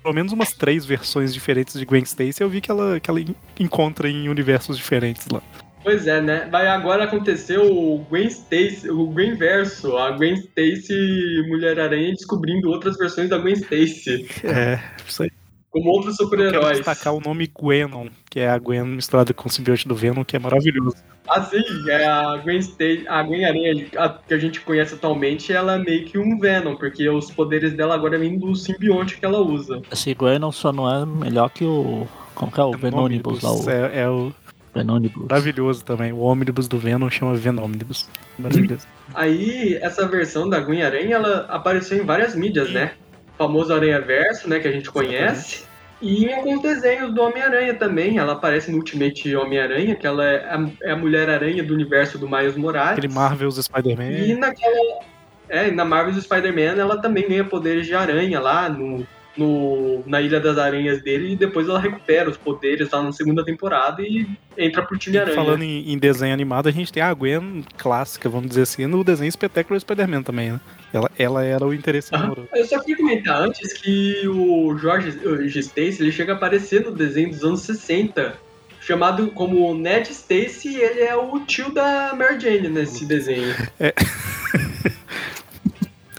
[SPEAKER 2] pelo menos umas três versões diferentes de Gwen Stacy eu vi que ela, que ela en- encontra em universos diferentes lá.
[SPEAKER 5] Pois é, né? Vai agora acontecer o Gwen Stacy, o Gwen Verso, a Gwen Stacy Mulher-Aranha descobrindo outras versões da Gwen Stacy,
[SPEAKER 2] É, isso aí.
[SPEAKER 5] Como outros
[SPEAKER 2] Eu quero
[SPEAKER 5] super-heróis.
[SPEAKER 2] destacar o nome Gwenon, que é a Gwen misturada com o simbionte do Venom, que é maravilhoso.
[SPEAKER 5] Assim, é a Gwen a Gwen Aranha a- que a gente conhece atualmente, ela é meio que um Venom, porque os poderes dela agora vêm do simbionte que ela usa.
[SPEAKER 4] Esse Gwen só não é melhor que o. Como que é o Venomnibus lá? O
[SPEAKER 2] É, é o
[SPEAKER 4] Venomnibus.
[SPEAKER 2] maravilhoso também. O ônibus do Venom chama Venomnibus. Maravilhoso.
[SPEAKER 5] Aí, essa versão da Gwen Aranha, ela apareceu em várias mídias, né? Famoso Aranha Verso, né, que a gente conhece. E alguns desenhos do Homem-Aranha também. Ela aparece no Ultimate Homem-Aranha, que ela é a, é a Mulher-Aranha do universo do Miles Morales.
[SPEAKER 2] Aquele Marvel's
[SPEAKER 5] E
[SPEAKER 2] Spider-Man.
[SPEAKER 5] naquela. É, e na Marvel's Spider-Man ela também ganha poderes de aranha lá no, no, na Ilha das Aranhas dele e depois ela recupera os poderes lá na segunda temporada e entra pro time
[SPEAKER 2] E
[SPEAKER 5] aranha.
[SPEAKER 2] Falando em, em desenho animado, a gente tem a Gwen clássica, vamos dizer assim, no desenho espetáculo Spider-Man também, né? Ela, ela era o interesse amoroso.
[SPEAKER 5] Eu só queria comentar antes que o George o G. Stacy ele chega a aparecer no desenho dos anos 60, chamado como Ned Stacy, ele é o tio da Mary Jane nesse desenho.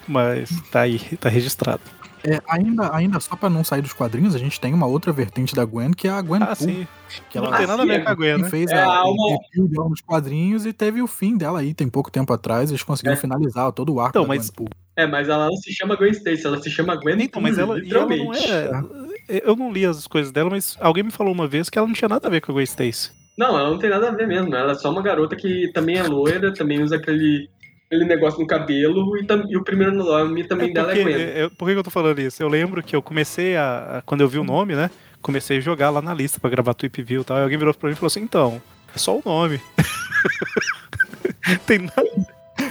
[SPEAKER 2] Mas tá aí, tá registrado.
[SPEAKER 3] É, ainda, ainda só pra não sair dos quadrinhos, a gente tem uma outra vertente da Gwen, que é a Gwen
[SPEAKER 2] Ah, sim.
[SPEAKER 3] que
[SPEAKER 2] Não
[SPEAKER 3] ela
[SPEAKER 2] tem nada a ver com a Gwen, né?
[SPEAKER 3] fez
[SPEAKER 5] É
[SPEAKER 3] a,
[SPEAKER 5] a
[SPEAKER 3] o
[SPEAKER 5] uma-
[SPEAKER 3] review dela nos quadrinhos e teve o fim dela aí, tem pouco tempo atrás, eles conseguiram
[SPEAKER 5] É.
[SPEAKER 3] finalizar todo o arco
[SPEAKER 2] Então,
[SPEAKER 3] da
[SPEAKER 2] mas-
[SPEAKER 3] Gwen.
[SPEAKER 5] É, mas ela não se chama Gwen Stacy, ela se chama Gwen
[SPEAKER 2] Então, mas ela, ela não é. Eu não li as coisas dela, mas alguém me falou uma vez que ela não tinha nada a ver com a Gwen Stacy.
[SPEAKER 5] Não, ela não tem nada a ver mesmo. Ela é só uma garota que também é loira, também usa aquele, aquele negócio no cabelo e, tam- e o primeiro nome também
[SPEAKER 2] É
[SPEAKER 5] dela
[SPEAKER 2] porque,
[SPEAKER 5] é Gwen.
[SPEAKER 2] é, por que eu tô falando isso? Eu lembro que eu comecei a. a- Quando eu vi o nome, né? Comecei a jogar lá na lista pra gravar Tweep View e tal. E alguém virou pra mim e falou assim: então, é só o nome. Tem nada.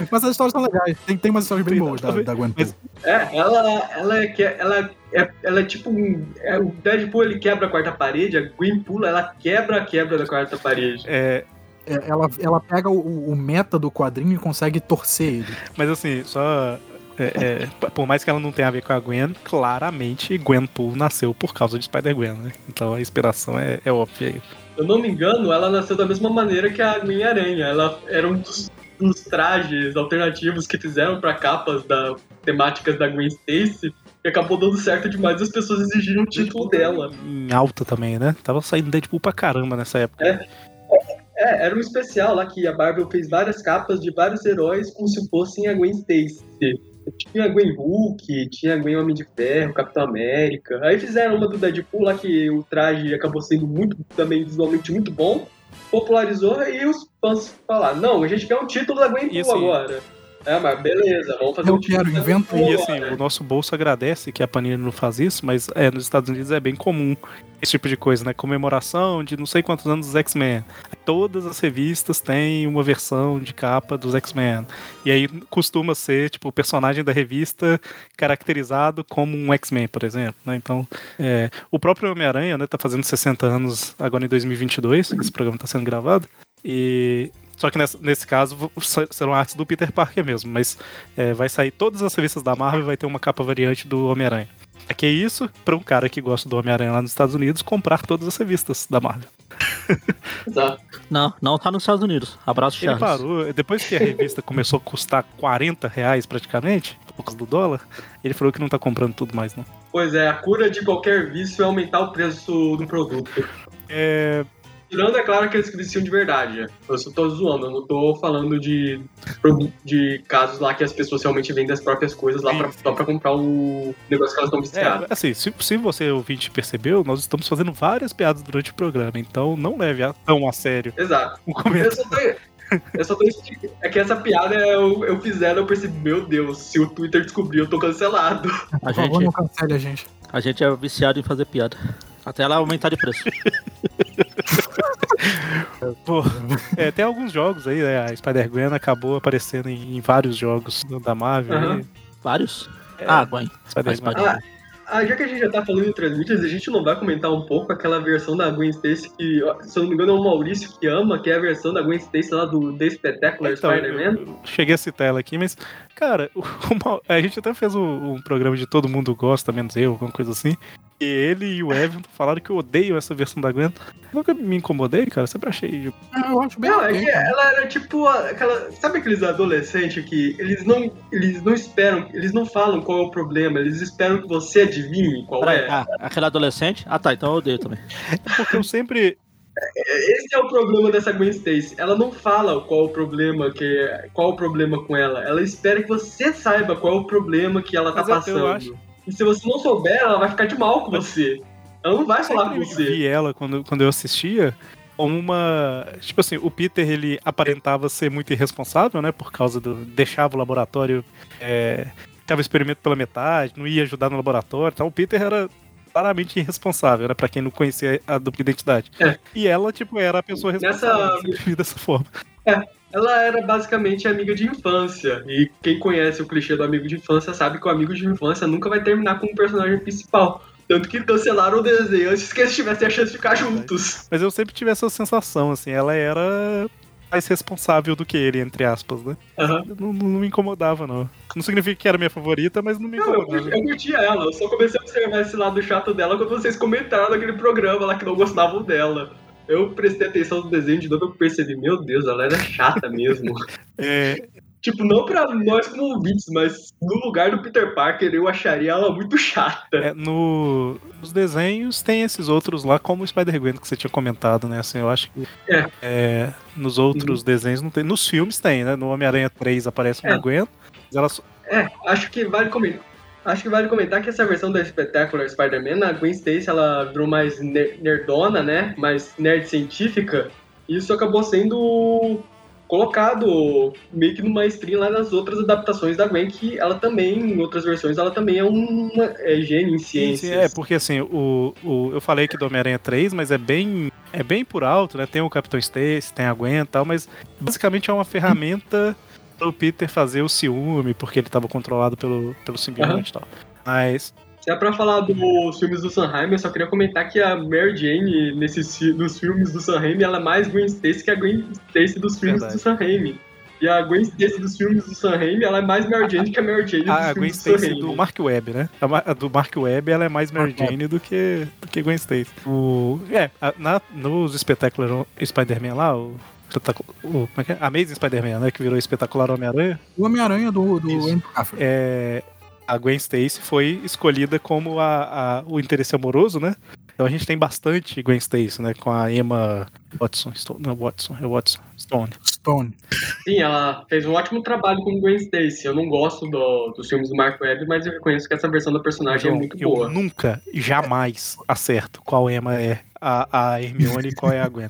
[SPEAKER 3] Mas as histórias são legais, tem, tem umas histórias bem boas da, da Gwen
[SPEAKER 5] É, ela, ela, é, que- ela, é, ela é tipo um. é, o Deadpool ele quebra a quarta parede, a Gwen pula, ela quebra a quebra da quarta parede.
[SPEAKER 2] É,
[SPEAKER 3] É, ela, ela pega o, o meta do quadrinho e consegue torcer ele.
[SPEAKER 2] mas assim, só. é, é, por mais que ela não tenha a ver com a Gwen, claramente Gwen Pool nasceu por causa de Spider-Gwen, né? Então a inspiração é, é óbvia aí.
[SPEAKER 5] Se eu não me engano, ela nasceu da mesma maneira que a Gwen Aranha. Ela era um dos, dos trajes alternativos que fizeram pra capas da temáticas da Gwen Stacy. E acabou dando certo demais e as pessoas exigiram o título dela.
[SPEAKER 2] Em alta também, né? Tava saindo Deadpool pra caramba nessa época.
[SPEAKER 5] É, era um especial lá que a Marvel fez várias capas de vários heróis como se fossem a Gwen Stacy. Tinha a Gwen Hulk, tinha Gwen Homem de Ferro, Capitão América. Aí fizeram uma do Deadpool lá que o traje acabou sendo muito, também visualmente muito bom. Popularizou e os fãs falaram, não, a gente quer um título da Gwen Pool
[SPEAKER 2] assim,
[SPEAKER 5] agora. É, mas beleza, vamos fazer
[SPEAKER 3] Eu
[SPEAKER 5] um
[SPEAKER 3] quero,
[SPEAKER 5] time
[SPEAKER 3] inventa
[SPEAKER 2] E assim, o nosso bolso agradece que a Panini não faz isso, mas é, nos Estados Unidos é bem comum esse tipo de coisa, né? Comemoração de não sei quantos anos dos X-Men. Todas as revistas têm uma versão de capa dos X-Men. E aí costuma ser, tipo, o personagem da revista caracterizado como um X-Men, por exemplo. Né? Então, é, o próprio Homem-Aranha, né, tá fazendo 60 anos agora em 2022, esse programa tá sendo gravado. E só que nesse, nesse caso serão artes do Peter Parker mesmo, mas é, vai sair todas as revistas da Marvel e vai ter uma capa variante do Homem-Aranha. É que é isso para um cara que gosta do Homem-Aranha lá nos Estados Unidos comprar todas as revistas da Marvel.
[SPEAKER 5] Tá.
[SPEAKER 4] Não, não tá nos Estados Unidos. Abraço,
[SPEAKER 2] Ele
[SPEAKER 4] Charles.
[SPEAKER 2] parou, depois que a revista começou a custar 40 reais praticamente, por causa do dólar, ele falou que não tá comprando tudo mais, não.
[SPEAKER 5] Pois é, a cura de qualquer vício é aumentar o preço do produto.
[SPEAKER 2] É,
[SPEAKER 5] Tirando, é claro, aqueles que viciam de verdade. Eu só tô zoando, eu não tô falando de, de casos lá que as pessoas realmente vendem as próprias coisas lá pra, só pra comprar o negócio que elas estão
[SPEAKER 2] é,
[SPEAKER 5] viciadas.
[SPEAKER 2] assim, se, se você ouvinte percebeu, nós estamos fazendo várias piadas durante o programa, então não leve a- tão a sério
[SPEAKER 5] Exato.
[SPEAKER 2] o
[SPEAKER 5] Eu só tô, eu só tô explicando. É que essa piada eu, eu fiz ela, eu percebi, meu Deus, se o Twitter descobrir, eu tô cancelado.
[SPEAKER 4] A
[SPEAKER 3] Por favor,
[SPEAKER 4] gente,
[SPEAKER 3] não cancele a gente.
[SPEAKER 4] a gente é viciado em fazer piada. Até ela aumentar de preço.
[SPEAKER 2] Pô, é, tem alguns jogos aí, né? A Spider-Gwen acabou aparecendo em, em vários jogos da Marvel. Aí.
[SPEAKER 4] Vários?
[SPEAKER 2] É,
[SPEAKER 4] Ah, Gwen.
[SPEAKER 2] Spider-Man.
[SPEAKER 4] Spider-Man.
[SPEAKER 5] Ah, já que a gente já tá falando em transmídias, a gente não vai comentar um pouco aquela versão da Gwen Stacy que, se eu não me engano, é o Maurício que ama, que é a versão da Gwen Stacy lá do The Spectacular
[SPEAKER 2] Então,
[SPEAKER 5] Spider-Man.
[SPEAKER 2] cheguei a citar ela aqui, mas, cara, o- o a gente até fez um, um programa de Todo Mundo Gosta, menos eu, alguma coisa assim. E ele e o Evan falaram que eu odeio essa versão da Gwen. Nunca me incomodei, cara. Sempre achei.
[SPEAKER 3] Ah, Eu acho bem
[SPEAKER 5] Não, é que ela era tipo aquela. Sabe aqueles adolescentes que eles não, eles não esperam, eles não falam qual é o problema, eles esperam que você adivinhe qual
[SPEAKER 4] Peraí,
[SPEAKER 5] é.
[SPEAKER 4] ah, aquele adolescente? Ah tá, então eu odeio também.
[SPEAKER 2] Porque eu sempre.
[SPEAKER 5] Esse é o problema dessa Gwen Stacy. Ela não fala qual é o problema que qual é o problema com ela. Ela espera que você saiba qual é o problema que ela tá
[SPEAKER 2] Mas eu- eu
[SPEAKER 5] passando.
[SPEAKER 2] acho-
[SPEAKER 5] E se você não souber, ela vai ficar de mal com você. Ela não vai falar com você.
[SPEAKER 2] vi ela quando, quando eu assistia como uma. Tipo assim, o Peter ele aparentava ser muito irresponsável, né? Por causa do. deixava o laboratório. É, tava experimento pela metade, não ia ajudar no laboratório. Então o Peter era claramente irresponsável, né? Pra quem não conhecia a dupla identidade.
[SPEAKER 5] É.
[SPEAKER 2] E ela, tipo, era a pessoa
[SPEAKER 5] Nessa-
[SPEAKER 2] responsável. Vi dessa forma.
[SPEAKER 5] Ela era basicamente amiga de infância. E quem conhece o clichê do amigo de infância sabe que o amigo de infância nunca vai terminar com o personagem principal. Tanto que cancelaram o desenho antes que eles tivessem a chance de ficar juntos.
[SPEAKER 2] Mas eu sempre tive essa sensação, assim, ela era mais responsável do que ele, entre aspas, né?
[SPEAKER 5] Aham.
[SPEAKER 2] Não, não, não me incomodava, não. Não significa que era minha favorita, mas não me
[SPEAKER 5] Não, eu,
[SPEAKER 2] incomodava.
[SPEAKER 5] curti- eu curtia ela, eu só comecei a observar esse lado chato dela quando vocês comentaram naquele programa lá que não gostavam dela. Eu prestei atenção no desenho de novo e percebi, meu Deus, ela era chata mesmo.
[SPEAKER 2] É,
[SPEAKER 5] tipo, não pra nós como ouvintes, mas no lugar do Peter Parker eu acharia ela muito chata.
[SPEAKER 2] É, no, nos desenhos tem esses outros lá, como o Spider-Gwen que você tinha comentado, né? Assim, eu acho que
[SPEAKER 5] É.
[SPEAKER 2] é, nos outros desenhos não tem. Nos filmes tem, né? No Homem-Aranha 3 aparece uma
[SPEAKER 5] É.
[SPEAKER 2] Gwen, mas ela
[SPEAKER 5] É, acho que vale comentar. Acho que vale comentar que essa versão da Spectacular Spider-Man, a Gwen Stacy, ela virou mais ner- nerdona, né? Mais nerd científica. E isso acabou sendo colocado meio que numa stream lá nas outras adaptações da Gwen, que ela também, em outras versões, ela também é uma é gênio em
[SPEAKER 2] sim, é, porque assim, o, o, eu falei que do Homem-Aranha 3, mas é bem, é bem por alto, né? Tem o Capitão Stacy, tem a Gwen e tal, mas basicamente é uma ferramenta para o Peter fazer o ciúme, porque ele estava controlado pelo, pelo simbionte e tal. Mas,
[SPEAKER 5] Se é pra falar dos filmes do Sanheim, eu só queria comentar que a Mary Jane, nesses, nos filmes do Sanheim, ela é mais Gwen Stacy que a Gwen Stacy dos filmes
[SPEAKER 2] Verdade.
[SPEAKER 5] do Sanheim. E a Gwen Stacy dos filmes do Sanheim, ela é mais Mary Jane que a Mary Jane dos
[SPEAKER 2] a, a Gwen
[SPEAKER 5] do
[SPEAKER 2] Stacy
[SPEAKER 5] Sanheim.
[SPEAKER 2] do Mark Webb, né? A, a do Mark Webb, ela é mais Mary Jane do que, do que Gwen Stacy. O, é, a- na, nos Spectacular Spider-Man lá, o, espetacu- o como é que é? Amazing Spider-Man, né? Que virou Espetacular Homem-Aranha.
[SPEAKER 3] O Homem-Aranha do, do. Andrew Garfield.
[SPEAKER 2] é, a Gwen Stacy foi escolhida como a, a- o interesse amoroso, né? Então a gente tem bastante Gwen Stacy, né? Com a Emma Watson, Stone, não, Watson, é Watson, Stone.
[SPEAKER 3] Stone.
[SPEAKER 5] Sim, ela fez um ótimo trabalho como Gwen Stacy. Eu não gosto do- dos filmes do Mark Webb, mas eu reconheço que essa versão da personagem é
[SPEAKER 2] João,
[SPEAKER 5] muito
[SPEAKER 2] eu
[SPEAKER 5] boa.
[SPEAKER 2] nunca, jamais acerto qual Emma é a, a Hermione e qual é a Gwen.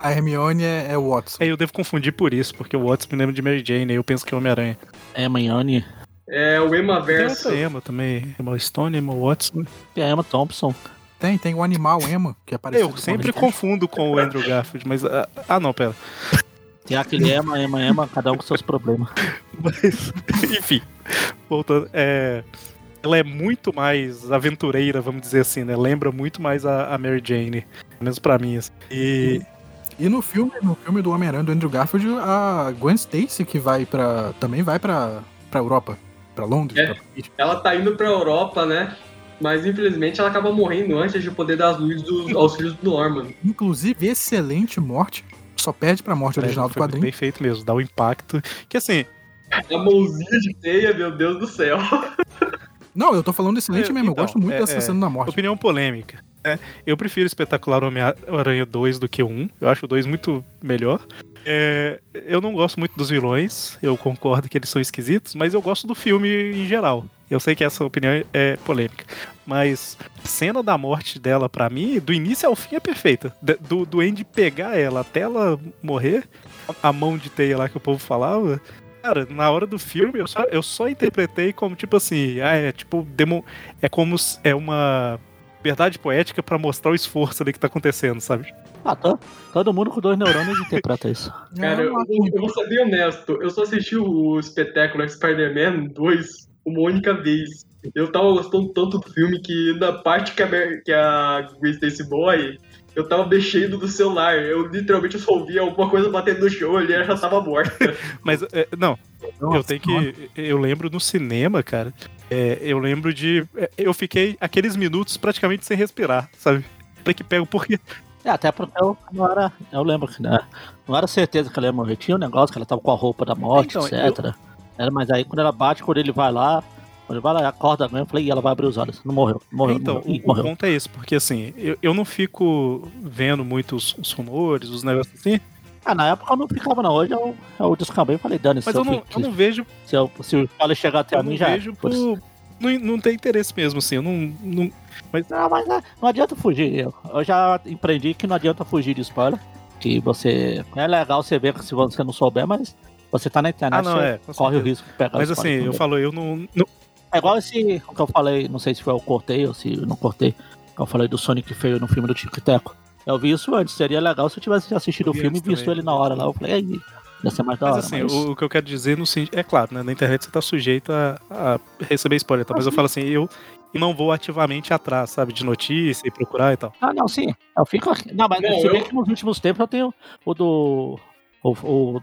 [SPEAKER 3] A Hermione é, é o Watson.
[SPEAKER 2] É, eu devo confundir por isso, porque o Watson me lembra de Mary Jane, aí eu penso que é Homem-Aranha.
[SPEAKER 4] Emma Yane,
[SPEAKER 5] É o Emma
[SPEAKER 2] Tem
[SPEAKER 5] Verso.
[SPEAKER 2] outra Emma também, Emma Stone, Emma Watson.
[SPEAKER 4] e a Emma Thompson.
[SPEAKER 3] Tem, tem o animal Emma, que é parecido
[SPEAKER 2] Eu
[SPEAKER 3] com
[SPEAKER 2] sempre
[SPEAKER 3] a-
[SPEAKER 2] confundo com o Andrew Garfield, mas... Ah, ah, não, pera.
[SPEAKER 4] Tem aquele Emma, Emma, Emma, cada um com seus problemas.
[SPEAKER 2] Mas, enfim, voltando, é, ela é muito mais aventureira, vamos dizer assim, né? Lembra muito mais a, a Mary Jane, pelo menos pra mim. assim. E
[SPEAKER 3] E no filme, no filme do Homem-Aranha do Andrew Garfield, a Gwen Stacy que vai para também vai pra, pra Europa, pra Londres.
[SPEAKER 5] É.
[SPEAKER 3] pra.
[SPEAKER 5] Ela tá indo pra Europa, né? Mas infelizmente ela acaba morrendo antes de poder dar as luzes dos- aos filhos do Norman.
[SPEAKER 3] Inclusive, excelente morte. Só perde pra morte original do quadrinho.
[SPEAKER 2] bem feito mesmo, dá o impacto. Que assim,
[SPEAKER 5] A mãozinha de teia, meu Deus do céu.
[SPEAKER 3] Não, eu tô falando excelente
[SPEAKER 2] É,
[SPEAKER 3] mesmo.
[SPEAKER 2] então,
[SPEAKER 3] eu gosto muito
[SPEAKER 2] é-
[SPEAKER 3] dessa
[SPEAKER 2] é,
[SPEAKER 3] cena da morte.
[SPEAKER 2] opinião polêmica. né? Eu prefiro Espetacular Homem-Aranha 2 do que o 1. Eu acho o 2 muito melhor. É, eu não gosto muito dos vilões, eu concordo que eles são esquisitos, mas eu gosto do filme em geral. Eu sei que essa opinião é polêmica. Mas a cena da morte dela, pra mim, do início ao fim é perfeita. Do, do Andy pegar ela até ela morrer, a mão de teia lá que o povo falava. Cara, na hora do filme eu só, eu só interpretei como tipo assim, ah, é tipo, demo, é como se- é uma verdade poética pra mostrar o esforço ali que tá acontecendo, sabe?
[SPEAKER 4] Ah, to- todo mundo com dois neurônios interpreta isso.
[SPEAKER 5] Cara, eu, eu- vou ser bem honesto. Eu só assisti o espetáculo Spider-Man 2 uma única vez. Eu tava gostando tanto do filme que na parte que a, que a Gwen Stacy Boy, eu tava mexendo do celular. Eu literalmente só ouvia alguma coisa batendo no chão e ela já tava morta.
[SPEAKER 2] Mas, é, não,
[SPEAKER 3] Nossa,
[SPEAKER 2] eu tenho que. Eu lembro no cinema, cara. é, eu lembro de. é, Eu fiquei aqueles minutos praticamente sem respirar, sabe? Falei que pego porque.
[SPEAKER 4] É, até porque eu não era. Eu lembro que né, não era certeza que ela ia morrer. Tinha um negócio que ela tava com a roupa da morte,
[SPEAKER 2] Então,
[SPEAKER 4] etc. Era, mas aí quando ela bate, quando ele vai lá, quando lá, acorda mesmo, eu falei, e ela vai abrir os olhos. Não morreu. Morreu.
[SPEAKER 2] então,
[SPEAKER 4] morreu,
[SPEAKER 2] o, o
[SPEAKER 4] morreu.
[SPEAKER 2] ponto é esse, porque assim, eu, eu não fico vendo muitos os rumores, os negócios assim,
[SPEAKER 4] Ah, na época eu não ficava, não. Hoje eu, eu descambei e falei, dane se
[SPEAKER 2] mas
[SPEAKER 4] eu,
[SPEAKER 2] eu não,
[SPEAKER 4] fico-
[SPEAKER 2] eu não vejo,
[SPEAKER 4] se, eu, se o spoiler chegar até
[SPEAKER 2] eu
[SPEAKER 4] mim
[SPEAKER 2] não
[SPEAKER 4] já.
[SPEAKER 2] vejo
[SPEAKER 4] por.
[SPEAKER 2] Não, não tem interesse mesmo, assim, eu não. não
[SPEAKER 4] Não, mas né, não adianta fugir. Eu, eu já empreendi que não adianta fugir de spoiler. Que você. É legal você ver se você não souber, mas você tá na internet,
[SPEAKER 2] ah, não,
[SPEAKER 4] você
[SPEAKER 2] é.
[SPEAKER 4] corre o
[SPEAKER 2] certeza.
[SPEAKER 4] risco de pegar
[SPEAKER 2] Mas assim, eu falo, eu não. não
[SPEAKER 4] É igual esse o que eu falei, não sei se foi eu cortei ou se eu não cortei, que eu falei do Sonic feio no filme do Tico e Teco. Eu vi isso antes, seria legal se eu tivesse assistido o
[SPEAKER 2] Vi
[SPEAKER 4] filme e visto
[SPEAKER 2] também.
[SPEAKER 4] ele na hora lá. Eu falei, aí, ia ser mais da
[SPEAKER 2] Mas
[SPEAKER 4] hora.
[SPEAKER 2] assim,
[SPEAKER 4] mas...
[SPEAKER 2] O, o que eu quero dizer no sentido. É claro, né? Na internet você tá sujeito a, a receber spoiler, tá? mas eu falo assim, eu não vou ativamente atrás, sabe, de notícia e procurar e tal.
[SPEAKER 4] Ah, não, sim. Eu fico aqui. Não, mas
[SPEAKER 5] Não,
[SPEAKER 4] se bem
[SPEAKER 5] eu-
[SPEAKER 4] que nos últimos tempos eu tenho o do. O, o,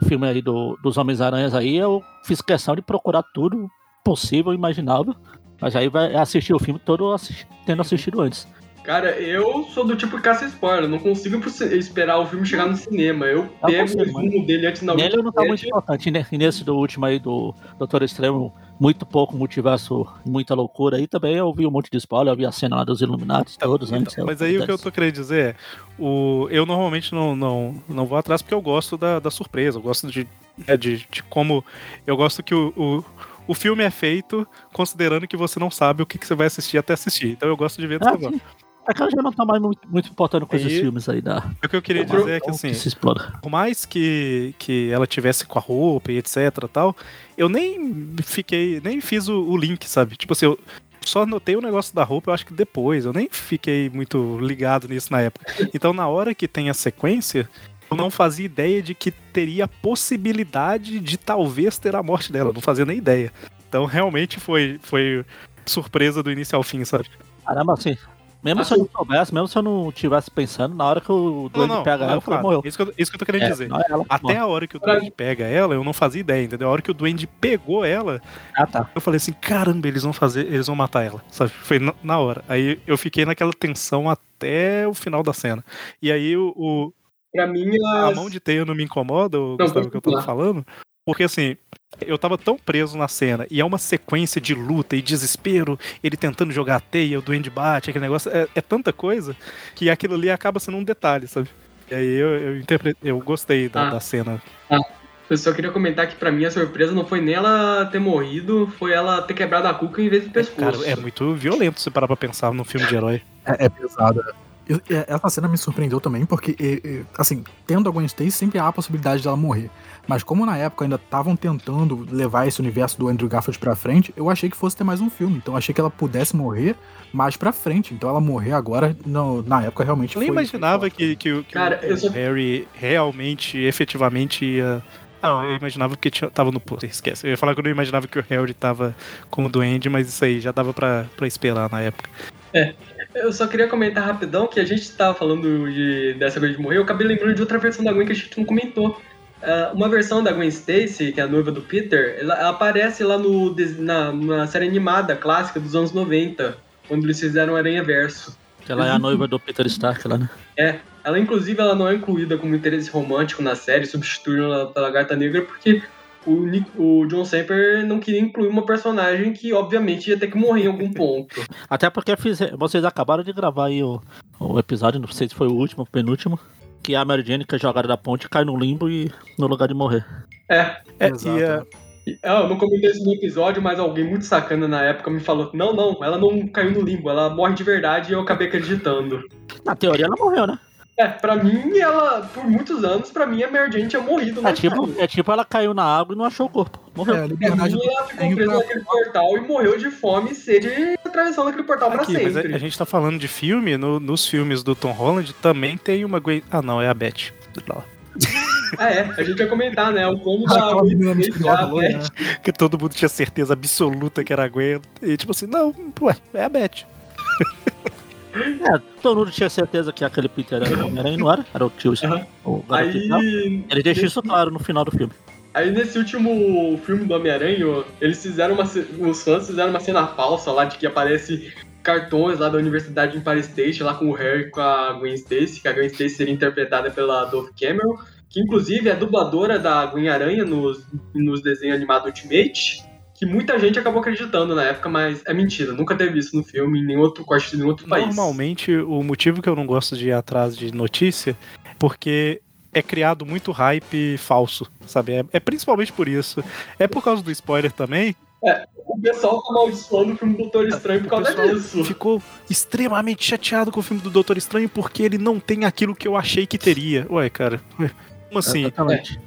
[SPEAKER 4] o filme aí do, dos Homens-Aranhas aí, eu fiz questão de procurar tudo possível, imaginável. Mas aí vai assistir o filme todo assi- tendo assistido antes.
[SPEAKER 5] Cara, eu sou do tipo que caça spoiler. Não consigo esperar o filme chegar no cinema. Eu pego
[SPEAKER 4] consigo,
[SPEAKER 5] o resumo dele antes na
[SPEAKER 4] Nele não tá muito importante. E ne- E nesse do último aí do Doutor Extremo, muito pouco multiverso, muita loucura. Aí também eu vi um monte de spoiler, eu vi a cena lá dos Illuminati, todos
[SPEAKER 2] Então,
[SPEAKER 4] antes. eu-
[SPEAKER 2] mas aí o que eu tô querendo dizer é, o, eu normalmente não, não, não vou atrás porque eu gosto da, da surpresa, eu gosto de, né, de, de como. Eu gosto que o, o, o filme é feito considerando que você não sabe o que, que você vai assistir até assistir. Então eu gosto de ver desse
[SPEAKER 4] Ah,
[SPEAKER 2] negócio.
[SPEAKER 4] sim. É que eu já não tô mais muito, muito importando com esses filmes aí da.
[SPEAKER 2] O que eu queria dizer é que assim,
[SPEAKER 4] que
[SPEAKER 2] por mais que, que ela tivesse com a roupa e etc tal, eu nem fiquei, nem fiz o, o link, sabe? Tipo assim, eu só notei o negócio da roupa, eu acho que depois, eu nem fiquei muito ligado nisso na época. Então na hora que tem a sequência, eu não fazia ideia de que teria possibilidade de talvez ter a morte dela, não fazia nem ideia. Então realmente foi, foi surpresa do início ao fim, sabe?
[SPEAKER 4] Caramba, assim. Mesmo
[SPEAKER 5] Ah,
[SPEAKER 4] se eu não soubesse, mesmo se eu não tivesse pensando, na hora que o
[SPEAKER 2] Não, não,
[SPEAKER 4] pega
[SPEAKER 2] não,
[SPEAKER 4] ela, eu falei,
[SPEAKER 2] claro,
[SPEAKER 4] morreu.
[SPEAKER 2] Isso que eu, isso que eu tô querendo
[SPEAKER 4] É,
[SPEAKER 2] dizer.
[SPEAKER 4] é ela
[SPEAKER 2] Até
[SPEAKER 4] morre.
[SPEAKER 2] a hora que o Duende pega ela, eu não fazia ideia, entendeu? A hora que o Duende pegou ela,
[SPEAKER 4] Ah, tá.
[SPEAKER 2] eu falei assim, caramba, eles vão fazer, eles vão matar ela, sabe? Foi na, na hora. Aí eu fiquei naquela tensão até o final da cena. E aí o, o-
[SPEAKER 5] Pra mim,
[SPEAKER 2] a
[SPEAKER 5] as...
[SPEAKER 2] mão de teia não me incomoda,
[SPEAKER 5] Não,
[SPEAKER 2] Gustavo, que eu tava
[SPEAKER 5] falar.
[SPEAKER 2] falando, porque assim, eu tava tão preso na cena, e é uma sequência de luta e desespero, ele tentando jogar a teia, o Duende bate, aquele negócio, é, é tanta coisa, que aquilo ali acaba sendo um detalhe, sabe? E aí eu, eu, interpretei, eu gostei da,
[SPEAKER 5] Ah.
[SPEAKER 2] da cena.
[SPEAKER 5] Eu só queria comentar que pra mim a surpresa não foi nem ela ter morrido, foi ela ter quebrado a cuca em vez do pescoço.
[SPEAKER 2] Cara, é muito violento se parar pra pensar num filme de herói.
[SPEAKER 3] É, é pesado. Eu- é, Essa cena me surpreendeu também, porque, é, é, assim, tendo a Gwen Stacy, sempre há a possibilidade dela morrer. Mas como na época ainda estavam tentando levar esse universo do Andrew Garfield pra frente, eu achei que fosse ter mais um filme. Então eu achei que ela pudesse morrer mais pra frente. Então ela morrer agora, no- na época, realmente
[SPEAKER 2] Eu nem
[SPEAKER 3] foi-
[SPEAKER 2] imaginava
[SPEAKER 3] foi
[SPEAKER 2] que, que, o- que
[SPEAKER 5] Cara,
[SPEAKER 2] o
[SPEAKER 5] eu só-
[SPEAKER 2] Harry realmente, efetivamente ia. Não, eu imaginava que tinha, tava no. Pô, esquece. Eu ia falar que eu não imaginava que o Harry tava como duende, mas isso aí já dava pra, pra esperar na época.
[SPEAKER 5] Eu só queria comentar rapidão que a gente tava falando de, dessa vez de morrer, eu acabei lembrando de outra versão da Gwen que a gente não comentou. Ah, uma versão da Gwen Stacy, que é a noiva do Peter, ela, ela aparece lá no, na, na série animada clássica dos anos 90, quando eles fizeram Aranha Verso.
[SPEAKER 4] Que ela é a noiva do Peter Stark lá, né?
[SPEAKER 5] É, ela inclusive ela não é incluída como interesse romântico na série, substituindo ela pela Gata Negra, porque o, Nick- o John Semper não queria incluir uma personagem que obviamente ia ter que morrer em algum ponto.
[SPEAKER 4] Até porque fiz- vocês acabaram de gravar aí o, o episódio, não sei se foi o último, o penúltimo, que a Mary Jane, que é jogada da ponte, cai no limbo e no lugar de morrer.
[SPEAKER 5] É,
[SPEAKER 2] É,
[SPEAKER 3] Exato,
[SPEAKER 2] e,
[SPEAKER 3] né?
[SPEAKER 5] Ah, Eu não comentei isso no episódio, mas alguém muito sacana na época me falou: não, não, ela não caiu no limbo, ela morre de verdade e eu acabei acreditando.
[SPEAKER 4] Na teoria ela morreu, né?
[SPEAKER 5] É, pra mim, ela, por muitos anos, pra mim a Mary Jane tinha morrido na
[SPEAKER 4] É tipo, é tipo ela caiu na água e não achou o corpo. Morreu.
[SPEAKER 3] É,
[SPEAKER 5] Pra mim, ela ficou presa
[SPEAKER 3] pra-
[SPEAKER 5] naquele portal e morreu de fome e sede atravessando aquele portal pra
[SPEAKER 2] Aqui, mas a,
[SPEAKER 5] sempre.
[SPEAKER 2] a gente tá falando de filme, no- nos filmes do Tom Holland também tem uma Gwen. Ah, não, é a Beth.
[SPEAKER 5] Ah, é, a gente ia comentar, né? O como da
[SPEAKER 3] Aquela menina
[SPEAKER 5] Gwen né?
[SPEAKER 3] né?
[SPEAKER 2] Que todo mundo tinha certeza absoluta que era a Gwen. E tipo assim, não, ué, é a Beth.
[SPEAKER 4] É, todo mundo tinha certeza que aquele Peter era o Homem-Aranha, não era? Era o tio.
[SPEAKER 5] Aham.
[SPEAKER 4] O
[SPEAKER 5] Aí,
[SPEAKER 4] não. Ele deixa isso claro no final do filme.
[SPEAKER 5] Aí nesse último filme do Homem-Aranha, eles fizeram uma. Os fãs fizeram uma cena falsa lá de que aparece cartões lá da Universidade de Empire State, lá com o Harry e com a Gwen Stacy, que a Gwen Stacy seria interpretada pela Dove Cameron, que inclusive é dubladora da Gwen Aranha nos, nos desenhos animados Ultimate, que muita gente acabou acreditando na época, mas é mentira, nunca teve isso no filme, em nenhum outro corte de nenhum outro país.
[SPEAKER 2] Normalmente, o motivo que eu não gosto de ir atrás de notícia é porque é criado muito hype falso, sabe? É, é principalmente por isso. É por causa do spoiler também.
[SPEAKER 5] O pessoal tá amaldiçoando o filme do Doutor Estranho por causa disso.
[SPEAKER 2] ficou extremamente chateado com o filme do Doutor Estranho porque ele não tem aquilo que eu achei que teria. Ué, cara. ué, Como assim?
[SPEAKER 4] Exatamente.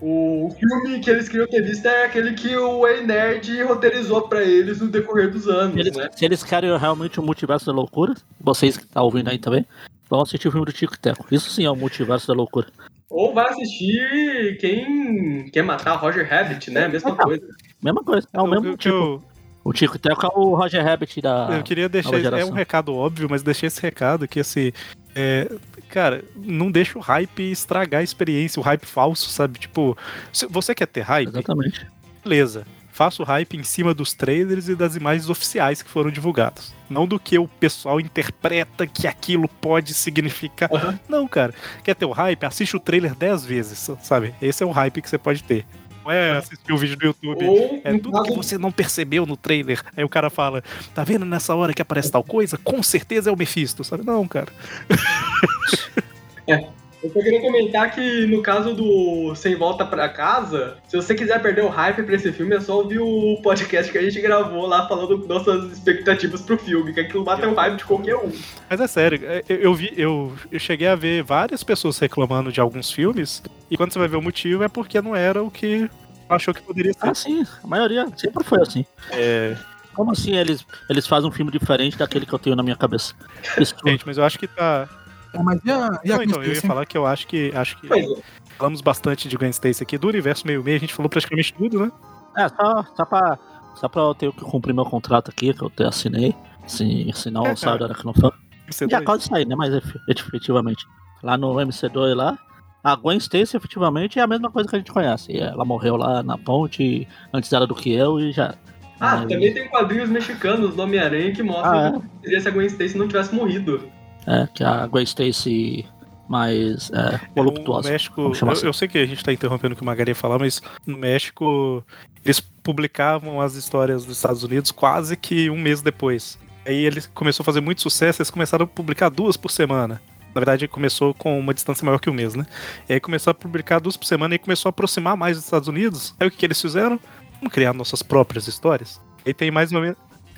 [SPEAKER 5] O filme que eles queriam ter visto é aquele que o Ei Nerd roteirizou pra eles no decorrer dos anos,
[SPEAKER 4] Eles-
[SPEAKER 5] né?
[SPEAKER 4] Se eles querem realmente o multiverso da loucura, vocês que estão ouvindo aí também, vão assistir o filme do Tico Teco. Isso sim é o multiverso da loucura.
[SPEAKER 5] Ou vai assistir quem quer matar Roger Rabbit, né? Mesma coisa.
[SPEAKER 4] Mesma coisa, é o mesmo
[SPEAKER 2] eu-
[SPEAKER 4] tipo. O Tico Teco é o Roger Rabbit da.
[SPEAKER 2] Eu queria deixar. É um recado óbvio, mas deixei esse recado que, assim. é, cara, não deixa o hype estragar a experiência, o hype falso, sabe? Tipo, se você quer ter hype,
[SPEAKER 4] Exatamente.
[SPEAKER 2] beleza. Faça o hype em cima dos trailers e das imagens oficiais que foram divulgadas. Não do que o pessoal interpreta que aquilo pode significar.
[SPEAKER 5] Aham.
[SPEAKER 2] Não, cara. Quer ter o hype? Assiste o trailer 10 vezes, sabe? Esse é o hype que você pode ter. Não é assistir o vídeo do YouTube.
[SPEAKER 5] Ou,
[SPEAKER 2] É tudo que
[SPEAKER 5] caso,
[SPEAKER 2] você não percebeu no trailer. Aí o cara fala, tá vendo nessa hora que aparece tal coisa? Com certeza é o Mephisto, sabe? Não, cara.
[SPEAKER 5] Eu só queria comentar que no caso do Sem Volta Pra Casa, se você quiser perder o hype pra esse filme, é só ouvir o podcast que a gente gravou lá falando nossas expectativas pro filme, que aquilo mata o hype de qualquer um.
[SPEAKER 2] Mas é sério, é, eu, eu vi, eu, eu cheguei a ver várias pessoas reclamando de alguns filmes, e quando você vai ver o motivo é porque não era o que achou que poderia ser.
[SPEAKER 4] Ah, sim, a maioria sempre foi assim.
[SPEAKER 2] É,
[SPEAKER 4] Como assim eles, eles fazem um filme diferente daquele que eu tenho na minha cabeça?
[SPEAKER 2] Gente, mas eu acho que tá.
[SPEAKER 3] É, mas e a, e a
[SPEAKER 2] Não, então, eu ia falar que eu acho que. Acho que
[SPEAKER 5] Pois é.
[SPEAKER 2] falamos bastante de Gwen Stacy aqui, do universo meio meio, a gente falou praticamente tudo, né?
[SPEAKER 4] é, só, só, pra, só pra eu ter que cumprir meu contrato aqui, que eu te assinei. Assim, senão
[SPEAKER 2] É,
[SPEAKER 4] saio
[SPEAKER 2] cara.
[SPEAKER 4] da Aracnofan.
[SPEAKER 2] Você
[SPEAKER 4] Já quase saí, né? Mas efe- efetivamente. Lá no MC2 lá, a Gwen Stacy efetivamente é a mesma coisa que a gente conhece. Ela morreu lá na ponte, antes era do que eu e já.
[SPEAKER 5] Ah, também tem quadrinhos mexicanos do Homem-Aranha que mostram
[SPEAKER 4] Ah, é?
[SPEAKER 5] que seria se a Gwen Stacy não tivesse morrido.
[SPEAKER 4] É, que a Gwen Stacy mais é,
[SPEAKER 2] O
[SPEAKER 4] voluptuosa.
[SPEAKER 2] México, eu,
[SPEAKER 4] assim.
[SPEAKER 2] eu sei que a gente tá interrompendo o que o Magari ia falar, mas no México eles publicavam as histórias dos Estados Unidos quase que um mês depois. Aí ele começou a fazer muito sucesso, eles começaram a publicar duas por semana. Na verdade, começou com uma distância maior que um mês, né? E aí começou a publicar duas por semana e começou a aproximar mais dos Estados Unidos. Aí o que, que eles fizeram? Vamos criar nossas próprias histórias. E tem mais ou menos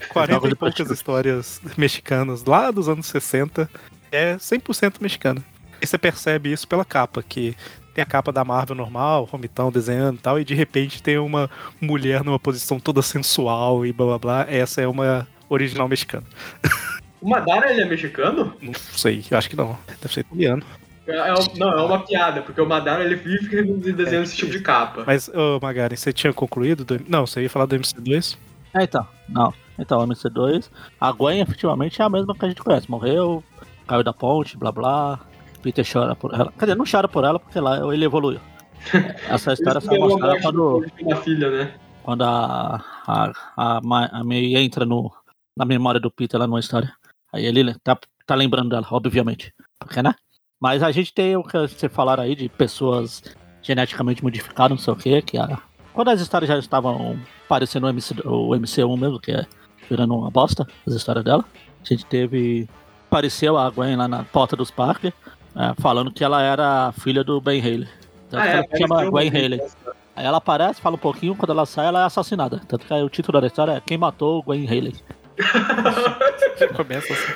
[SPEAKER 2] 40
[SPEAKER 4] Jogo
[SPEAKER 2] e
[SPEAKER 4] de
[SPEAKER 2] poucas histórias mexicanas lá dos anos 60 é 100% mexicana. E você percebe isso pela capa, que tem a capa da Marvel normal, Romitão desenhando e tal, e de repente tem uma mulher numa posição toda sensual e blá blá blá. Essa é uma original mexicana.
[SPEAKER 5] O Madara, ele é mexicano?
[SPEAKER 2] Não sei, eu acho que não. Deve ser italiano.
[SPEAKER 5] É, é um- não, é uma piada, porque o Madara, ele vive desenhando esse tipo de capa.
[SPEAKER 2] Mas, ô Magari, você tinha concluído? Do... Não, você ia falar do MC2?
[SPEAKER 4] É, então, não. Então, a MC2, a Gwen efetivamente é a mesma que a gente conhece. Morreu, caiu da ponte, blá blá. Peter chora por ela. Quer dizer, não chora por ela porque lá ele evoluiu. Essa história foi
[SPEAKER 5] é
[SPEAKER 4] mostrada quando,
[SPEAKER 5] uma filha, né?
[SPEAKER 4] quando a, a, a, a May entra no, na memória do Peter lá numa história. Aí ele tá, tá lembrando dela, obviamente. Porque, né? Mas a gente tem o que você falaram aí de pessoas geneticamente modificadas, não sei o que, que a, quando as histórias já estavam parecendo o, MC, o MC1 mesmo, que é virando uma bosta, as histórias dela. A gente teve. Apareceu a Gwen lá na porta dos parques, é, falando que ela era filha do Ben Haley. Tanto
[SPEAKER 5] Ah,
[SPEAKER 4] que
[SPEAKER 5] é,
[SPEAKER 4] ela chama
[SPEAKER 5] apareceu
[SPEAKER 4] Gwen Haley. Aí ela aparece, fala um pouquinho, quando ela sai, ela é assassinada. Tanto que aí o título da história é Quem Matou Gwen Haley.
[SPEAKER 2] Começa assim.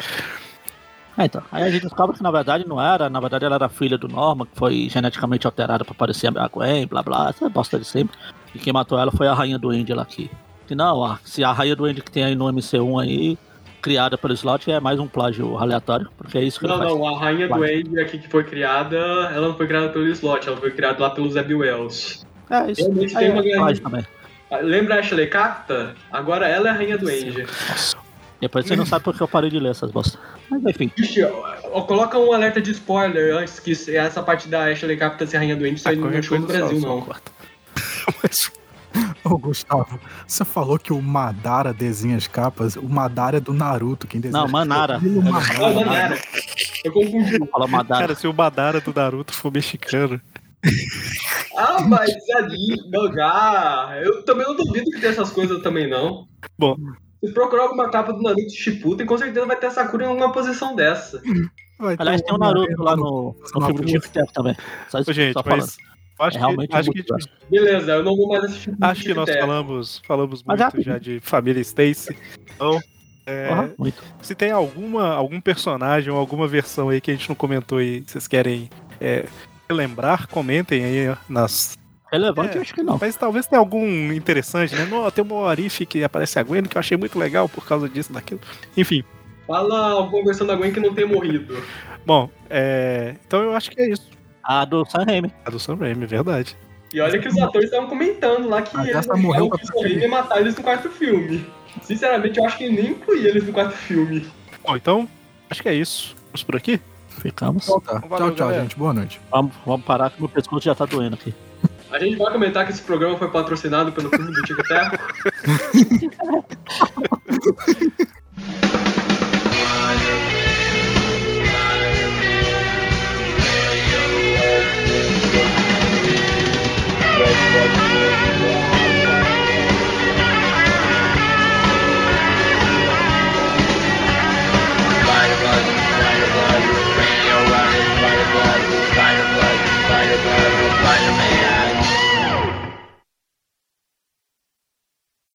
[SPEAKER 4] É, então. Aí a gente descobre que na verdade não era, na verdade ela era filha do Norman, que foi geneticamente alterada pra parecer a Gwen, blá blá, essa bosta de sempre. E quem matou ela foi a Rainha do End lá aqui. Que não, ah, se a Rainha do End que tem aí no MC1 aí, criada pelo slot, é mais um plágio aleatório, porque é isso que
[SPEAKER 5] Não,
[SPEAKER 4] ele faz.
[SPEAKER 5] não, a Rainha do End aqui que foi criada, ela não foi criada pelo Slot, ela foi criada lá pelo Zeb Wells.
[SPEAKER 4] É isso.
[SPEAKER 5] Realmente
[SPEAKER 4] Aí
[SPEAKER 5] tem uma
[SPEAKER 4] é
[SPEAKER 5] grande-
[SPEAKER 4] também.
[SPEAKER 5] Lembra a Ashley Capta? Agora ela é a Rainha do End.
[SPEAKER 4] Depois você não sabe porque eu parei de ler essas bostas. Mas enfim.
[SPEAKER 5] Ixi, coloca um alerta de spoiler antes que essa parte da Ashley Capta ser Rainha do End,
[SPEAKER 2] qualquer
[SPEAKER 5] chegou no
[SPEAKER 2] coisa
[SPEAKER 5] Brasil,
[SPEAKER 2] só-
[SPEAKER 5] não.
[SPEAKER 2] Mas,
[SPEAKER 3] Ô, Gustavo, você falou que o Madara desenha as capas. O Madara é do Naruto. Quem desenha
[SPEAKER 4] Não,
[SPEAKER 3] as
[SPEAKER 4] Manara.
[SPEAKER 3] capas é o Madara.
[SPEAKER 5] era. Eu confundi.
[SPEAKER 4] Fala Madara.
[SPEAKER 2] cara, se o Madara do Naruto for mexicano,
[SPEAKER 5] Ah, mas ali, mangá. Eu também não duvido que tem essas coisas também, não.
[SPEAKER 2] Bom.
[SPEAKER 5] Se procurar alguma capa do Naruto Shippuden, com certeza vai ter a Sakura em alguma posição dessa.
[SPEAKER 3] Vai
[SPEAKER 4] Aliás, tem o Naruto lá no, no filme do também. Só isso
[SPEAKER 2] Ô, gente,
[SPEAKER 4] só falando.
[SPEAKER 2] Acho
[SPEAKER 4] É
[SPEAKER 2] que,
[SPEAKER 4] realmente
[SPEAKER 2] acho,
[SPEAKER 4] muito
[SPEAKER 2] que.
[SPEAKER 5] Beleza, eu não vou mais assistir
[SPEAKER 2] acho que nós falamos, falamos
[SPEAKER 4] Mas
[SPEAKER 2] muito
[SPEAKER 4] já-
[SPEAKER 2] de família Stacy. Então, é,
[SPEAKER 4] muito.
[SPEAKER 2] se tem alguma, algum personagem ou alguma versão aí que a gente não comentou e vocês querem é, lembrar, comentem aí nas.
[SPEAKER 4] Relevante,
[SPEAKER 2] É.
[SPEAKER 4] eu acho que não.
[SPEAKER 2] Mas talvez tenha algum interessante, né? Não, tem uma Arif que aparece a Gwen que eu achei muito legal por causa disso, daquilo. Enfim.
[SPEAKER 5] Fala alguma versão da Gwen que não tenha morrido.
[SPEAKER 2] Bom, é, então eu acho que é isso.
[SPEAKER 4] A do Sam Raimi.
[SPEAKER 2] A do Sam Raimi, é verdade.
[SPEAKER 5] E olha que os atores estavam comentando lá que
[SPEAKER 3] Ah,
[SPEAKER 5] eles
[SPEAKER 3] morreu
[SPEAKER 5] que o Sam Raimi ia matar eles no quarto filme. Sinceramente, eu acho que nem incluía eles no quarto filme.
[SPEAKER 2] Bom, então, acho que é isso. Vamos por aqui?
[SPEAKER 4] Ficamos.
[SPEAKER 3] Então tá.
[SPEAKER 2] Valeu,
[SPEAKER 3] tchau, tchau,
[SPEAKER 2] galera.
[SPEAKER 3] gente. Boa noite.
[SPEAKER 4] Vamos, vamos parar que meu pescoço já tá doendo aqui.
[SPEAKER 5] A gente vai comentar que esse programa foi patrocinado pelo filme do Tico Teco. Bye.